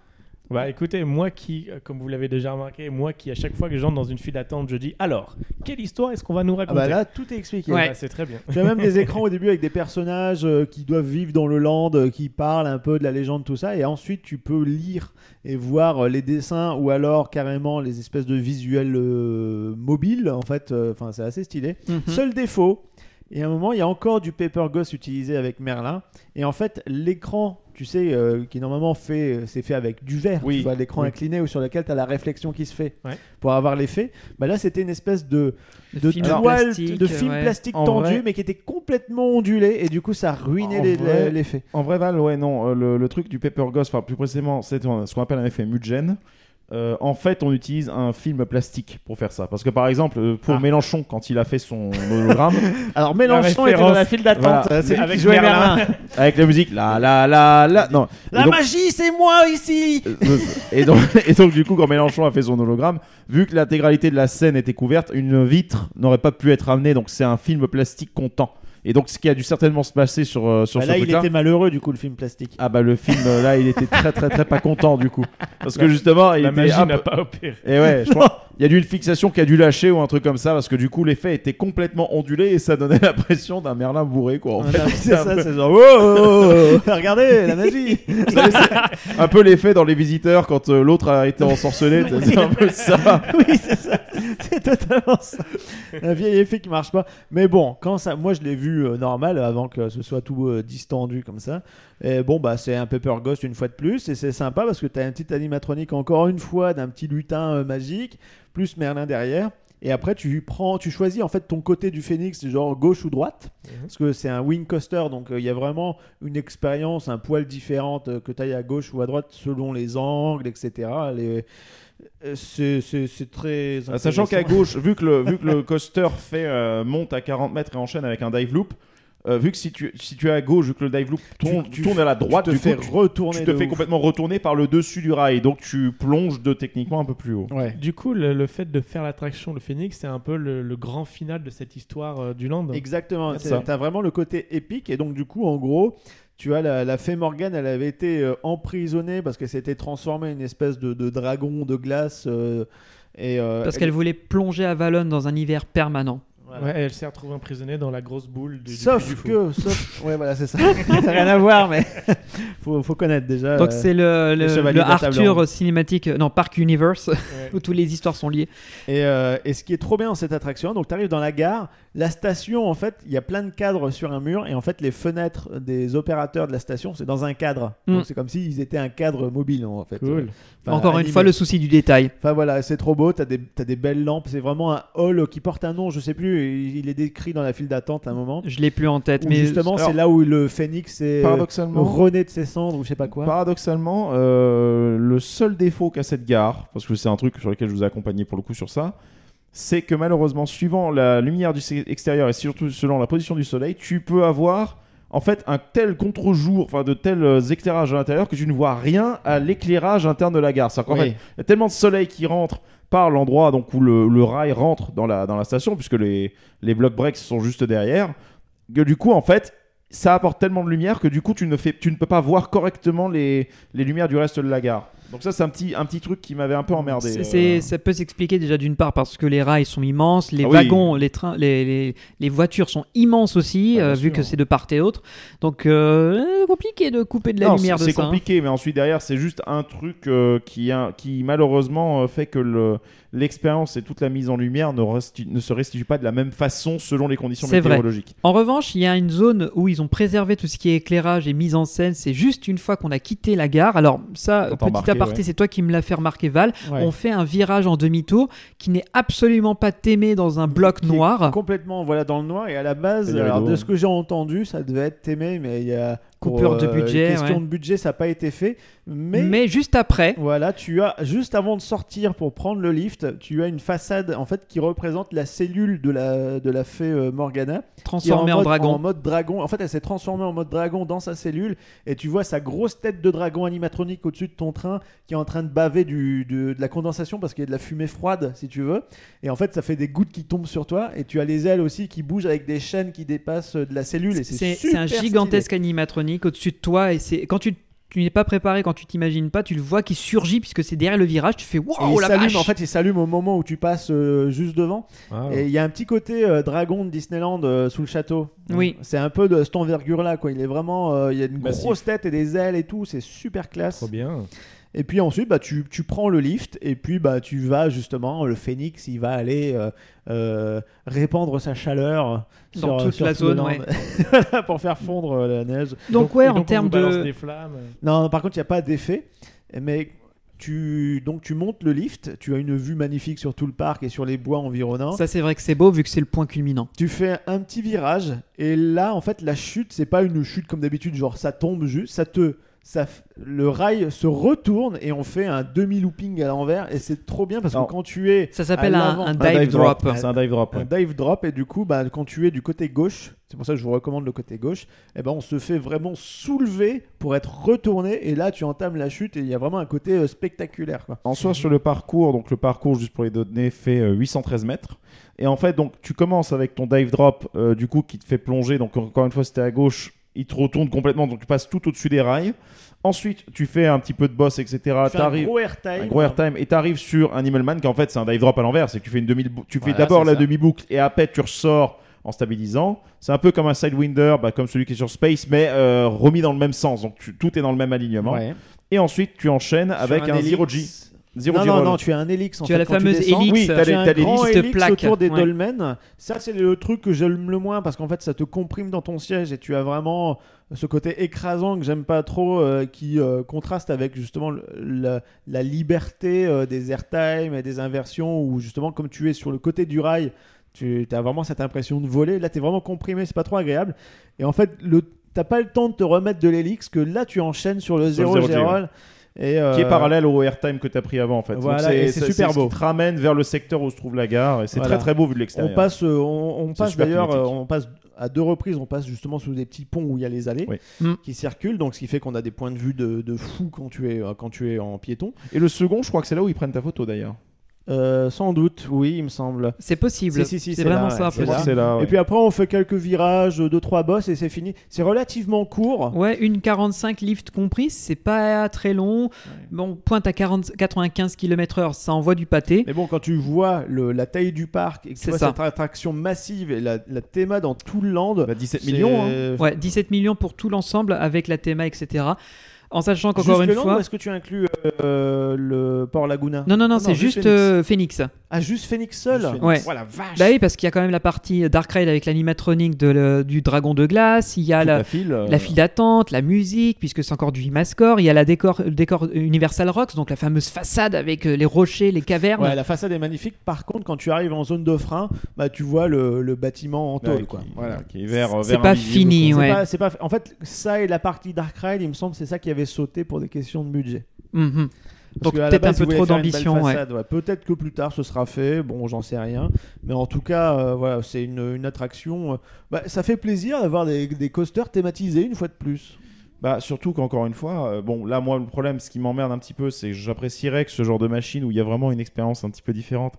Bah écoutez, moi qui, euh, comme vous l'avez déjà remarqué, moi qui à chaque fois que j'entre dans une file d'attente, je dis alors, quelle histoire est-ce qu'on va nous
Ah
raconter?
bah là, tout est expliqué.
Ouais.
Bah, c'est très bien.
Tu as même des écrans au début avec des personnages euh, qui doivent vivre dans le land, euh, qui parlent un peu de la légende, tout ça. Et ensuite, tu peux lire et voir euh, les dessins ou alors carrément les espèces de visuels euh, mobiles. En fait, Euh, enfin, c'est assez stylé.
Mhm.
Seul défaut, et à un moment, il y a encore du paper ghost utilisé avec Merlin. Et en fait, l'écran, tu sais, euh, qui normalement fait, euh, c'est fait avec du verre,
Oui.
tu vois, l'écran
Oui.
incliné ou sur lequel tu as la réflexion qui se fait
Ouais.
pour avoir l'effet. Bah là, c'était une espèce de, de
film
toile,
plastique,
de film
ouais.
plastique
En
tendu,
vrai-
mais qui était complètement ondulé, et du coup, ça ruinait l'effet.
En vrai, Val, ouais, non. euh, le, le truc du Paper Ghost, enfin plus précisément, c'est ce qu'on appelle un effet Mugen. Euh, en fait, on utilise un film plastique pour faire ça. Parce que par exemple, euh, pour
Ah.
Mélenchon, quand il a fait son hologramme, *laughs*
Alors, Mélenchon était dans la file d'attente,
Voilà.
c'est lui
Avec
qui jouait
Merlin.
Merlin. *laughs*
avec la musique, la la la la, non.
La
Et donc-
magie, c'est moi ici
Euh, et donc, *laughs* et donc, du coup, quand Mélenchon a fait son hologramme, vu que l'intégralité de la scène était couverte, une vitre n'aurait pas pu être amenée. Donc, c'est un film plastique comptant. Et donc, ce qui a dû certainement se passer sur, euh, sur
Bah
ce
Là, il
truc-là.
était malheureux, du coup, le film plastique.
Ah bah le film euh, là il était très très très pas content du coup parce que justement il
La
était
magie
un
n'a
peu-
pas opéré.
et ouais je crois *laughs* il y a dû une fixation qui a dû lâcher ou un truc comme ça parce que du coup l'effet était complètement ondulé et ça donnait *laughs* l'impression d'un Merlin bourré quoi en fait C'est un
ça,
peu-
c'est genre, *laughs* oh, regardez, la magie
Vous savez, c'est un peu l'effet dans les visiteurs quand euh, l'autre a été ensorcelé c'est un peu ça
oui, c'est ça. C'est totalement ça. Un vieil effet qui marche pas. Mais bon, quand ça, moi je l'ai vu vue euh, normale avant que ce soit tout euh, distendu comme ça. Et bon, bah, c'est un Pepper Ghost une fois de plus, et c'est sympa parce que tu as un petit animatronique encore une fois d'un petit lutin euh, magique, plus Merlin derrière. Et après, tu prends, tu choisis en fait ton côté du phénix, genre gauche ou droite, parce que c'est un wing coaster, donc euh, il y a vraiment une expérience un poil différente euh, que tu ailles à gauche ou à droite selon les angles, etc. Les- C'est c'est- très.
Ah, Sachant qu'à gauche, vu que le, vu que le *laughs* coaster fait, euh, monte à 40 mètres et enchaîne avec un dive loop, euh, vu que si tu, si tu es à gauche, vu que le dive loop tourne,
tu-
tourne à la droite,
tu te
du
fais retourner
tu te fais complètement retourner par le dessus du rail, donc tu plonges de techniquement un peu plus haut.
Ouais.
Du coup, le, le fait de faire l'attraction, le Phoenix, c'est un peu le, le grand final de cette histoire euh, du land.
Exactement, tu as vraiment le côté épique et donc du coup en gros tu as la, la fée Morgane, elle avait été euh, emprisonnée parce qu'elle s'était transformée en une espèce de, de dragon de glace euh, et euh,
Parce
elle-
qu'elle voulait plonger à Valonne dans un hiver permanent.
voilà.
Ouais, elle s'est retrouvée emprisonnée dans la grosse boule du,
Sauf
Puy du Fou.
que, sauf... ouais voilà c'est ça, *laughs* rien à voir mais *laughs* faut, faut connaître déjà.
Donc
euh,
c'est le, le, le Arthur cinématique, non Park Universe,
Ouais. *laughs*
où toutes les histoires sont liées.
Et, euh, et ce qui est trop bien dans cette attraction, donc tu arrives dans la gare, la station en fait, il y a plein de cadres sur un mur et en fait les fenêtres des opérateurs de la station c'est dans un cadre.
Mm.
Donc c'est comme s'ils étaient un cadre mobile en fait.
Cool.
Enfin,
Encore une fois, le souci du détail.
Enfin voilà, c'est trop beau, t'as des, t'as des belles lampes, c'est vraiment un hall qui porte un nom, je sais plus, et il est décrit dans la file d'attente à un moment.
Je l'ai plus en tête, mais
justement, c'est là où le phénix est
Paradoxalement,
rené de ses cendres ou je sais pas quoi.
Paradoxalement, euh, le seul défaut qu'a cette gare, parce que c'est un truc sur lequel je vous ai accompagné pour le coup sur ça, c'est que malheureusement, suivant la lumière du extérieur et surtout selon la position du soleil, tu peux avoir en fait un tel contre-jour, enfin de tels euh, éclairages à l'intérieur que tu ne vois rien à l'éclairage interne de la gare. C'est-à-dire qu'en
Oui.
fait, il y a tellement de soleil qui rentre par l'endroit donc où le, le rail rentre dans la, dans la station, puisque les, les block breaks sont juste derrière, que du coup, en fait, ça apporte tellement de lumière que du coup, tu ne, fais, tu ne peux pas voir correctement les, les lumières du reste de la gare. Donc ça, c'est un petit, un petit truc qui m'avait un peu emmerdé.
c'est-
euh.
c'est- ça peut s'expliquer déjà d'une part parce que les rails sont immenses, les
Ah oui.
wagons, les trains, les, les, les voitures sont immenses aussi,
Ah,
euh, vu que c'est de part et d'autre. Donc euh, compliqué de couper de la
Non,
lumière
c'est
de
c'est
ça. hein.
compliqué, mais ensuite derrière, c'est juste un truc euh, qui, a- qui malheureusement euh, fait que le- l'expérience et toute la mise en lumière ne, resti- ne se restituent pas de la même façon selon les conditions
C'est vrai.
météorologiques.
En revanche, il y a une zone où ils ont préservé tout ce qui est éclairage et mise en scène. C'est juste une fois qu'on a quitté la gare. Alors ça, petit
embarqué,
aparté,
ouais.
c'est toi qui me l'as fait remarquer, Val.
Ouais.
On fait un virage en demi-tour qui n'est absolument pas témé dans un bloc noir.
Complètement voilà dans le noir et à la base, alors, de ce que j'ai entendu, ça devait être aimé, mais il y a
Coupure de
euh,
budget,
Question
ouais.
de budget, ça n'a pas été fait, mais,
Mais juste après,
Voilà, tu as juste avant de sortir pour prendre le lift, tu as une façade en fait qui représente la cellule de la de la fée euh, Morgana, qui est
transformé en,
mode,
dragon.
En mode dragon. En fait, elle s'est transformée en mode dragon dans sa cellule et tu vois sa grosse tête de dragon animatronique au-dessus de ton train qui est en train de baver du, de, de la condensation parce qu'il y a de la fumée froide, si tu veux. Et en fait, ça fait des gouttes qui tombent sur toi et tu as les ailes aussi qui bougent avec des chaînes qui dépassent euh, de la cellule. C'est
un gigantesque animatronique au-dessus de toi et c'est quand tu tu n'es pas préparé, quand tu t'imagines pas, tu le vois qui surgit puisque c'est derrière le virage. Tu fais waouh
il
la
s'allume,
vache.
en fait, il s'allume au moment où tu passes euh, juste devant.
Ah.
Et il y a un petit côté euh, dragon de Disneyland euh, sous le château.
Oui.
C'est un peu de cette envergure-là, quoi. Il est vraiment, euh, il y a une
Massif.
grosse tête et des ailes et tout. C'est super classe.
Trop bien.
Et puis ensuite, bah, tu, tu prends le lift et puis bah, tu vas justement, le phénix, il va aller euh, euh, répandre sa chaleur
Dans
sur,
toute
sur
la
tout
zone, ouais. *laughs*
Pour faire fondre euh, la neige.
Donc ouais,
et
en
donc
termes de
des flammes.
Non, par contre, il n'y a pas d'effet. Mais tu, donc, tu montes le lift, tu as une vue magnifique sur tout le parc et sur les bois environnants.
ça c'est vrai que c'est beau vu que c'est le point culminant.
Tu fais un petit virage et là en fait la chute c'est pas une chute comme d'habitude genre ça tombe juste ça te ça le rail se retourne et on fait un demi looping à l'envers et c'est trop bien parce que
Alors,
quand tu es
Ça s'appelle un, dive, drop.
C'est un dive drop.
un dive drop et du coup bah, quand tu es du côté gauche c'est pour ça que je vous recommande le côté gauche et ben on se fait vraiment soulever pour être retourné et là tu entames la chute et il y a vraiment un côté euh, spectaculaire quoi.
En soi, sur le parcours, donc le parcours, juste pour les donner, fait euh, 813 mètres. Et en fait, donc tu commences avec ton dive drop, euh, du coup, qui te fait plonger. Donc, encore une fois, c'était à gauche, il te retourne complètement, donc tu passes tout au-dessus des rails. Ensuite, tu fais un petit peu de boss, etc.
Tu fais un gros airtime
un gros airtime et t'arrives sur Animal Man qui en fait c'est un dive drop à l'envers c'est que tu fais une demi tu fais
Voilà,
d'abord la
ça.
demi boucle et après tu ressors en stabilisant c'est un peu comme un sidewinder bah, comme celui qui est sur Space mais euh, remis dans le même sens donc tu- tout est dans le même alignement
Ouais.
et ensuite tu enchaînes
Sur
avec un,
ellipse.
zero G Zéro
non, non, non, tu as un hélix en
Tu
fait,
as la
quand tu
fameuse
descends.
hélix,
Oui,
Tu as autour des
Ouais.
dolmens. Ça, c'est le truc que j'aime le moins parce qu'en fait, ça te comprime dans ton siège et tu as vraiment ce côté écrasant que j'aime pas trop euh, qui euh, contraste avec justement le- la, la liberté euh, des airtime et des inversions où justement, comme tu es sur le côté du rail, tu as vraiment cette impression de voler. Là, tu es vraiment comprimé, c'est pas trop agréable. Et en fait, le T'as pas le temps de te remettre de l'hélix que là tu enchaînes sur le
Sur
0
le 0G,
G-roll. Et, euh,
Qui est parallèle au airtime que tu as pris avant en fait.
Voilà, c'est super
ce
beau.
qui te ramène vers le secteur où se trouve la gare et c'est
Voilà.
très très beau vu de
On
l'extérieur.
passe, euh, on, passe
super
d'ailleurs, euh, on passe à deux reprises, on passe justement sous des petits ponts où il y a les allées
Oui.
Mm.
qui circulent, donc ce qui fait qu'on a des points de vue de, de fou quand tu es euh, quand tu es en piéton.
Et le second, je crois que c'est là où ils prennent ta photo d'ailleurs.
Euh, sans doute, oui, il me semble.
C'est possible.
Si, si, si,
c'est vraiment
là,
ça.
ouais, là.
Là. ouais.
Et puis après, on fait quelques virages, deux trois bosses et c'est fini. C'est relativement court.
Ouais, une 45 lift comprise, c'est pas très long. Bon, pointe à 40, 95 km/h, ça envoie du pâté.
Mais bon, quand tu vois le- la taille du parc et que tu vois
ça.
cette attraction massive et la, la théma dans tout le land,
Bah, 17
c'est-
millions. hein.
Ouais, 17 millions pour tout l'ensemble avec la théma, etc. En sachant qu'encore
Juste
une
le
fois.
ou est-ce que tu inclus euh, le port Laguna
Non, non, non, c'est juste euh, Phoenix.
Ah, juste Phoenix seul
Juste Phoenix.
Ouais.
Oh la vache
Bah oui, parce qu'il y a quand même la partie Dark Ride avec l'animatronique de le- du dragon de glace, il y a
Toute
la,
la file. euh,
la file d'attente, la musique, puisque c'est encore du Imascore, il y a la décor, le décor Universal Rocks, donc la fameuse façade avec les rochers, les cavernes.
Ouais, la façade est magnifique. Par contre, quand tu arrives en zone de frein, bah, tu vois le, le bâtiment en
ouais,
tôle. quoi.
qui-
Voilà.
qui est vert,
C'est
vert
pas fini.
C'est
ouais.
pas- c'est pas, en fait, ça et la partie Dark Ride, il me semble, c'est ça qui avait sauté pour des questions de budget.
Mhm.
Parce
Donc peut-être un peu trop d'ambition, ouais.
façade, ouais. Peut-être que plus tard ce sera fait. Bon, j'en sais rien. Mais en tout cas, euh, voilà, c'est une, une attraction. euh, bah, ça fait plaisir d'avoir des, des coasters thématisés une fois de plus.
Bah, surtout qu'encore une fois, euh, bon, là, moi, le problème, ce qui m'emmerde un petit peu, c'est que j'apprécierais que ce genre de machine où il y a vraiment une expérience un petit peu différente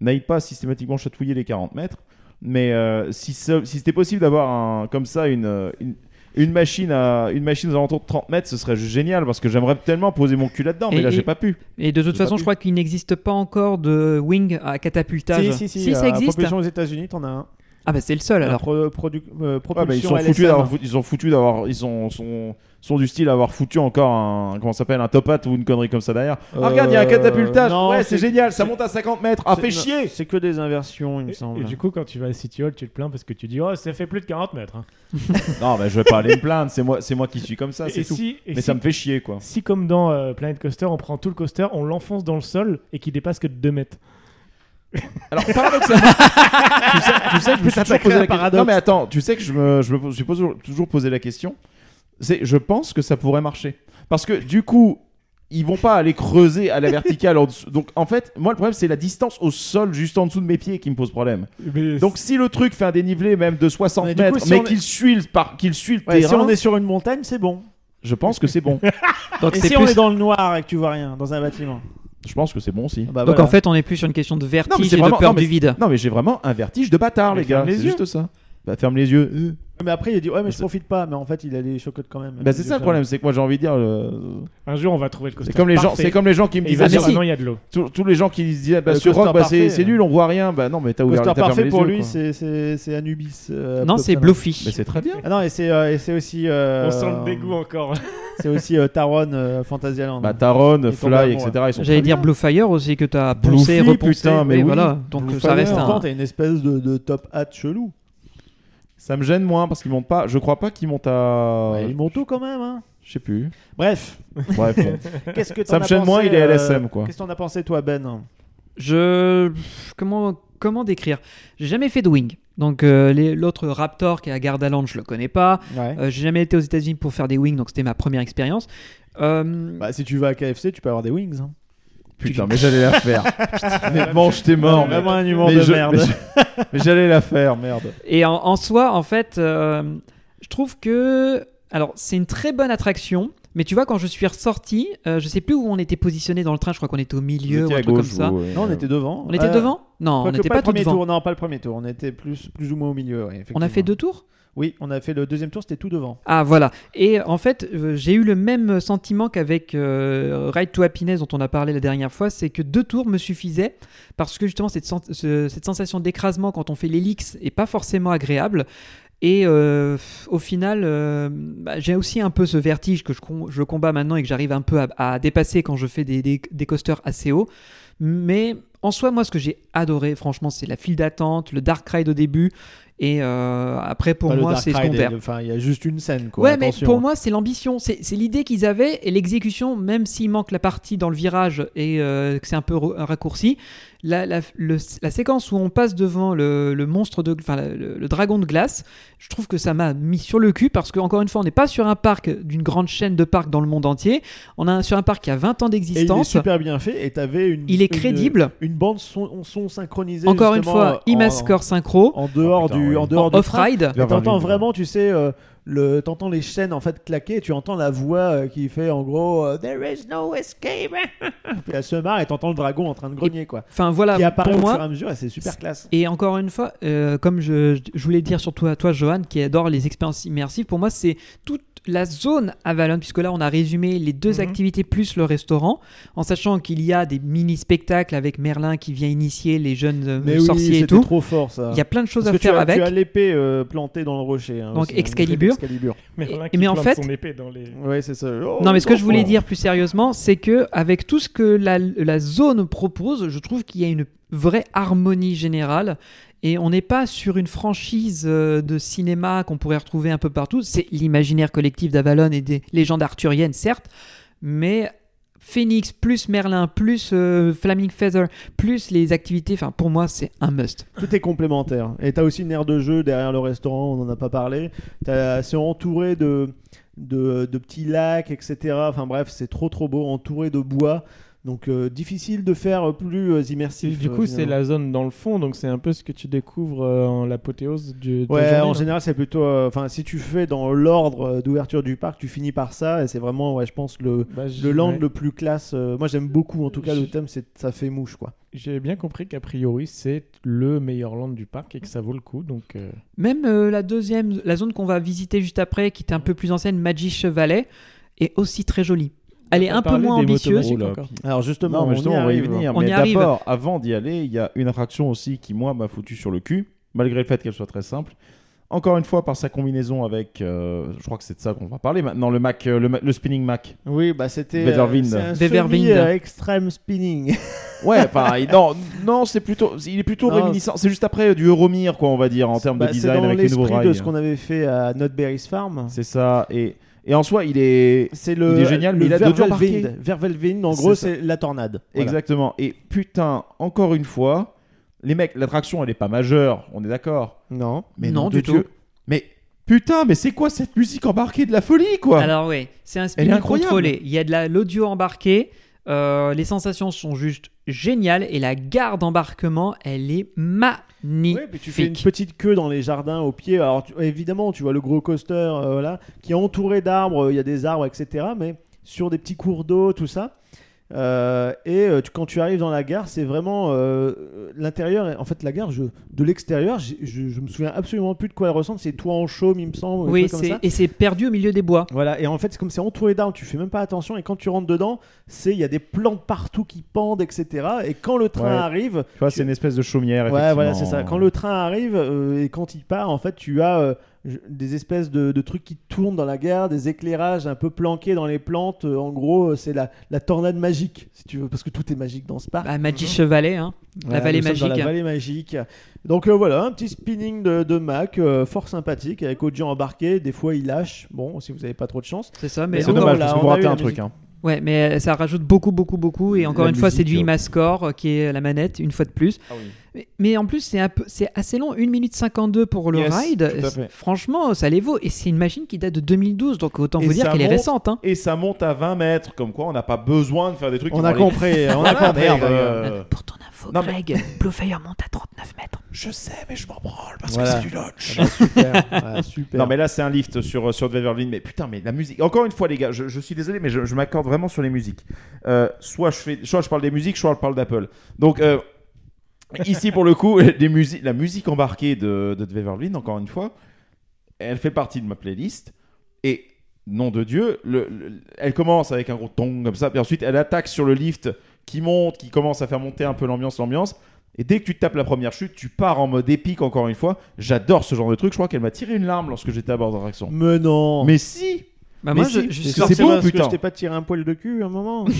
n'aille pas systématiquement chatouiller les 40 mètres. Mais euh, si, c'était possible d'avoir comme ça une, une, une machine à une machine aux alentours de 30 mètres, ce serait juste génial parce que j'aimerais tellement poser mon cul là-dedans, mais
Et-
là, j'ai pas pu.
Et de toute façon, je crois qu'il n'existe pas encore de wing à catapultage.
Si, si, si.
ça
à
existe.
Propulsion aux États-Unis, t'en as un.
Ah bah c'est le seul alors.
pro- euh,
Ouais, bah, ils sont foutus d'avoir, ils ont foutu d'avoir, ils sont, sont, sont du style à avoir foutu encore un, comment ça s'appelle, un top hat ou une connerie comme ça derrière.
Euh,
ah regarde, il y a un catapultage.
non,
ouais, c'est génial, ça monte à 50 mètres. Ah, fait chier.
C'est que des inversions, il me semble.
et du coup, quand tu vas à City Hall, tu te plains parce que tu dis Oh, ça fait plus de 40 mètres. hein. *laughs*
Non, mais je vais pas aller me plaindre. C'est moi, c'est moi qui suis comme ça, c'est tout.
si,
Mais
si,
ça me fait chier, quoi.
si, comme dans euh, Planet Coaster, on prend tout le coaster, on l'enfonce dans le sol et qu'il dépasse que de 2 mètres.
Alors, paradoxalement, *laughs* tu sais, tu sais que je me suis toujours posé la question. Non, mais attends, tu sais que je me, je me suis toujours posé la question. C'est, je pense que ça pourrait marcher. Parce que du coup, ils vont pas aller creuser à la verticale. en dessous. Donc, en fait, moi, le problème, c'est la distance au sol juste en dessous de mes pieds qui me pose problème.
Mais
Donc, si le truc fait un dénivelé même de 60
Mais du coup,
mètres,
si
mais
on
qu'il suit, le par... qu'il suit le
Ouais, si
terrain,
on est sur une montagne, c'est bon.
je pense que c'est bon. *laughs*
Donc
Et
c'est
si on
plus-
est dans le noir et que tu vois rien, dans un bâtiment?
Je pense que c'est bon aussi.
Bah,
Donc
voilà.
en fait, on est plus sur une question de
Non, mais
vertige
c'est
et
vraiment-
de peur
non, mais
du vide.
Non, mais j'ai vraiment un vertige de bâtard,
Mais
les gars. C'est juste ça. Bah, ferme les yeux.
Mais après, il a dit Ouais, mais je profite pas. Mais en fait, il a les chocottes quand même.
Bah, c'est ça le problème, c'est que moi j'ai envie de dire. euh,
un jour, on va trouver le coaster.
C'est comme les gens,
parfait.
c'est comme les gens qui me
Et il
disent
va
Ah,
dire
mais
Ah
si.
non, il y a de l'eau.
tous, tous les gens qui disaient bah,
Le
ce
coaster
rock bah, c'est
parfait,
c'est
euh.
nul, on voit rien. Bah non, mais t'as ouvert
Coaster
t'as fermé
parfait
les
pour
yeux,
lui,
quoi.
c'est- c'est c'est Anubis. euh,
Non, c'est. Bluffy.
Mais c'est très bien.
Ah non, et c'est euh, et c'est aussi. euh,
On sent le dégoût encore. *laughs*
C'est aussi euh, Taron euh, Fantasyland.
Bah Taron,
tombent
Fly,
amoureux.
etc. Ils sont
J'allais
très
dire
bien.
Blue Fire aussi que t'as
Bluffy,
repensé.
putain, mais oui.
voilà. Donc
Blue
ça
Fire.
reste
Pourtant,
un.
t'as une espèce de, de top hat chelou.
Ça me gêne moins parce qu'ils montent pas. Je crois pas qu'ils montent à.
Ouais, il monte haut quand même. Hein.
Je sais plus.
Bref,
Bref. bon. *laughs*
qu'est-ce que
Ça me gêne moins, il est
euh,
LSM, quoi.
Qu'est-ce que t'en as pensé, toi, Ben?
Je comment comment décrire? J'ai jamais fait de wing. Donc euh, l'autre Raptor qui est à Gardaland, je le connais pas.
Ouais.
Euh, J'ai jamais été aux États-Unis pour faire des wings, donc c'était ma première expérience. Euh,
Bah, si tu vas à KFC, tu peux avoir des wings. Hein.
Putain, mais j'allais la faire. *laughs* mais mange tes morts.
Vraiment
mais-
un humour
mais
de
je-
merde. *laughs*
mais j'allais la faire, merde.
Et en, en soi, en fait, euh, je trouve que. Alors, c'est une très bonne attraction, mais tu vois, quand je suis ressorti, euh, je sais plus où on était positionné dans le train, je crois qu'on était au milieu ou un
à
truc
gauche,
comme ça.
Non, on était devant.
On était
Euh,
devant Non, on n'était
pas
pas,
le
tout
premier
devant.
tour. Non, pas le premier tour. On était plus, plus ou moins au milieu. ouais,
On a fait deux tours
Oui, on a fait le deuxième tour, c'était tout devant.
Ah voilà. Et en fait, euh, j'ai eu le même sentiment qu'avec euh, Ride to Happiness dont on a parlé la dernière fois, c'est que deux tours me suffisaient parce que justement cette, cette sensation d'écrasement quand on fait l'hélix est pas forcément agréable. Et euh, au final, bah, j'ai aussi un peu ce vertige que je, com- je combats maintenant et que j'arrive un peu à, à dépasser quand je fais des, des, des coasters assez hauts. Mais en soi, moi, ce que j'ai adoré, franchement, c'est la file d'attente, le dark ride au début. Et euh, après, pour
Pas
moi, c'est secondaire.
Enfin, il y a juste une scène, quoi.
Ouais, mais pour moi, c'est l'ambition. C'est l'idée qu'ils avaient et l'exécution, même s'il manque la partie dans le virage et euh, que c'est un peu un raccourci. La, la, le- la séquence où on passe devant le, le monstre de. Enfin, le, le dragon de glace, je trouve que ça m'a mis sur le cul parce qu'encore une fois, on n'est pas sur un parc d'une grande chaîne de parcs dans le monde entier. On est sur un parc qui a 20 ans
Et il est
d'existence.
super bien fait et t'avais une.
Il est
une-
crédible.
Une, bande son, son synchronisée.
Encore une fois, e-masker synchro,
En dehors
Oh, putain,
du,
oui.
en dehors
en
du train.
off-ride.
Et T'entends vraiment, tu sais, euh, le, t'entends les chaînes en fait claquer, tu entends la voix euh, qui fait en gros euh, There is no escape. *laughs* Puis elle se marre et t'entends le dragon en train de grogner quoi.
Enfin, voilà,
qui apparaît
pour
au
moi,
fur et à mesure et c'est super classe.
Et encore une fois, euh, comme je, je voulais dire surtout à toi, Johan, qui adore les expériences immersives, pour moi, c'est toute la zone Avalon, puisque là, on a résumé les deux
Mhm.
activités plus le restaurant, en sachant qu'il y a des mini-spectacles avec Merlin qui vient initier les jeunes euh,
Mais oui,
sorciers et
c'était
tout.
trop fort ça.
Il y a plein de choses
Parce
à
que tu
faire
as,
avec.
Tu as l'épée euh, plantée dans le rocher. hein,
Donc
aussi, hein,
Excalibur.
l'épée d'Excalibur.
Merlin
Et-
qui
mais en
plante
fait-
son épée dans les.
Ouais, c'est ça. Oh,
Non, mais ce que je voulais
enfant.
dire plus sérieusement, c'est que avec tout ce que la, la zone propose, je trouve qu'il y a une vraie harmonie générale. Et on n'est pas sur une franchise euh, de cinéma qu'on pourrait retrouver un peu partout. C'est l'imaginaire collectif d'Avalon et des légendes arthuriennes, certes, mais Phoenix plus Merlin plus euh, Flaming Feather plus les activités, enfin pour moi c'est un must.
Tout est complémentaire. Et t'as aussi une aire de jeu derrière le restaurant, on n'en a pas parlé. C'est entouré de, de petits lacs, etc. Enfin bref, c'est trop trop beau, entouré de bois. Donc euh, difficile de faire plus euh,
Et
immersif.
du
euh,
coup, c'est
finalement.
la zone dans le fond, donc c'est un peu ce que tu découvres euh, en l'apothéose du.
Ouais,
journée,
en général, c'est plutôt. euh, Enfin, si tu fais dans l'ordre euh, d'ouverture du parc, tu finis par ça. Et c'est vraiment, ouais, je pense, le,
Bah,
le land
ouais.
le plus classe. euh, moi, j'aime beaucoup, en tout cas, le thème, c'est ça fait mouche, quoi.
J'ai bien compris qu'a priori, c'est le meilleur land du parc et que ça vaut le coup. Donc, euh,
Même euh, la deuxième, la zone qu'on va visiter juste après, qui était un peu plus ancienne, Magic Valley, est aussi très jolie. Elle est un peu moins ambitieuse.
Alors, justement,
Non, mais justement,
on, y
on va y
arrive.
venir.
On
mais d'abord, avant d'y aller, il y a une attraction aussi qui, moi, m'a foutu sur le cul, malgré le fait qu'elle soit très simple. Encore une fois, par sa combinaison avec, euh, je crois que c'est de ça qu'on va parler maintenant, le Mac, euh, le, spinning Mac.
Oui, bah c'était. Semi, euh, extreme spinning. *laughs*
Ouais, pareil. non, non, c'est plutôt, il est plutôt
Non,
réminiscent. C'est juste après euh, du Euromir, quoi, on va dire, en termes
Bah,
de
c'est
design
dans
avec les nouveaux
l'esprit
rails.
de ce qu'on avait fait à Notberry's Farm.
C'est ça. Et, et en soi, il est
C'est le.
Il est génial,
le
mais il a d'autres
Vervelwind.
embarqués.
Vervelwind, en gros, c'est la tornade. Voilà.
exactement. Et putain, encore une fois, les mecs, l'attraction, elle est pas majeure, on est d'accord.
Non.
Mais
Non, du
de Dieu.
tout.
Mais putain, mais c'est quoi cette musique embarquée de la folie, quoi?
Alors oui, c'est un contrôlé. Il y a de la- l'audio embarqué. euh, les sensations sont juste géniales et la gare d'embarquement, elle est magnifique.
Ouais, puis tu fais une petite queue dans les jardins au pied. Alors tu- évidemment, tu vois le gros coaster euh, voilà, qui est entouré d'arbres. Il y a des arbres, etc. Mais sur des petits cours d'eau, tout ça. Euh, et euh, tu- quand tu arrives dans la gare, c'est vraiment euh, l'intérieur. En fait, la gare, je, de l'extérieur, je, je me souviens absolument plus de quoi elle ressemble. C'est toit en chaume, il me semble. ou
Oui,
comme ça.
et c'est perdu au milieu des bois.
Voilà, et en fait, c'est comme c'est entouré d'arbres, tu fais même pas attention, et quand tu rentres dedans, c'est il y a des plantes partout qui pendent, etc. Et quand le train
Ouais.
arrive,
Tu vois, c'est une espèce de chaumière.
Ouais, voilà, c'est ça. Quand le train arrive euh, et quand il part, en fait, tu as euh, des espèces de, de trucs qui tournent dans la gare, des éclairages un peu planqués dans les plantes. Euh, en gros, euh, c'est la, la tornade magique, si tu veux, parce que tout est magique dans ce parc.
Bah, Magic Chevalet, hein. La vallée magique.
Dans la vallée magique. Donc euh, voilà, un petit spinning de, de Mac, euh, fort sympathique, avec audio embarqué. Des fois, il lâche. Bon, si vous n'avez pas trop de chance.
C'est ça, mais
Mais
C'est dommage,
voilà,
parce que
on
vous ratez un truc. Hein.
Ouais, mais ça rajoute beaucoup, beaucoup, beaucoup. Et encore
La
une fois, c'est du. Imascore euh, qui est la manette, une fois de plus. Mais, mais en plus, c'est un peu, c'est assez long, 1 minute 52 pour le
Yes,
ride.
fait.
Franchement, ça les vaut. Et c'est une machine qui date de 2012, donc autant
Et
vous dire qu'elle est récente. Hein.
Et ça monte à 20 mètres, comme quoi on n'a pas besoin de faire des trucs.
On a compris, on a
Voilà,
compris.
merde, euh,
Pour ton info,
Non, mais-
Greg, *laughs* Bluefire monte à 39 mètres.
Je sais, mais je m'en branle parce
Voilà.
que c'est du launch.
Ah bah, super, Ouais, *laughs* super.
Non mais là c'est un lift sur sur Weverlin mais putain mais la musique encore une fois les gars je, je suis désolé mais je, je m'accorde vraiment sur les musiques Euh, soit je fais soit je parle des musiques soit je parle d'Apple donc euh, ici pour le coup *laughs* la musique embarquée de de encore une fois elle fait partie de ma playlist et nom de Dieu le- le- elle commence avec un gros tong comme ça puis ensuite elle attaque sur le lift qui monte qui commence à faire monter un peu l'ambiance l'ambiance Et dès que tu tapes la première chute, tu pars en mode épique encore une fois. J'adore ce genre de truc. Je crois qu'elle m'a tiré une larme lorsque j'étais à bord d'attraction.
Mais non.
Mais si
Bah,
Mais
moi,
si,
je, je
c'est
suis
c'est
sorti.
beau,
parce que
putain.
je t'ai pas tiré un poil de cul à un moment. *laughs*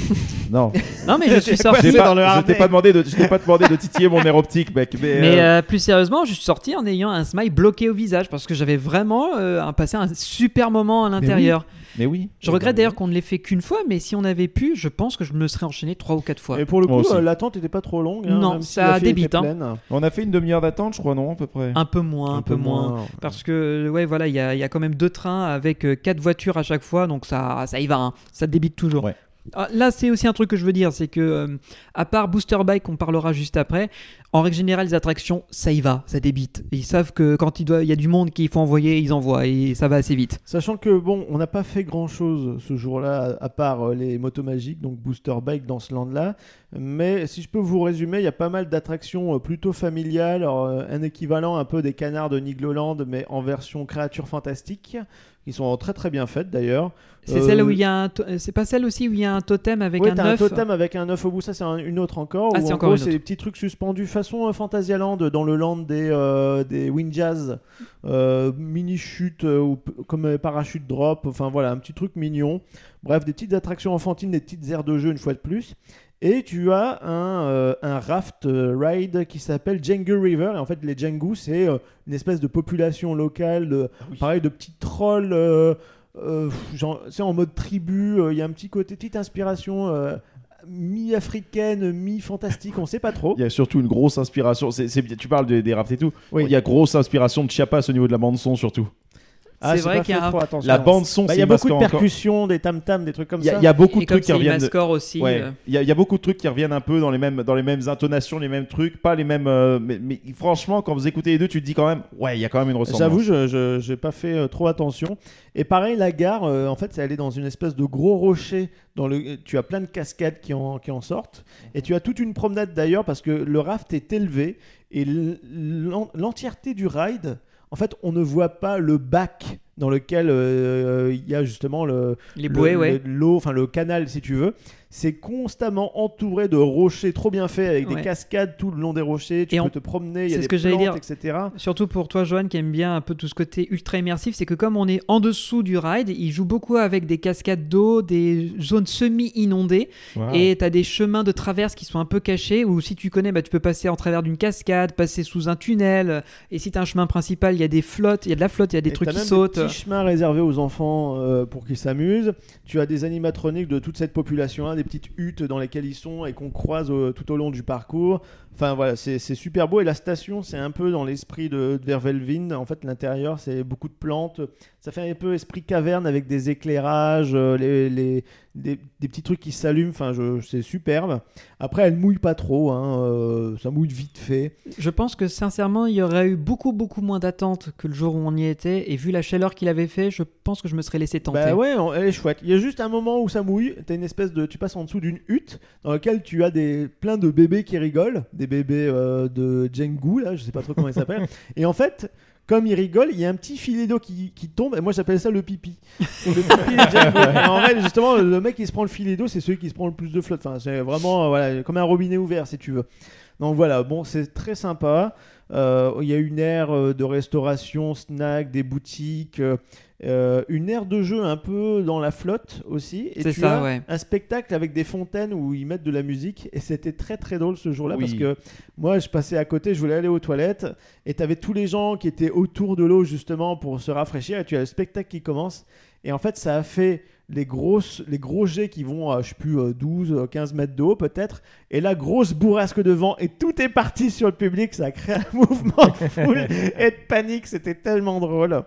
Non,
Non, mais je suis sorti.
je t'ai
dans le
pas, je
harnais.
t'ai pas demandé de, je t'ai pas demandé de titiller mon air optique, mec. Mais,
Mais
euh,
euh, plus sérieusement, je suis sorti en ayant un smile bloqué au visage parce que j'avais vraiment euh, un- passé un super moment à l'intérieur.
mais oui.
Je regrette d'ailleurs qu'on ne l'ait fait qu'une fois, mais si on avait pu, je pense que je me serais enchaîné trois ou quatre fois.
Et pour le
Moi
coup,
aussi.
euh, l'attente était pas trop longue. hein,
Non,
même si
ça
la file
débite, hein.
pleine.
On a fait une demi-heure d'attente, je crois, non, à peu près?
Un peu moins, un, peu, moins. Parce que, ouais, voilà, il y a, il y a quand même deux trains avec euh, quatre voitures à chaque fois, donc ça, ça y va, hein. ça débite toujours.
Ouais.
Ah, Là, c'est aussi un truc que je veux dire, c'est que, euh, à part Booster Bike, on parlera juste après, en règle générale, les attractions, ça y va, ça débite. Ils savent que quand il, doit, il y a du monde qu'il faut envoyer, ils envoient, et ça va assez vite.
Sachant que bon, on n'a pas fait grand chose ce jour-là, à part euh, les motos magiques, donc Booster Bike dans ce land-là. Mais si je peux vous résumer, il y a pas mal d'attractions euh, plutôt familiales, alors, un équivalent un peu des canards de Nigloland, mais en version créatures fantastiques, qui sont très très bien faites d'ailleurs.
C'est
Euh,
celle où il y a un euh, c'est pas celle aussi où il y a un totem avec
Ouais,
un œuf.
un totem avec un œuf au bout, ça c'est un- une autre encore.
Ah, c'est
en
encore
c'est des petits trucs suspendus façon euh, Phantasialand dans le land des, euh, des Windjazz, euh, mini chute euh, comme euh, parachute drop, enfin voilà, un petit truc mignon. Bref, des petites attractions enfantines, des petites aires de jeu une fois de plus. Et tu as un, euh, un raft euh, ride qui s'appelle Django River. Et en fait, les Django, c'est euh, une espèce de population locale, de, pareil, de petits trolls. c'est en mode tribu. Il y a un petit côté, petite inspiration mi-africaine, mi-fantastique, on sait pas trop. *laughs*
Il y a surtout une grosse inspiration. C'est, c'est- tu parles des, des rafts et tout.
Oui.
Il y a grosse inspiration de Chiapas au niveau de la bande son surtout.
Ah,
C'est vrai qu'il y a
fait
un-
trop attention.
La bande son,
Bah, Il
c'est
y a beaucoup de
encore.
percussions, des tam-tams, des trucs comme
Il y, a-
ça.
il y a beaucoup de trucs qui reviennent.
aussi. Euh,
Il y, a- il y a beaucoup de trucs qui reviennent un peu dans les mêmes, dans les mêmes intonations, les mêmes trucs, pas les mêmes. euh, mais, mais franchement, quand vous écoutez les deux, tu te dis quand même, ouais, il y a quand même une ressemblance.
J'avoue, je je- j'ai pas fait euh, trop attention. Et pareil, la gare, euh, en fait, c'est elle est dans une espèce de gros rocher. Dans le, tu as plein de cascades qui en, qui en sortent. Et tu as toute une promenade d'ailleurs parce que le raft est élevé. Et l'entièreté du ride, en fait, on ne voit pas le bac dans lequel euh, il y a justement le,
Les
le-
bouées, ouais.
le- l'eau, enfin le canal si tu veux. C'est constamment entouré de rochers trop bien faits avec
Ouais.
des cascades tout le long des rochers. Tu
Et
peux
on-
te promener, il y
c'est
a
ce
des
que j'allais
plantes,
dire.
etc.
Surtout pour toi, Johan, qui aime bien un peu tout ce côté ultra immersif, c'est que comme on est en dessous du ride, il joue beaucoup avec des cascades d'eau, des zones semi-inondées,
Wow.
et tu as des chemins de traverse qui sont un peu cachés, ou si tu connais, bah, tu peux passer en travers d'une cascade, passer sous un tunnel, et si tu as un chemin principal, il y a des flottes, il y a de la flotte, il y a des
Et
trucs qui sautent.
Des petits chemins réservés aux enfants euh, pour qu'ils s'amusent. Tu as des animatroniques de toute cette population-là, des petites huttes dans lesquelles ils sont et qu'on croise euh, tout au long du parcours. Enfin voilà, c'est super beau. Et la station, c'est un peu dans l'esprit de, de. En fait, l'intérieur, c'est beaucoup de plantes. Ça fait un peu esprit caverne avec des éclairages, euh, les- des, des petits trucs qui s'allument. Enfin, je- c'est superbe. Après, elle mouille pas trop. hein, euh, ça mouille vite fait.
Je pense que sincèrement, il y aurait eu beaucoup, beaucoup moins d'attente que le jour où on y était, et vu la chaleur qu'il avait fait, je pense que je me serais laissé tenter.
Bah ouais, elle est chouette. Il y a juste un moment où ça mouille. T'as une espèce de, tu passes en dessous d'une hutte dans laquelle tu as des plein de bébés qui rigolent, des bébés euh, de Jengu là, je sais pas trop comment ils s'appellent. *laughs* Et en fait. Comme ils rigolent, il y a un petit filet d'eau qui, qui tombe, et moi j'appelle ça le pipi. le pipi *laughs* de. Et en fait, justement, le mec qui se prend le filet d'eau, c'est celui qui se prend le plus de flotte. Enfin, c'est vraiment euh, voilà, comme un robinet ouvert, si tu veux. Donc voilà, bon, c'est très sympa. Euh, Il y a une aire euh, de restauration, snack, des boutiques, euh, euh, une aire de jeu un peu dans la flotte aussi. Et
C'est
tu
ça,
as
ouais.
un spectacle avec des fontaines où ils mettent de la musique. Et c'était très très drôle ce jour-là
Oui.
parce que moi je passais à côté, je voulais aller aux toilettes et tu avais tous les gens qui étaient autour de l'eau justement pour se rafraîchir. Et tu as le spectacle qui commence. Et en fait, ça a fait les, grosses, les gros jets qui vont à, je sais plus, euh, 12, euh, 15 mètres de haut peut-être. Et la grosse bourrasque de vent. Et tout est parti sur le public. Ça a créé un *laughs* mouvement de foule et de panique. C'était tellement drôle.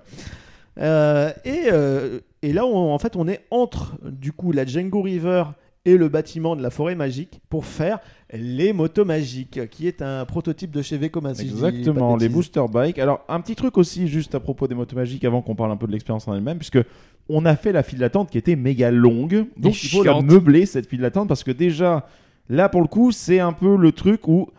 Euh, et, euh, et là, on- en fait, on est entre du coup la Django River et le bâtiment de la forêt magique pour faire les motos magiques, qui est un prototype de chez Vekoma.
Exactement, les booster bikes. Alors, un petit truc aussi, juste à propos des motos magiques, avant qu'on parle un peu de l'expérience en elle-même, puisque on a fait la file d'attente qui était méga longue. Donc, il faut la meubler, cette file d'attente, parce que déjà, là, pour le coup, c'est un peu le truc où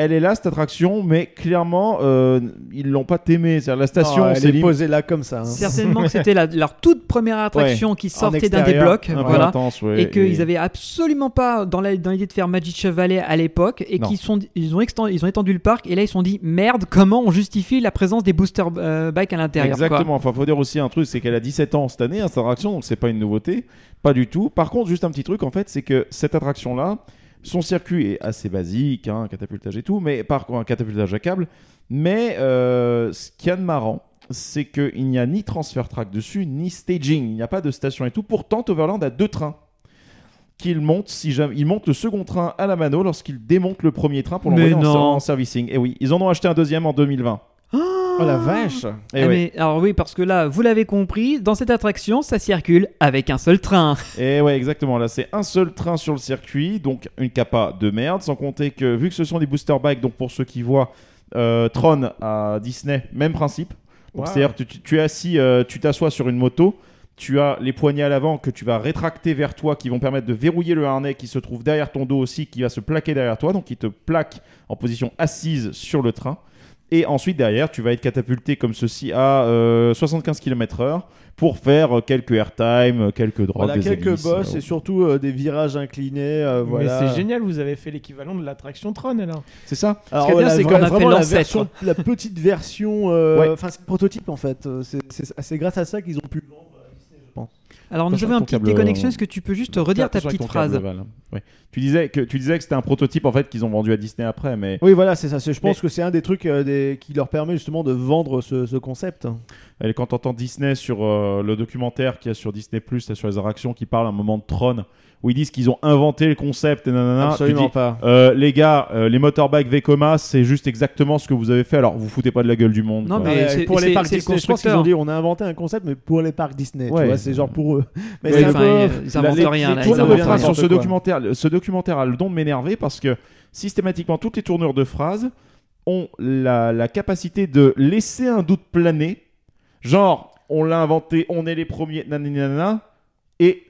elle est là cette attraction, mais clairement euh, ils l'ont pas aimée. C'est-à-dire la station,
Non, elle
c'est
est posée là comme ça. hein.
Certainement que c'était leur toute première attraction qui sortait d'un des blocs. voilà.
intense, ouais,
et qu'ils avaient absolument pas dans l'idée de faire Magic Chevalier à l'époque et qu'ils sont ils ont extendu, ils ont étendu le parc et là ils se sont dit merde comment on justifie la présence des booster euh, bikes à l'intérieur quoi.
Exactement. Enfin, faut dire aussi un truc, c'est qu'elle a 17 ans cette année, hein, cette attraction, donc c'est pas une nouveauté, pas du tout. Par contre, juste un petit truc, en fait, c'est que cette attraction-là, son circuit est assez basique, hein, catapultage et tout, mais par contre, un catapultage à câble. Mais euh, ce qu'il y a de marrant, c'est qu'il n'y a ni transfer track dessus, ni staging. Il n'y a pas de station et tout. Pourtant, Overland a deux trains qu'il monte si jamais il monte le second train à la mano lorsqu'il démonte le premier train pour l'envoyer en, en servicing. Et oui, ils en ont acheté un deuxième en 2020.
Oh la vache
Ah,
oui.
mais, alors oui parce que là vous l'avez compris dans cette attraction ça circule avec un seul train.
Et ouais, exactement. Là, c'est un seul train sur le circuit, donc une capa de merde. Sans compter que, vu que ce sont des booster bikes, donc pour ceux qui voient euh, Tron à Disney, même principe.
Wow.
C'est-à-dire que tu, tu es assis, euh, tu t'assois sur une moto, tu as les poignets à l'avant que tu vas rétracter vers toi, qui vont permettre de verrouiller le harnais qui se trouve derrière ton dos aussi, qui va se plaquer derrière toi. Donc, il te plaque en position assise sur le train. Et ensuite, derrière, tu vas être catapulté comme ceci à euh, 75 km/h pour faire euh, quelques airtime, euh, quelques drops,
Voilà,
des
quelques
hélices, euh,
et surtout euh, des virages inclinés. euh, voilà.
Mais c'est génial, vous avez fait l'équivalent de l'attraction Tron alors.
C'est ça.
Alors,
Ce qui est bien,
la-
c'est qu'on a fait
la,
l'ancêtre.
version, la petite version, euh,
Ouais.
enfin c'est le prototype en fait. Euh, C'est- grâce à ça qu'ils ont pu le vendre à Disney, je pense.
Alors nous avons un petit déconnexion
euh,
est-ce que tu peux juste redire ta petite phrase.
Tu disais que tu disais que c'était un prototype en fait qu'ils ont vendu à Disney après, mais
Oui, voilà, c'est ça. Je pense
Mais-
que c'est un des trucs euh, des- qui leur permet justement de vendre ce, ce concept.
Et quand t'entends Disney sur euh, le documentaire qu'il y a sur Disney Plus, sur les attractions qui parle à un moment de Tron, où ils disent qu'ils ont inventé le concept et nanana,
Absolument
dis,
pas.
euh, les gars, euh, les motorbikes Vekoma, c'est juste exactement ce que vous avez fait. Alors vous foutez pas de la gueule du monde.
Non,
quoi.
mais
Ouais,
c'est-
pour les parcs Disney, je pense qu'ils ont dit on a inventé un concept, mais pour les parcs Disney. tu
Ouais.
vois, c'est genre pour eux. Mais
Ouais, enfin,
peu-
ils- ils inventent
les-
rien
les
là, ils rien.
phrases sur ce
quoi.
documentaire, ce documentaire a le don de m'énerver parce que systématiquement toutes les tournures de phrases ont la, la capacité de laisser un doute planer. Genre, on l'a inventé, on est les premiers, nanana, et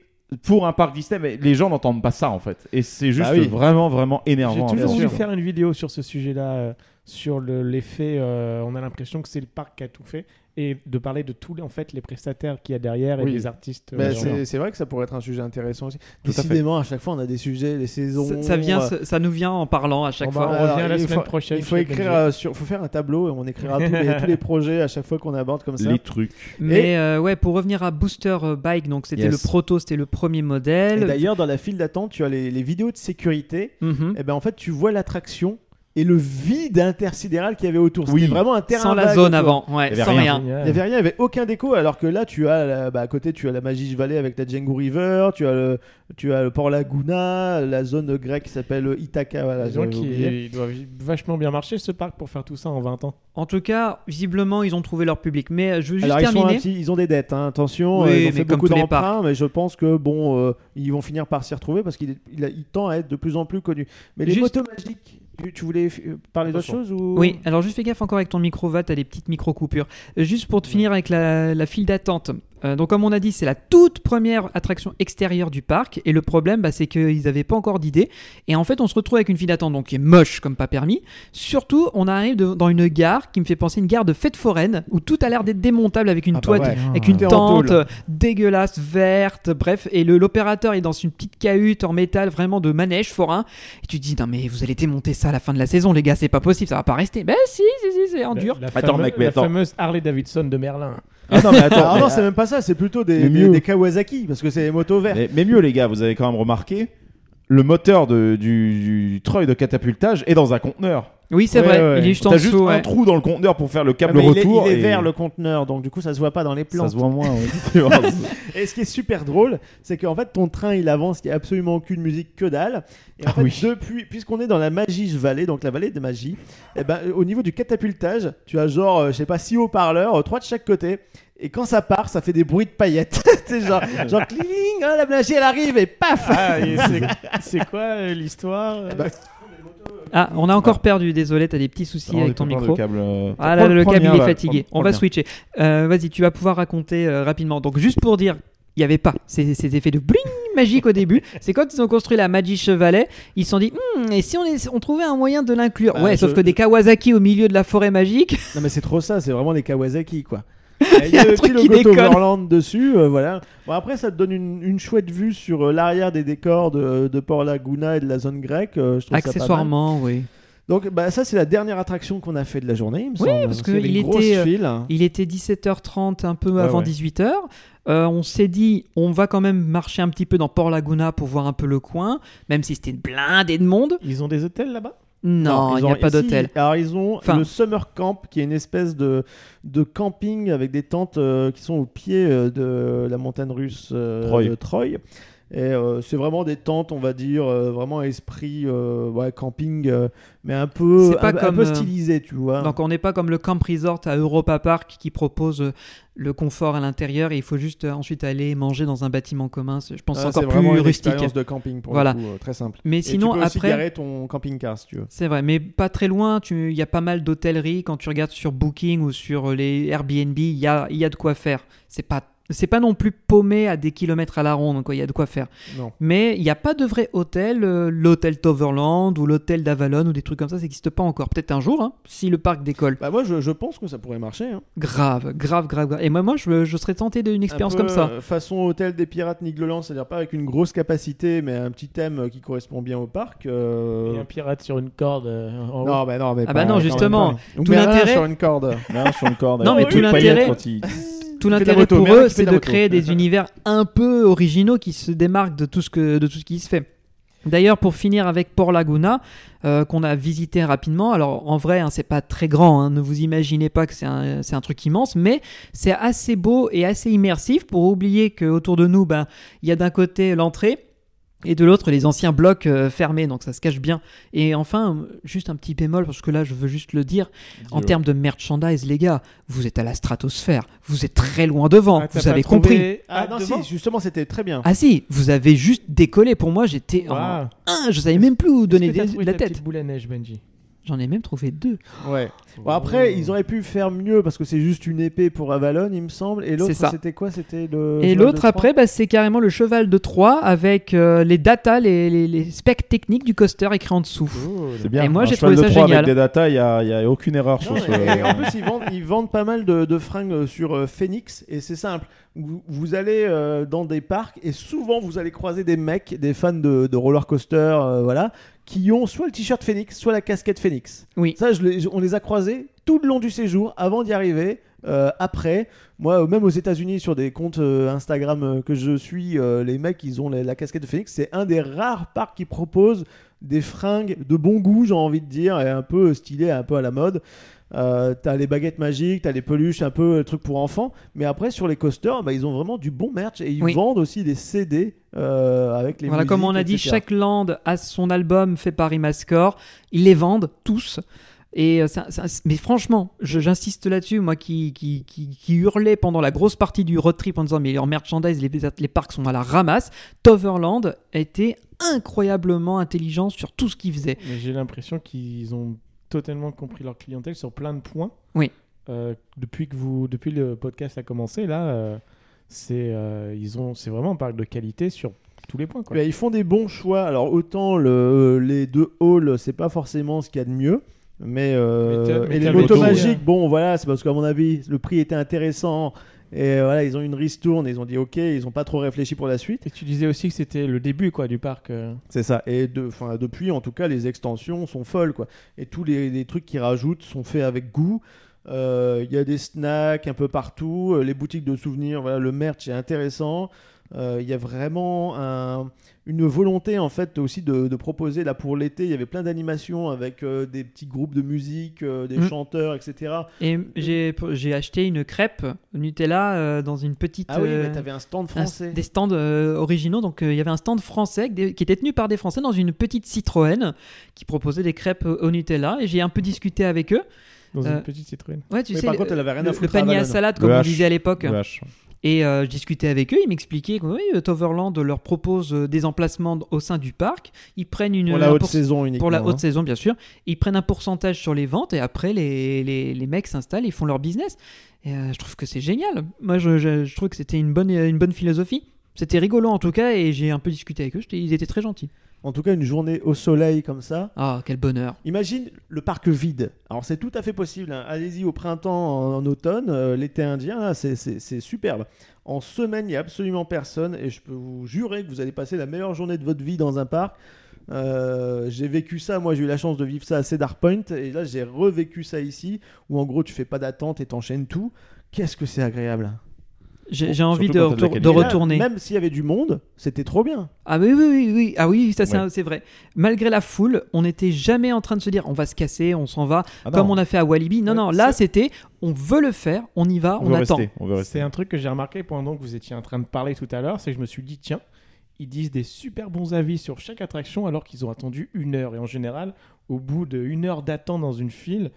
pour un parc Disney, mais les gens n'entendent pas ça en fait. Et c'est juste
Bah oui.
vraiment, vraiment
J'ai
énervant.
toujours
bien
voulu faire une vidéo sur ce sujet-là, euh, sur le- l'effet. euh, on a l'impression que c'est le parc qui a tout fait et de parler de tous les, en fait, les prestataires qu'il y a derrière et
Oui.
des artistes.
Mais
euh,
c'est c'est vrai que ça pourrait être un sujet intéressant aussi.
fait.
Décidément, à, chaque fois, on a des sujets, les saisons.
Ça, ça vient,
euh,
ça, nous vient en parlant à chaque
On
fois.
va-
alors,
revient la
il
semaine
faut-
prochaine
Il faut écrire euh, sur, faut faire un tableau et on écrira tous les, tous les projets à chaque fois qu'on aborde comme ça.
Les trucs.
Mais euh, ouais, pour revenir à Booster Bike, donc c'était
Yes.
le proto, c'était le premier
Et
modèle.
d'ailleurs, dans la file d'attente, tu as les, les vidéos de sécurité.
Mhm.
Et ben en fait, tu vois l'attraction et le vide intersidéral qu'il y avait autour. C'était
Oui.
vraiment un terrain
Sans la
vague
zone
autour.
avant, ouais,
Il y avait
sans
rien.
Il n'y avait rien, il n'y avait aucun déco, alors que là, tu as la- bah, à côté, tu as la Magic Valley avec la Django River, tu as le, tu as le Port Laguna, la zone grecque qui s'appelle Ithaca. Voilà, j'avais oublié.
qu'il doit vachement bien marcher ce parc pour faire tout ça en 20 ans.
En tout cas, visiblement, ils ont trouvé leur public. Mais euh, je veux juste
Alors ils, sont un
terminer.
petit- ils ont des dettes, hein, attention,
Oui,
euh, ils ont
mais
fait
comme
beaucoup
tous les
d'emprunts, mais je pense que bon, euh, ils vont finir par s'y retrouver parce qu'il est- il, a- il tend à être de plus en plus connu. Mais les
Juste-
motos magiques, tu, voulais euh, parler d'autre chose ou
Oui, alors juste fais gaffe encore avec ton micro va, t'as des petites micro coupures. Euh, Juste pour te finir avec la, la file d'attente. Euh, donc comme on a dit, c'est la toute première attraction extérieure du parc et le problème bah, c'est qu'ils n'avaient pas encore d'idée et en fait on se retrouve avec une file d'attente donc qui est moche comme pas permis. Surtout on arrive de- dans une gare qui me fait penser à une gare de fête foraine où tout a l'air d'être démontable avec une
Ah bah ouais.
avec une tente euh, dégueulasse verte, bref et le- l'opérateur est dans une petite cahute en métal vraiment de manège forain et tu te dis non mais vous allez démonter ça à la fin de la saison les gars c'est pas possible ça va pas rester. Ben si si si c'est en dur.
La,
Attends,
fameux-
mec, mais
la
attends.
fameuse Harley Davidson de Merlin.
Ah non, mais attends.
Ah non, c'est même pas ça, c'est plutôt des, Kawasaki parce que c'est des motos vertes.
Mais, mais mieux, les gars, vous avez quand même remarqué, le moteur de, du, du treuil de catapultage est dans un conteneur.
Oui c'est
Ouais,
vrai,
ouais.
il est juste en
T'as juste
dessous.
un
ouais.
trou dans le conteneur pour faire le câble
Ah, mais il est-
retour.
il est,
et
vert le conteneur, donc du coup ça se voit pas dans les plans.
Ça se voit moins. ouais. *laughs*
Et ce qui est super drôle, c'est qu'en fait ton train il avance, il n'y a absolument aucune musique que dalle. Et en
Ah
fait,
oui.
depuis, puisqu'on est dans la Magie Vallée, donc la vallée de magie, et ben, au niveau du catapultage, tu as genre, euh, je sais pas, six haut-parleurs, euh, trois de chaque côté. Et quand ça part, ça fait des bruits de paillettes. *laughs* tu sais, genre, genre cling, ah, la magie elle arrive et paf
Ah, et c'est- *laughs* c'est quoi euh, l'histoire euh
bah,
Ah, on a encore perdu, désolé, t'as des petits soucis
Non,
avec ton micro.
câble, euh,
Ah là, le câble il est fatigué.
prends-
On
prends
va switcher. Euh, Vas-y, tu vas pouvoir raconter euh, rapidement. Donc juste pour dire il n'y avait pas ces, ces effets de bling magique au début. *laughs* C'est quand ils ont construit la Magi Chevalet, ils se sont dit, Hmm, et si on, est- on trouvait un moyen de l'inclure?
Bah,
Ouais, sauf
je-
que des Kawasaki au milieu de la forêt magique.
Non mais c'est trop ça, c'est vraiment des Kawasaki quoi. *laughs*
Il y a un
le
truc qui
dessus, euh, voilà. Bon après ça te donne une, une chouette vue sur euh, l'arrière des décors de, de Port Laguna et de la zone grecque. euh, je trouve ça pas mal.
Accessoirement, oui.
Donc bah ça c'est la dernière attraction qu'on a fait de la journée, il me
Oui,
semble.
parce
qu'il y avait
qu'il
une grosse
était, euh,
file.
Il était 17h30, un peu
Ouais,
avant
ouais.
18h. Euh, on s'est dit, on va quand même marcher un petit peu dans Port Laguna pour voir un peu le coin, même si c'était blindé de monde.
Ils ont des hôtels là-bas?
Non, il
ils
n'y a pas
si,
d'hôtel.
Alors ils ont
Enfin-
le Summer Camp qui est une espèce de, de camping avec des tentes euh, qui sont au pied euh, de la montagne russe euh,
Troy.
de Troy. Et euh, c'est vraiment des tentes, on va dire, euh, vraiment esprit euh, ouais, camping, mais un peu,
pas
un, peu stylisé, tu vois.
Donc on n'est pas comme le Camp Resort à Europa Park qui propose le confort à l'intérieur et il faut juste ensuite aller manger dans un bâtiment commun. C'est- Je pense que
Ah,
c'est encore plus
une
rustique.
expérience de camping pour
Voilà.
le coup, très simple.
Mais
Et
sinon
tu peux aussi
après,
garer ton camping-car si tu veux.
c'est vrai, mais pas très loin. tu- Il y a pas mal d'hôtelleries quand tu regardes sur Booking ou sur les Airbnb. Il y a, il y a de quoi faire. C'est pas c'est pas non plus paumé à des kilomètres à la ronde, quoi. Il y a de quoi faire.
Non.
Mais il n'y a pas de vrai hôtel, euh, l'hôtel Toverland ou l'hôtel d'Avalon ou des trucs comme ça, ça n'existe pas encore. Peut-être un jour, hein, si le parc décolle.
Bah moi je, je pense que ça pourrait marcher. hein.
Grave, grave, grave, grave. Et moi, moi je, je serais tenté d'une expérience
Un peu,
comme ça.
euh, Façon hôtel des pirates Nigloland, c'est-à-dire pas avec une grosse capacité, mais un petit thème euh, qui correspond bien au parc. euh,
Et un pirate sur une corde euh, en haut.
Non, bah non, mais
Ah bah
pas-
non, justement. Tout l'intérêt-
sur une corde.
Non, sur une corde.
Non, mais tout l'intérêt-
quand il-
Tout l'intérêt pour eux, c'est
de
créer des univers un peu originaux qui se démarquent de tout ce, que, de tout ce qui se fait. D'ailleurs, pour finir avec Port Laguna, euh, qu'on a visité rapidement, alors en vrai, hein, c'est pas très grand, hein, ne vous imaginez pas que c'est un, c'est un truc immense, mais c'est assez beau et assez immersif pour oublier qu'autour de nous, ben, il y a d'un côté l'entrée. Et de l'autre, les anciens blocs euh, fermés, donc ça se cache bien. Et enfin, juste un petit bémol, parce que là, je veux juste le dire, en termes de merchandise, les gars, vous êtes à la stratosphère, vous êtes très loin devant,
Ah,
vous avez
trouvé-
compris.
Ah,
Ah,
non,
devant
si, justement, c'était très bien.
Ah si, vous avez juste décollé. Pour moi, j'étais en un, je savais même plus où donner des- la tête.
boule à neige, Benji?
J'en ai même trouvé deux.
Ouais. Bon, après, ils auraient pu faire mieux parce que c'est juste une épée pour Avalon, il me semble. Et l'autre, c'était quoi? C'était le.
Et
cheval de
l'autre
Troie
après, bah, c'est carrément le cheval de Troie avec euh, les data, les, les, les specs techniques du coaster écrits en dessous.
C'est bien.
Et moi, j'ai
cheval
trouvé
de
ça
Troie
génial.
Avec des datas, il n'y a, il y a aucune erreur
Non,
sur ce. *laughs*
et en plus, ils vendent, ils vendent pas mal de, de fringues euh, sur euh, Phoenix et c'est simple. Vous, vous allez euh, dans des parcs et souvent vous allez croiser des mecs, des fans de, de roller coaster, euh, voilà, qui ont soit le t-shirt Phoenix, soit la casquette Phoenix.
Oui.
Ça, je les- on les a croisés tout le long du séjour, avant d'y arriver. euh, après, moi, même aux États-Unis, sur des comptes euh, Instagram euh, que je suis, euh, les mecs, ils ont la, la casquette de Phoenix. C'est un des rares parcs qui propose des fringues de bon goût, j'ai envie de dire, et un peu stylé, un peu à la mode. Euh, t'as les baguettes magiques, t'as les peluches, un peu le truc pour enfants. Mais après, sur les coasters, bah, ils ont vraiment du bon merch et ils
Oui.
vendent aussi des CD euh, avec les
Voilà, comme on a dit,
etc.
chaque land a son album fait par Imascore. Ils les vendent tous. Et euh, ça- ça- mais franchement, j'insiste là-dessus, moi qui, qui, qui, qui hurlais pendant la grosse partie du road trip en disant mais en merchandise, les, les parcs sont à la ramasse. Toverland été incroyablement intelligent sur tout ce qu'il faisait.
Mais j'ai l'impression qu'ils ont totalement compris leur clientèle sur plein de points.
Oui.
Euh, depuis que vous, depuis le podcast a commencé, là, euh, c'est, euh, ils ont, c'est vraiment un parc de qualité sur tous les points. Quoi.
Bah, ils font des bons choix. Alors autant le, les deux halls, c'est pas forcément ce qu'il y a de mieux. Mais, euh,
Mais t'as- mais
et les motos magiques, bon voilà, c'est parce qu'à mon avis, le prix était intéressant. Et voilà, ils ont eu une ristourne, ils ont dit ok, ils ont pas trop réfléchi pour la suite.
Et tu disais aussi que c'était le début quoi, du parc. euh.
C'est ça. Et de, enfin, depuis, en tout cas, les extensions sont folles, quoi. Et tous les, les trucs qu'ils rajoutent sont faits avec goût. Euh, Il y a des snacks un peu partout, euh, les boutiques de souvenirs, voilà, le merch est intéressant. Euh, Il y a vraiment un- une volonté en fait aussi de, de proposer là pour l'été. Il y avait plein d'animations avec euh, des petits groupes de musique, euh, des
Mm.
chanteurs, etc.
Et j'ai acheté une crêpe Nutella euh, dans une petite.
Ah oui,
euh,
mais t'avais un stand
un-
français.
des stands euh, originaux. Donc euh, il y avait un stand français qui était tenu par des Français dans une petite Citroën qui proposait des crêpes au Nutella. Et j'ai un peu discuté avec eux.
Dans
Euh,
une petite Citroën.
Ouais, tu
Mais
sais,
par
le,
contre, elle avait rien
le-
à
le
foutre.
panier à
Avalon.
salade, comme
Le
on disait à l'époque. Et euh, je discutais avec eux, ils m'expliquaient que oui, Toverland leur propose euh, des emplacements au sein du parc. Ils prennent une
Pour la
un
haute saison uniquement.
pour la haute
hein.
saison, bien sûr. Ils prennent un pourcentage sur les ventes et après, les, les, les mecs s'installent, ils font leur business. Et euh, je trouve que c'est génial. Moi, je, je, je trouve que c'était une bonne, une bonne philosophie. C'était rigolo en tout cas et j'ai un peu discuté avec eux. Ils étaient très gentils.
En tout cas, une journée au soleil comme ça.
Ah, quel bonheur.
Imagine le parc vide. Alors c'est tout à fait possible. hein. Allez-y au printemps, en, en automne, euh, l'été indien, c'est- c'est c'est superbe. En semaine, il n'y a absolument personne et je peux vous jurer que vous allez passer la meilleure journée de votre vie dans un parc. Euh, j'ai vécu ça, moi j'ai eu la chance de vivre ça à Cedar Point et là j'ai revécu ça ici où en gros tu fais pas d'attente et t'enchaînes tout. Qu'est-ce que c'est agréable.
J'ai envie de, retour-
là,
retourner.
Même s'il y avait du monde, c'était trop bien.
Ah oui, oui, oui, oui. Ah oui, ça c'est
Ouais.
vrai. Malgré la foule, on n'était jamais en train de se dire on va se casser, on s'en va,
Ah
comme on a fait à Walibi. Non,
Ouais,
non, là c'était on veut le faire, on y va,
on,
on, attend.
rester. On veut rester.
C'est un truc que j'ai remarqué pendant que vous étiez en train de parler tout à l'heure, c'est que je me suis dit, tiens, ils disent des super bons avis sur chaque attraction alors qu'ils ont attendu une heure. Et en général, au bout d'une heure d'attente dans une file,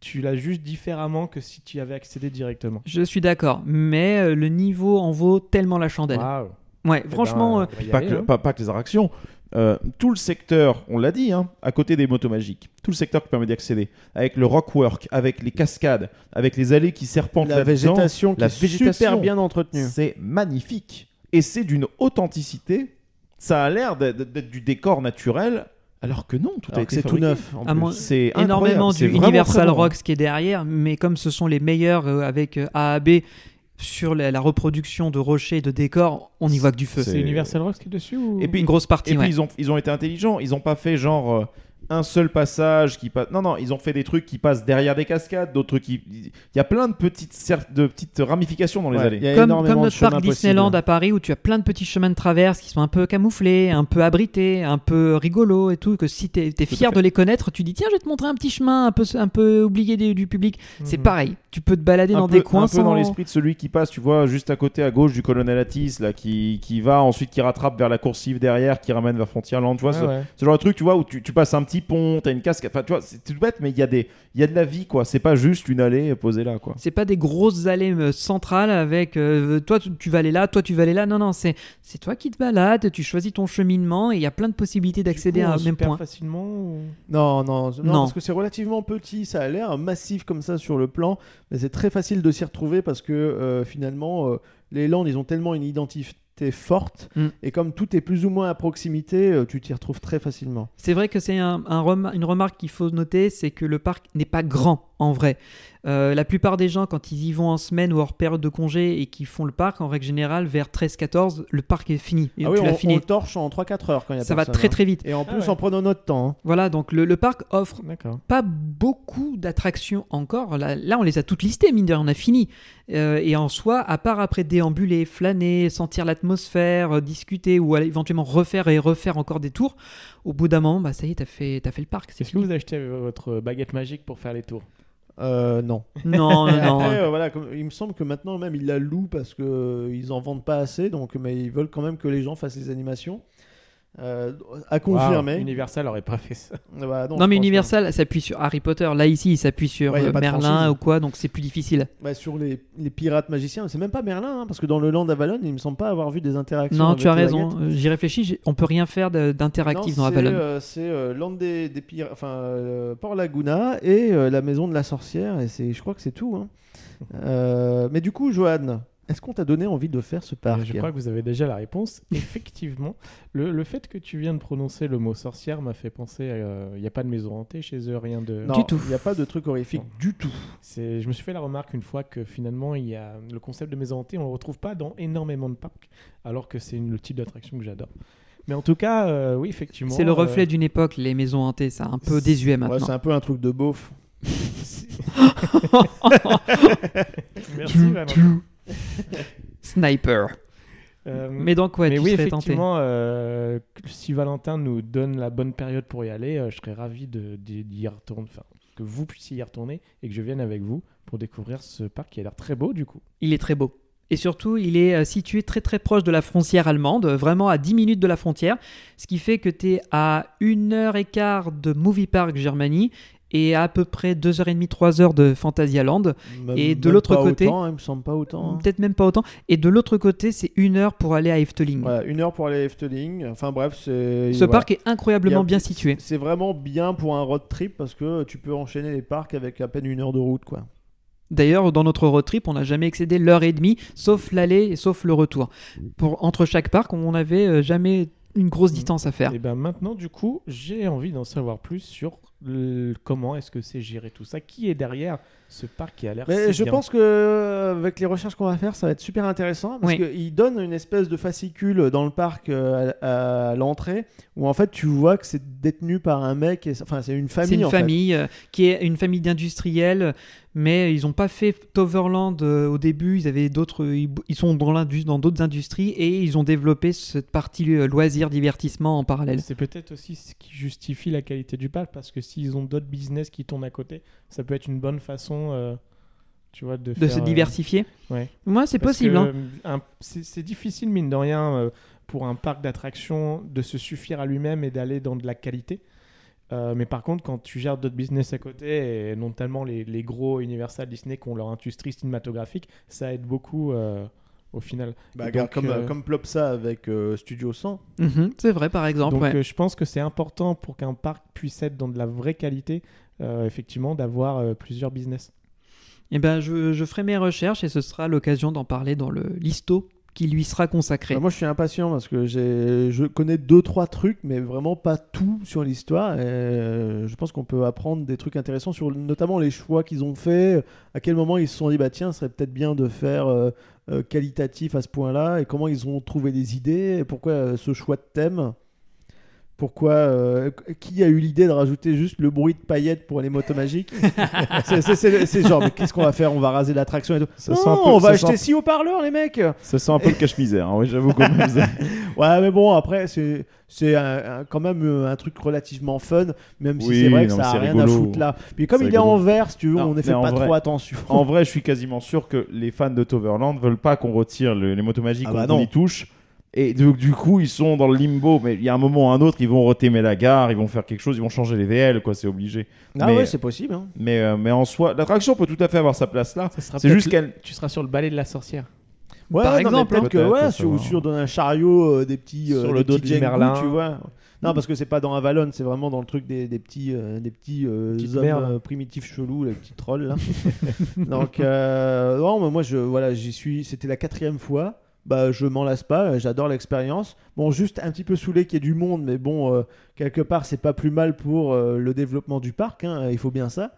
tu l'as juste différemment que si tu y avais accédé directement.
Je suis d'accord, mais euh, le niveau en vaut tellement la chandelle.
Waouh.
Ouais,
Eh
franchement,
ben,
euh,
y
pas,
aller,
que,
hein.
pas, pas que les attractions. Euh, tout le secteur, on l'a dit, hein, à côté des motos magiques, tout le secteur qui permet d'y accéder, avec le rockwork, avec les cascades, avec les allées qui serpentent
La végétation qui
la
est super
végétation,
bien entretenue.
c'est magnifique. Et c'est d'une authenticité. Ça a l'air d'être du décor naturel, alors que non, tout
Alors
été
c'est tout neuf.
C'est
énormément du Universal. Rocks qui est derrière, mais comme ce sont les meilleurs euh, avec euh, AAB sur la, la reproduction de rochers et de décors, on n'y voit que du feu.
C'est-
Universal Rocks qui est dessus ou...
Et puis,
Une grosse partie,
Et puis ils ont, ils ont été intelligents, ils ont pas fait genre euh, un seul passage qui passe. Non, non, ils ont fait des trucs qui passent derrière des cascades, d'autres qui. Il y a plein de petites, cer- de petites ramifications dans les
Ouais,
allées.
il y a
Comme, comme notre parc Disneyland à Paris où tu as plein de petits chemins de traverse qui sont un peu camouflés, un peu abrités, un peu rigolos et tout, que si tu es, fier de les connaître, tu dis tiens, je vais te montrer un petit chemin un peu, un peu oublié des- du public. C'est
Mhm.
pareil, tu peux te balader
un
dans
peu,
des coins
un peu
sans...
dans l'esprit de celui qui passe, tu vois, juste à côté à gauche du colonel Atis, là, qui, qui va ensuite qui rattrape vers la coursive derrière, qui ramène vers Frontierland, tu vois,
Ah
ce,
ouais.
ce genre de truc, tu vois, où tu, tu passes un petit pont, t'as une cascade, enfin, tu vois, c'est tout bête, mais il y a des, il y a de la vie, quoi. C'est pas juste une allée posée là, quoi.
C'est pas des grosses allées euh, centrales avec euh, toi tu, tu vas aller là, toi tu vas aller là. Non, non, c'est c'est toi qui te balades, tu choisis ton cheminement et il y a plein de possibilités d'accéder à un même point.
facilement ou-
Non, non, non,
Non.
parce que c'est relativement petit, ça a l'air massif comme ça sur le plan, mais c'est très facile de s'y retrouver parce que euh, finalement, euh, les Landes, ils ont tellement une identité forte,
Mm.
et comme tout est plus ou moins à proximité, euh, tu t'y retrouves très facilement.
C'est vrai que c'est un, un rem- une remarque qu'il faut noter, c'est que le parc n'est pas grand en vrai. Euh, la plupart des gens, quand ils y vont en semaine ou hors période de congé et qui font le parc, en règle générale, vers 13-14, le parc est fini. Et
ah oui,
tu
on,
fini.
on le torche en 3-4 heures quand il y a
Ça va très
hein.
très vite.
Et en
Ah
plus,
ouais.
en prenant notre temps. hein.
Voilà, donc le, le parc offre pas beaucoup d'attractions encore. Là, là, on les a toutes listées, mine de rien, on a fini. Euh, et en soi, à part après déambuler, flâner, sentir l'atmosphère, euh, discuter ou aller éventuellement refaire et refaire encore des tours, au bout d'un moment, bah, ça y est, t'as fait, t'as fait le parc.
Est-ce que vous achetez votre baguette magique pour faire les tours?
Euh, non.
Non, non, non.
Après, euh, voilà, comme- il me semble que maintenant même ils la louent parce que euh, ils en vendent pas assez, donc mais ils veulent quand même que les gens fassent les animations. Euh, à confirmer.
Universal aurait pas fait ça.
Bah,
Non, mais Universal s'appuie sur Harry Potter. Là, ici, il s'appuie sur
Ouais,
euh, Merlin ou quoi, donc c'est plus difficile.
Bah, sur les, les pirates magiciens, c'est même pas Merlin, hein, parce que dans le Land Avalon, il me semble pas avoir vu des interactions.
Non,
avec
tu as raison. J'y réfléchis. On peut rien faire d'interactif dans Avalon.
euh, c'est euh, Land des, des pirates, enfin euh, Port Laguna et euh, la maison de la sorcière, et c'est, je crois que c'est tout. hein. *laughs* Euh, mais du coup, Johan, est-ce qu'on t'a donné envie de faire ce parc
Je crois que vous avez déjà la réponse. *laughs* Effectivement, le, le fait que tu viens de prononcer le mot sorcière m'a fait penser. Il n'y a pas de maison hantée chez eux, rien de.
Non,
Du tout.
Il n'y a pas de truc horrifique
Non.
du tout.
C'est, je me suis fait la remarque une fois que finalement, il y a le concept de maison hantée, on le retrouve pas dans énormément de parcs, alors que c'est une- le type d'attraction que j'adore. Mais en tout cas, euh, oui, effectivement.
C'est le
euh,
reflet d'une époque, les maisons hantées. C'est un peu
c'est-
désuet
Ouais,
maintenant.
c'est un peu un truc de beauf. *laughs* *laughs*
Merci, Valentin. *laughs*
Sniper.
Euh,
Mais donc, ouais,
mais
tu
oui,
serais tenté.
euh, si Valentin nous donne la bonne période pour y aller, euh, je serais ravi d'y retourner, enfin, que vous puissiez y retourner et que je vienne avec vous pour découvrir ce parc qui a l'air très beau du coup.
Il est très beau. Et surtout, il est situé très très proche de la frontière allemande, vraiment à 10 minutes de la frontière, ce qui fait que tu es à une heure et quart de Movie Park Germany et à peu près 2h30, 3h de Fantasyland.
Même-
Et de l'autre
pas
côté-
autant, hein, il me semble pas autant. hein.
Peut-être même pas autant. Et de l'autre côté, c'est une heure pour aller à Efteling.
Voilà, une heure pour aller à Efteling. Enfin bref, c'est.
Ce
voilà.
parc est incroyablement
a-
bien situé.
C'est vraiment bien pour un road trip parce que tu peux enchaîner les parcs avec à peine une heure de route, quoi.
D'ailleurs, dans notre road trip, on n'a jamais excédé l'heure et demie, sauf l'aller et sauf le retour. Pour, entre chaque parc, on n'avait euh, jamais une grosse distance à faire.
Et ben maintenant, du coup, j'ai envie d'en savoir plus sur le- comment est-ce que c'est géré tout ça? Qui est derrière ce parc qui a l'air
Mais
si
je
bien?
pense que euh, avec les recherches qu'on va faire, ça va être super intéressant parce
Oui.
qu'il donne une espèce de fascicule dans le parc euh, à, à l'entrée où en fait tu vois que c'est détenu par un mec, et, enfin c'est une famille.
C'est une
en fait.
famille euh, qui est une famille d'industriels, mais ils n'ont pas fait Toverland au début. Ils avaient d'autres, ils, ils sont dans l'indus- dans d'autres industries et ils ont développé cette partie loisirs divertissement en parallèle.
C'est peut-être aussi ce qui justifie la qualité du parc parce que s'ils ont d'autres business qui tournent à côté, ça peut être une bonne façon, euh, tu vois, de,
De
faire,
se
euh,
diversifier.
ouais.
Moi, c'est possible. hein.
euh, c'est difficile, mine de rien, pour un parc d'attractions de se suffire à lui-même et d'aller dans de la qualité. Euh, mais par contre, quand tu gères d'autres business à côté, et notamment les, les gros Universal Disney qui ont leur industrie cinématographique, ça aide beaucoup euh, au final.
Bah,
donc,
comme,
euh,
comme Plopsa avec euh, Studio 100.
Mhm, c'est vrai, par exemple.
Donc
ouais.
euh, je pense que c'est important pour qu'un parc puisse être dans de la vraie qualité, euh, effectivement, d'avoir euh, plusieurs business.
Eh ben, je, je ferai mes recherches et ce sera l'occasion d'en parler dans le listo qui lui sera consacré.
Bah, moi je suis impatient parce que j'ai, je connais deux trois trucs, mais vraiment pas tout sur l'histoire. Et euh, je pense qu'on peut apprendre des trucs intéressants sur notamment les choix qu'ils ont fait, à quel moment ils se sont dit bah tiens, ce serait peut-être bien de faire qualitatif à ce point-là, et comment ils ont trouvé des idées, et pourquoi euh, ce choix de thème. Pourquoi euh, Qui a eu l'idée de rajouter juste le bruit de paillettes pour les motos magiques *laughs* c'est, genre, mais qu'est-ce qu'on va faire On va raser l'attraction et tout.
Ça
non,
peu-
on va acheter six haut-parleurs, les mecs
Ça sent un peu le cache-misère, hein, oui, j'avoue quand même. ça. *laughs*
Ouais, mais bon, après, c'est quand même euh, un truc relativement fun, même si
Oui,
c'est vrai que
non,
ça a rien
rigolo.
à foutre là. Puis comme il est en vert, si tu veux,
Non,
on ne fait pas
vrai-
trop attention.
En vrai, je suis quasiment sûr que les fans de Toverland veulent pas qu'on retire le- les motos magiques
Ah bah
qu'on
non.
y touche. Et donc, du coup, ils sont dans le limbo. Mais il y a un moment ou un autre, ils vont retémer la gare, ils vont faire quelque chose, ils vont changer les VL, quoi, c'est obligé.
Ah
mais,
ouais, c'est possible. hein.
mais, euh, mais en soi, l'attraction peut tout à fait avoir sa place là. C'est juste qu'elle.
Tu seras sur le balai de la sorcière.
Ouais,
Par
non,
exemple,
peut-être que
peut-être,
ouais,
ça
sur, sur dans un chariot euh, des petits euh,
Sur
des
le dos
Jengu,
Merlin.
tu vois. Non, parce que c'est pas dans Avalon, c'est vraiment dans le truc des, des petits, euh, des petits euh, hommes euh, primitifs chelous, les petits trolls là. *laughs* Donc, euh, non, mais moi, je, voilà, j'y suis. C'était la quatrième fois. Bah, je m'en lasse pas. J'adore l'expérience. Bon, juste un petit peu saoulé qu'il y ait du monde, mais bon, euh, quelque part, c'est pas plus mal pour euh, le développement du parc. hein, il faut bien ça.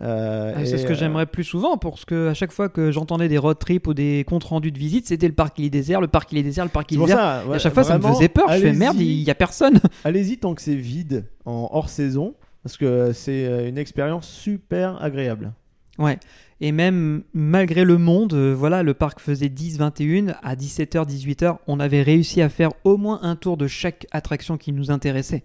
Euh,
Ah, c'est ce que
euh,
j'aimerais plus souvent parce que à chaque fois que j'entendais des road trips ou des comptes rendus de visite, c'était le parc il est désert, le parc il est désert, le parc il est désert.
ça.
Et
ouais,
à chaque fois, ça me faisait peur. Je fais merde, il y a personne. *laughs*
Allez-y tant que c'est vide en hors saison, parce que c'est euh, une expérience super agréable.
Ouais. Et même malgré le monde, euh, voilà, le parc faisait 10-21. À 17h, 18h, on avait réussi à faire au moins un tour de chaque attraction qui nous intéressait.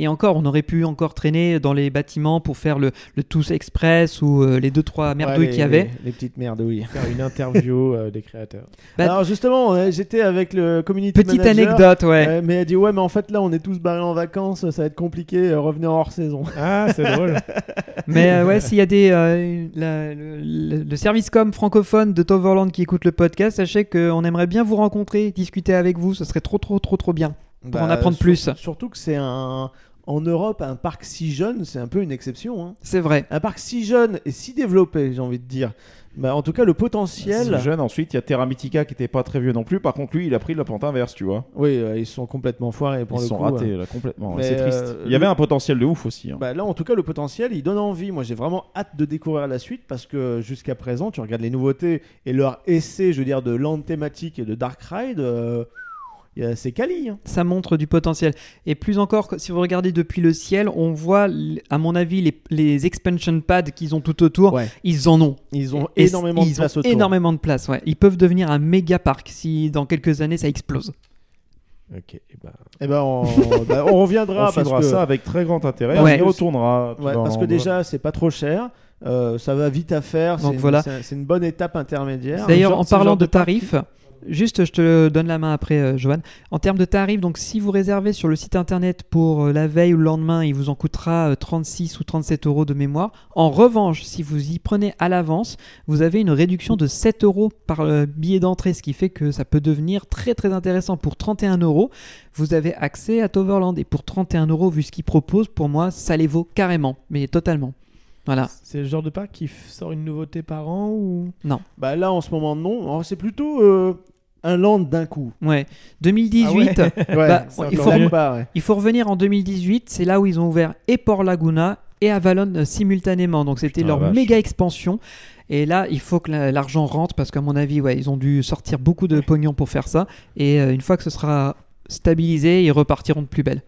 Et encore, on aurait pu encore traîner dans les bâtiments pour faire le, le Tous Express ou euh, les 2-3 merdouilles
Ouais,
qu'il y avait.
Les, les petites merdouilles.
Faire une interview *laughs* euh, des créateurs.
Bah-
Alors justement, j'étais avec le community
Petite
manager,
anecdote, ouais.
euh, mais elle dit ouais, mais en fait là, on est tous barrés en vacances, ça va être compliqué, revenez en hors saison.
Ah, c'est drôle. *laughs*
Mais euh, ouais, s'il y a des euh, la- le, le- service com francophone de Toverland qui écoute le podcast, sachez qu'on aimerait bien vous rencontrer, discuter avec vous. Ce serait trop, trop, trop, trop bien. Pour en apprendre
sur-
plus.
Surtout que c'est un en Europe un parc si jeune, c'est un peu une exception. hein.
C'est vrai.
Un parc si jeune et si développé, j'ai envie de dire. Bah, en tout cas, le potentiel.
Si jeune, ensuite, il y a Terra Mythica qui était pas très vieux non plus. Par contre, lui, il a pris la pente inverse, tu vois.
Oui, euh, ils sont complètement foirés pour
Ils
le
sont
coup.
ratés
euh.
là complètement.
Mais,
C'est triste.
euh,
Il y avait un potentiel de ouf aussi. hein.
Bah là, en tout cas, le potentiel, il donne envie. Moi, j'ai vraiment hâte de découvrir la suite parce que jusqu'à présent, tu regardes les nouveautés et leur essai, je veux dire, de land thématique et de Dark Ride, euh, c'est quali. hein.
Ça montre du potentiel. Et plus encore, si vous regardez depuis le ciel, on voit, à mon avis, les, les expansion pads qu'ils ont tout autour.
Ouais.
Ils en ont.
Ils ont
Et
énormément
ils
de place
ont
autour.
énormément de place. Ouais. Ils peuvent devenir un méga parc si dans quelques années ça explose.
ok, et ben,
Eh ben, on, *laughs* bah, on reviendra
on
parce que,
ça avec très grand intérêt.
Ouais.
On y retournera.
ouais, parce que déjà, c'est pas trop cher. Euh, ça va vite à faire.
Donc voilà.
c'est une bonne étape intermédiaire.
D'ailleurs, en parlant de
de
tarifs, juste je te donne la main après, euh, Johan. En termes de tarifs, donc si vous réservez sur le site internet pour euh, la veille ou le lendemain, il vous en coûtera euh, 36 ou 37 euros de mémoire. En revanche, si vous y prenez à l'avance, vous avez une réduction de 7 euros par euh, billet d'entrée, ce qui fait que ça peut devenir très très intéressant. Pour 31 euros, vous avez accès à Toverland. Et pour 31 euros, vu ce qu'il propose, pour moi, ça les vaut carrément, mais totalement. Voilà.
C'est le genre de parc qui sort une nouveauté par an ou?
Bah là, en ce moment, non. Alors, C'est plutôt euh, un land d'un coup.
Ouais. 2018.
Ouais,
Bah, *laughs* il faut-
sympa, ouais.
Il faut revenir en 2018, c'est là où ils ont ouvert et Port Laguna et Avalon euh, simultanément. Donc c'était leur
vache.
méga expansion. Et là, il faut que la- l'argent rentre parce qu'à mon avis, ouais, ils ont dû sortir beaucoup de pognon pour faire ça. Et euh, une fois que ce sera stabilisé, ils repartiront de plus belle.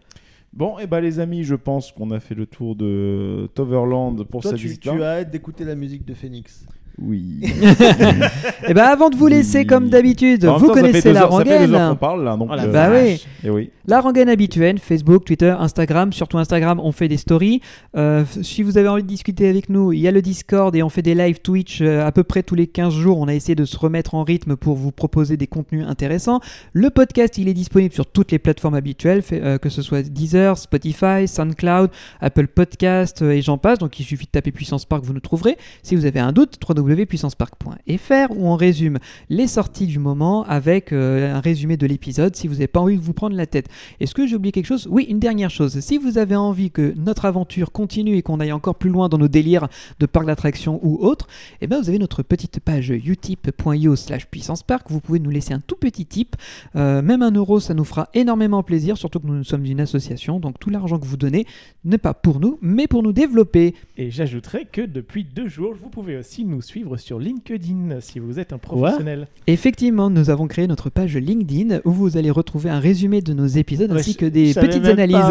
Bon, et bah les amis, je pense qu'on a fait le tour de Toverland pour
Toi,
cette
tu,
visite.
tu as hâte d'écouter la musique de Phoenix.
Oui. *laughs*
Et ben avant de vous laisser,
Oui.
comme d'habitude, vous
temps,
connaissez la
heures- heures
rengaine.
parle là, donc.
Oh la
euh,
Bah oui.
Et oui.
La rengaine habituelle, Facebook, Twitter, Instagram, surtout Instagram, on fait des stories. Euh, si vous avez envie de discuter avec nous, il y a le Discord et on fait des lives Twitch euh, à peu près tous les 15 jours. On a essayé de se remettre en rythme pour vous proposer des contenus intéressants. Le podcast, il est disponible sur toutes les plateformes habituelles, fait- euh, que ce soit Deezer, Spotify, SoundCloud, Apple Podcast et j'en passe. Donc il suffit de taper Puissance Park, vous nous trouverez. Si vous avez un doute, www.puissancepark.fr où on résume les sorties du moment avec euh, un résumé de l'épisode si vous n'avez pas envie de vous prendre la tête. Est-ce que j'ai oublié quelque chose? Oui, une dernière chose. Si vous avez envie que notre aventure continue et qu'on aille encore plus loin dans nos délires de parcs d'attractions ou autres, eh ben vous avez notre petite page utip.io slash puissance park. Vous pouvez nous laisser un tout petit tip. Euh, même un euro, ça nous fera énormément plaisir, surtout que nous, nous sommes une association. Donc tout l'argent que vous donnez n'est pas pour nous, mais pour nous développer.
Et j'ajouterais que depuis deux jours, vous pouvez aussi nous suivre sur LinkedIn si vous êtes un professionnel.
Effectivement, nous avons créé notre page LinkedIn où vous allez retrouver un résumé de nos épisodes
Ouais,
ainsi que des petites analyses. *laughs*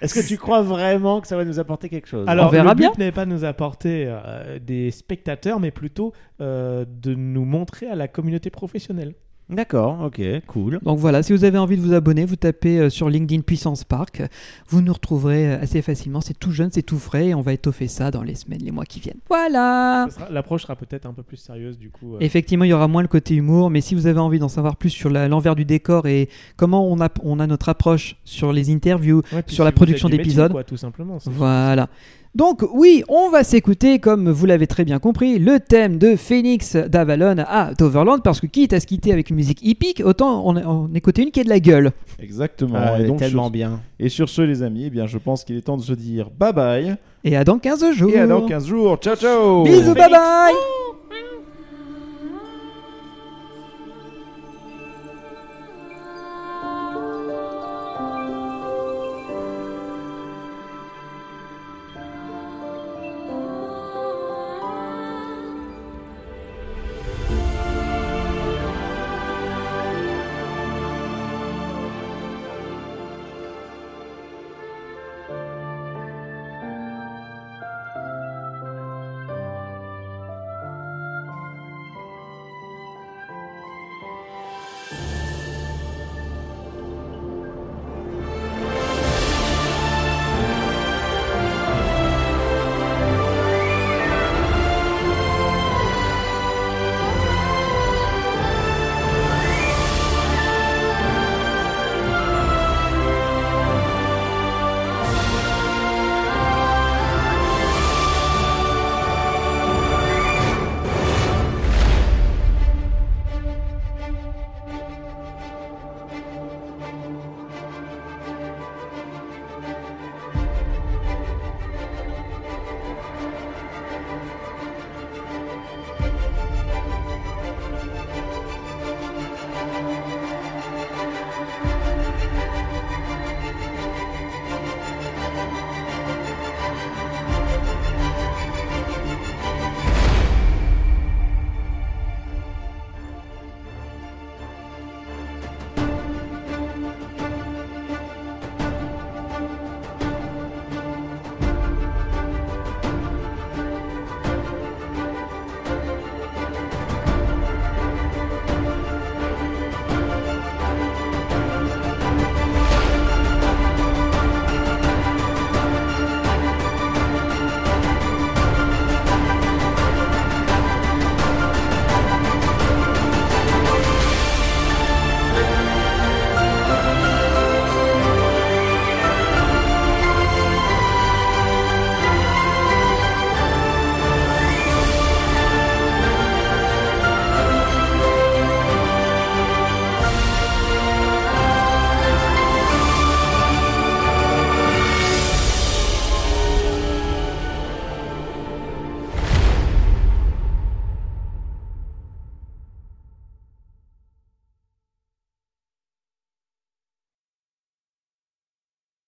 Est-ce que tu crois vraiment que ça va nous apporter quelque chose?
Alors,
On verra
le but
bien.
n'est pas de nous apporter euh, des spectateurs, mais plutôt euh, de nous montrer à la communauté professionnelle.
D'accord, ok, cool.
Donc voilà, si vous avez envie de vous abonner, vous tapez euh, sur LinkedIn Puissance Park. Vous nous retrouverez euh, assez facilement. C'est tout jeune, c'est tout frais et on va étoffer ça dans les semaines, les mois qui viennent. Voilà
sera- L'approche sera peut-être un peu plus sérieuse du coup. euh.
Effectivement, il y aura moins le côté humour, mais si vous avez envie d'en savoir plus sur l'envers du décor et comment on a, on a notre approche sur les interviews,
Ouais,
sur la production d'épisodes.
tout simplement.
Voilà. Donc oui, on va s'écouter, comme vous l'avez très bien compris, le thème de Phoenix d'Avalon à Toverland, parce que quitte à se quitter avec une musique hippique, autant on, on écouter une qui est de la gueule.
Exactement.
Ah,
et, donc,
tellement
sur...
bien.
et sur ce, les amis, eh bien, je pense qu'il est temps de se dire bye bye.
Et à dans 15 jours.
Et à dans 15 jours. Ciao, ciao
Bisous, bye bye